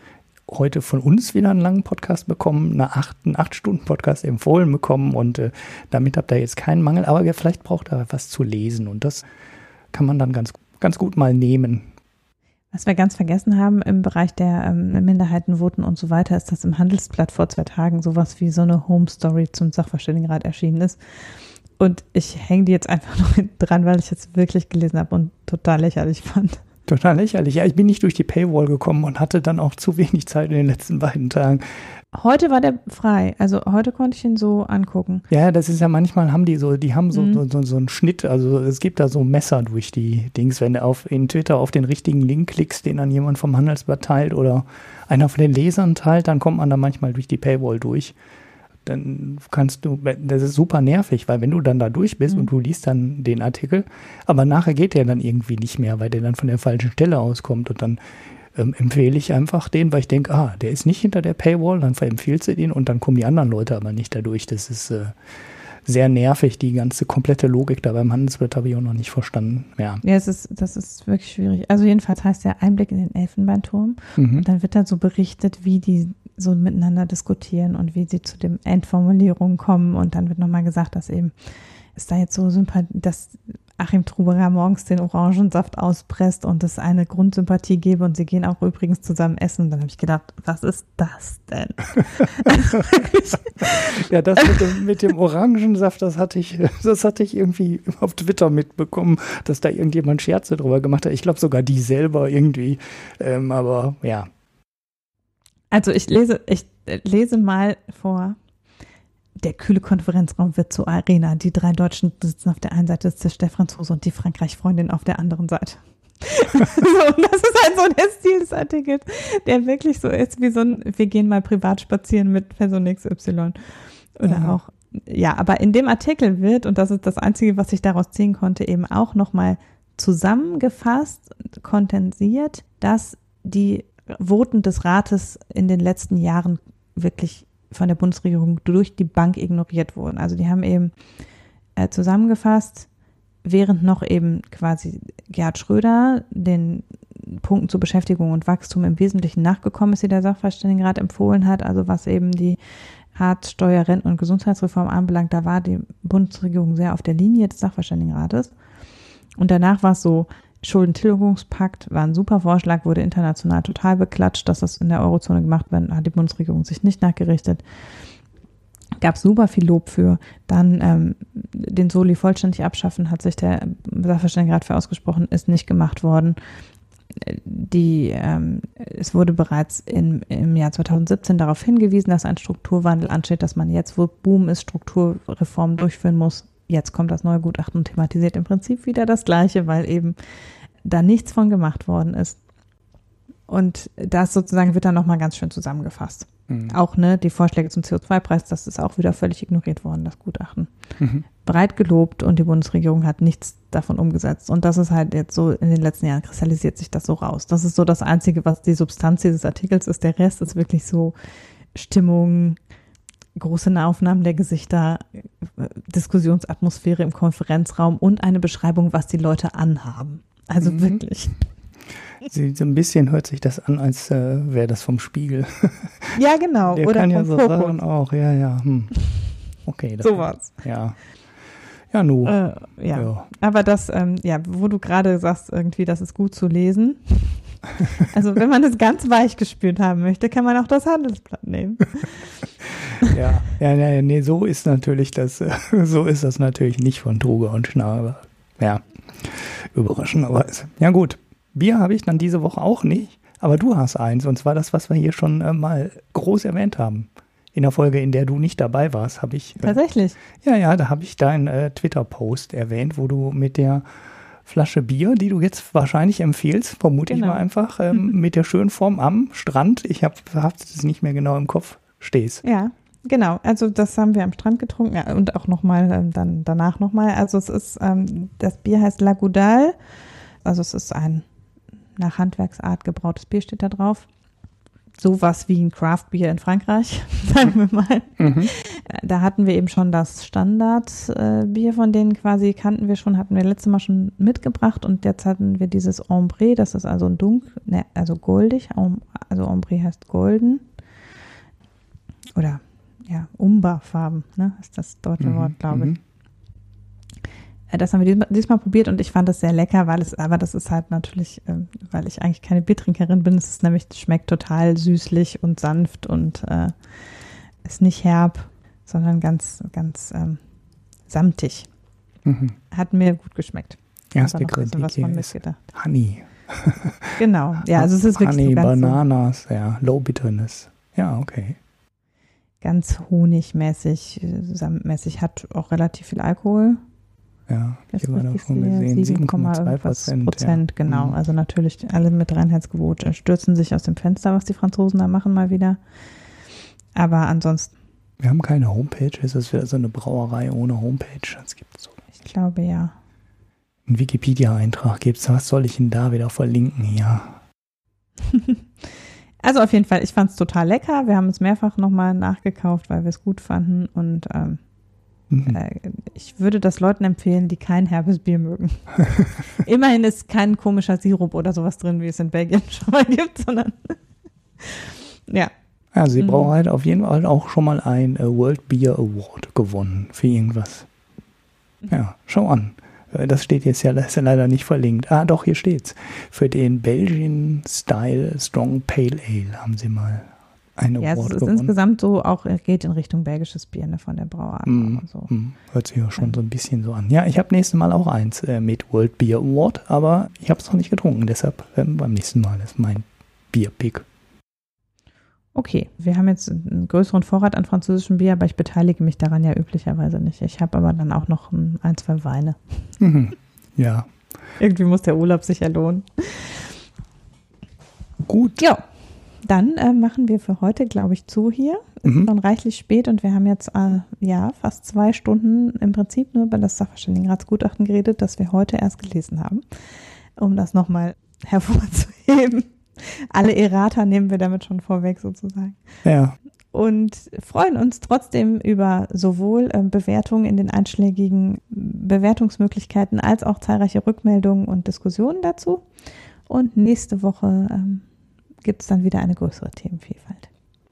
heute von uns wieder einen langen Podcast bekommen, eine acht, einen acht Stunden Podcast empfohlen bekommen und äh, damit habt ihr jetzt keinen Mangel, aber vielleicht braucht ihr was zu lesen und das kann man dann ganz, ganz gut mal nehmen. Was wir ganz vergessen haben im Bereich der ähm, Minderheitenvoten und so weiter, ist, dass im Handelsblatt vor zwei Tagen sowas wie so eine Home Story zum Sachverständigenrat erschienen ist. Und ich hänge die jetzt einfach noch dran, weil ich jetzt wirklich gelesen habe und total lächerlich fand. Total lächerlich. Ja, ich bin nicht durch die Paywall gekommen und hatte dann auch zu wenig Zeit in den letzten beiden Tagen. Heute war der frei, also heute konnte ich ihn so angucken. Ja, das ist ja manchmal haben die so, die haben so, mhm. so, so, so einen Schnitt, also es gibt da so Messer durch die Dings, wenn du auf in Twitter auf den richtigen Link klickst, den dann jemand vom Handelsblatt teilt oder einer von den Lesern teilt, dann kommt man da manchmal durch die Paywall durch dann kannst du, das ist super nervig, weil wenn du dann da durch bist mhm. und du liest dann den Artikel, aber nachher geht der dann irgendwie nicht mehr, weil der dann von der falschen Stelle auskommt und dann ähm, empfehle ich einfach den, weil ich denke, ah, der ist nicht hinter der Paywall, dann verempfiehlst du den und dann kommen die anderen Leute aber nicht dadurch. Das ist äh, sehr nervig, die ganze komplette Logik da beim Handelsblatt habe ich auch noch nicht verstanden. Ja, ja es ist, das ist wirklich schwierig. Also jedenfalls heißt der Einblick in den Elfenbeinturm mhm. und dann wird da so berichtet, wie die so miteinander diskutieren und wie sie zu den Endformulierungen kommen. Und dann wird nochmal gesagt, dass eben ist da jetzt so Sympathie, dass Achim Truberer morgens den Orangensaft auspresst und es eine Grundsympathie gebe und sie gehen auch übrigens zusammen essen. Und dann habe ich gedacht, was ist das denn? ja, das mit dem, mit dem, Orangensaft, das hatte ich, das hatte ich irgendwie auf Twitter mitbekommen, dass da irgendjemand Scherze drüber gemacht hat. Ich glaube sogar die selber irgendwie. Ähm, aber ja. Also ich lese, ich lese mal vor der kühle Konferenzraum wird zur Arena. Die drei Deutschen sitzen auf der einen Seite, ist der Franzose und die Frankreich-Freundin auf der anderen Seite. so, und das ist halt so der Stil des Artikels, der wirklich so ist wie so ein, wir gehen mal privat spazieren mit Person XY. Oder Aha. auch, ja, aber in dem Artikel wird, und das ist das Einzige, was ich daraus ziehen konnte, eben auch nochmal zusammengefasst, kondensiert, dass die Voten des Rates in den letzten Jahren wirklich von der Bundesregierung durch die Bank ignoriert wurden. Also die haben eben äh, zusammengefasst, während noch eben quasi Gerhard Schröder den Punkten zur Beschäftigung und Wachstum im Wesentlichen nachgekommen ist, die der Sachverständigenrat empfohlen hat, also was eben die Hartz, Steuer, Renten und Gesundheitsreform anbelangt, da war die Bundesregierung sehr auf der Linie des Sachverständigenrates. Und danach war es so, Schuldentilgungspakt war ein super Vorschlag, wurde international total beklatscht, dass das in der Eurozone gemacht wird, hat die Bundesregierung sich nicht nachgerichtet. Gab super viel Lob für. Dann ähm, den Soli vollständig abschaffen, hat sich der Sachverständigenrat für ausgesprochen, ist nicht gemacht worden. Die, ähm, es wurde bereits in, im Jahr 2017 darauf hingewiesen, dass ein Strukturwandel ansteht, dass man jetzt, wo Boom ist, Strukturreformen durchführen muss jetzt kommt das neue Gutachten und thematisiert im Prinzip wieder das Gleiche, weil eben da nichts von gemacht worden ist. Und das sozusagen wird dann nochmal ganz schön zusammengefasst. Mhm. Auch ne, die Vorschläge zum CO2-Preis, das ist auch wieder völlig ignoriert worden, das Gutachten. Mhm. Breit gelobt und die Bundesregierung hat nichts davon umgesetzt. Und das ist halt jetzt so, in den letzten Jahren kristallisiert sich das so raus. Das ist so das Einzige, was die Substanz dieses Artikels ist. Der Rest ist wirklich so Stimmung, große Nahaufnahmen der Gesichter, Diskussionsatmosphäre im Konferenzraum und eine Beschreibung, was die Leute anhaben. Also mhm. wirklich. Sie, so ein bisschen hört sich das an, als äh, wäre das vom Spiegel. Ja, genau. Der Oder kann ja so sagen auch, ja, ja. Hm. Okay. Das, Sowas. Ja. Ja, nu. Äh, ja. ja. Aber das, ähm, ja, wo du gerade sagst, irgendwie, das ist gut zu lesen. Also, wenn man das ganz weich gespürt haben möchte, kann man auch das Handelsblatt nehmen. ja, ja, ja, nee, so ist natürlich das, so ist das natürlich nicht von Truge und Schnabe. Ja, überraschenderweise. Ja, gut. Bier habe ich dann diese Woche auch nicht, aber du hast eins, und zwar das, was wir hier schon äh, mal groß erwähnt haben. In der Folge, in der du nicht dabei warst, habe ich. Äh, Tatsächlich? Ja, ja, da habe ich deinen äh, Twitter-Post erwähnt, wo du mit der Flasche Bier, die du jetzt wahrscheinlich empfiehlst, vermute genau. ich mal einfach, ähm, mit der schönen Form am Strand. Ich habe es nicht mehr genau im Kopf, stehst. Ja, Genau, also das haben wir am Strand getrunken ja, und auch nochmal ähm, dann danach nochmal. Also es ist, ähm, das Bier heißt Lagudal. Also es ist ein nach Handwerksart gebrautes Bier, steht da drauf. Sowas wie ein Craft-Bier in Frankreich, sagen wir mal. Mhm. Da hatten wir eben schon das Standardbier, äh, von denen quasi kannten wir schon, hatten wir letztes Mal schon mitgebracht und jetzt hatten wir dieses Ombre, das ist also ein dunkel, ne, also goldig, also Ombre heißt golden. Oder ja, Umba-Farben, ne, ist das deutsche mhm, Wort, glaube ich. Mhm. Äh, das haben wir diesmal, probiert und ich fand das sehr lecker, weil es, aber das ist halt natürlich, äh, weil ich eigentlich keine Biertrinkerin bin, es ist nämlich, schmeckt total süßlich und sanft und äh, ist nicht herb, sondern ganz, ganz ähm, samtig. Mhm. Hat mir gut geschmeckt. Erste Kritik was. Honey. genau, ja, also es ist wirklich Honey, so Bananas, so ja, Low Bitterness. Ja, okay ganz honigmäßig, samtmäßig, hat auch relativ viel Alkohol. Ja, ich habe davon gesehen, 7,2 Prozent. Prozent ja. Genau, mhm. also natürlich alle mit Reinheitsgebot stürzen sich aus dem Fenster, was die Franzosen da machen mal wieder. Aber ansonsten. Wir haben keine Homepage, ist das wieder so eine Brauerei ohne Homepage? Das gibt so. Ich glaube ja. Ein Wikipedia-Eintrag gibt es, was soll ich denn da wieder verlinken hier? Also auf jeden Fall, ich fand es total lecker. Wir haben es mehrfach nochmal nachgekauft, weil wir es gut fanden. Und ähm, äh, ich würde das Leuten empfehlen, die kein herbes Bier mögen. Immerhin ist kein komischer Sirup oder sowas drin, wie es in Belgien schon mal gibt, sondern ja. Ja, sie mhm. braucht halt auf jeden Fall auch schon mal ein äh, World Beer Award gewonnen für irgendwas. Ja, schau an. Äh, Das steht jetzt ja, das ist ja leider nicht verlinkt. Ah, doch, hier steht's. Für den Belgian Style Strong Pale Ale haben sie mal eine Ja, es Award ist gewonnen. insgesamt so auch, geht in Richtung belgisches Bier ne, von der Brauart. Mm, So. mm, hört sich ja schon so ein bisschen so an. Ja, ich habe nächstes Mal auch eins äh, mit World Beer Award, aber ich habe es noch nicht getrunken. Deshalb ähm, beim nächsten Mal ist mein Bierpick. Okay, wir haben jetzt einen größeren Vorrat an französischem Bier, aber ich beteilige mich daran ja üblicherweise nicht. Ich habe aber dann auch noch ein, ein, zwei Weine. Mhm. Ja, Irgendwie muss der Urlaub sich ja lohnen. gut. Ja, dann äh, machen wir für heute, glaube ich, zu hier. Es Mhm. ist schon reichlich spät und wir haben jetzt äh, ja fast zwei Stunden im Prinzip nur über das Sachverständigenratsgutachten geredet, das wir heute erst gelesen haben, um das nochmal hervorzuheben. Alle Errata nehmen wir damit schon vorweg sozusagen. Ja, und freuen uns trotzdem über sowohl ähm, Bewertungen in den einschlägigen Bewertungsmöglichkeiten als auch zahlreiche Rückmeldungen und Diskussionen dazu. Und nächste Woche ähm, gibt es dann wieder eine größere Themenvielfalt.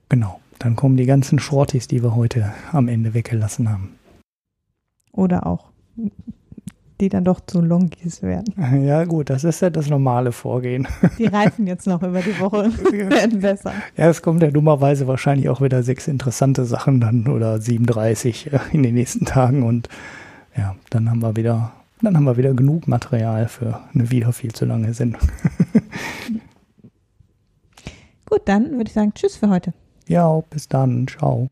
genau. Dann kommen die ganzen Shorties, die wir heute am Ende weggelassen haben. Oder auch die dann doch zu Longies werden. Ja, gut, das ist ja das normale Vorgehen. Die reifen jetzt noch über die Woche und werden besser. Ja, es kommt ja dummerweise wahrscheinlich auch wieder sechs interessante Sachen dann oder 37 äh, in den nächsten Tagen und ja, dann haben wir wieder, dann haben wir wieder genug Material für eine wieder viel zu lange Sendung. Gut, dann würde ich sagen, tschüss für heute. Ja, bis dann, ciao.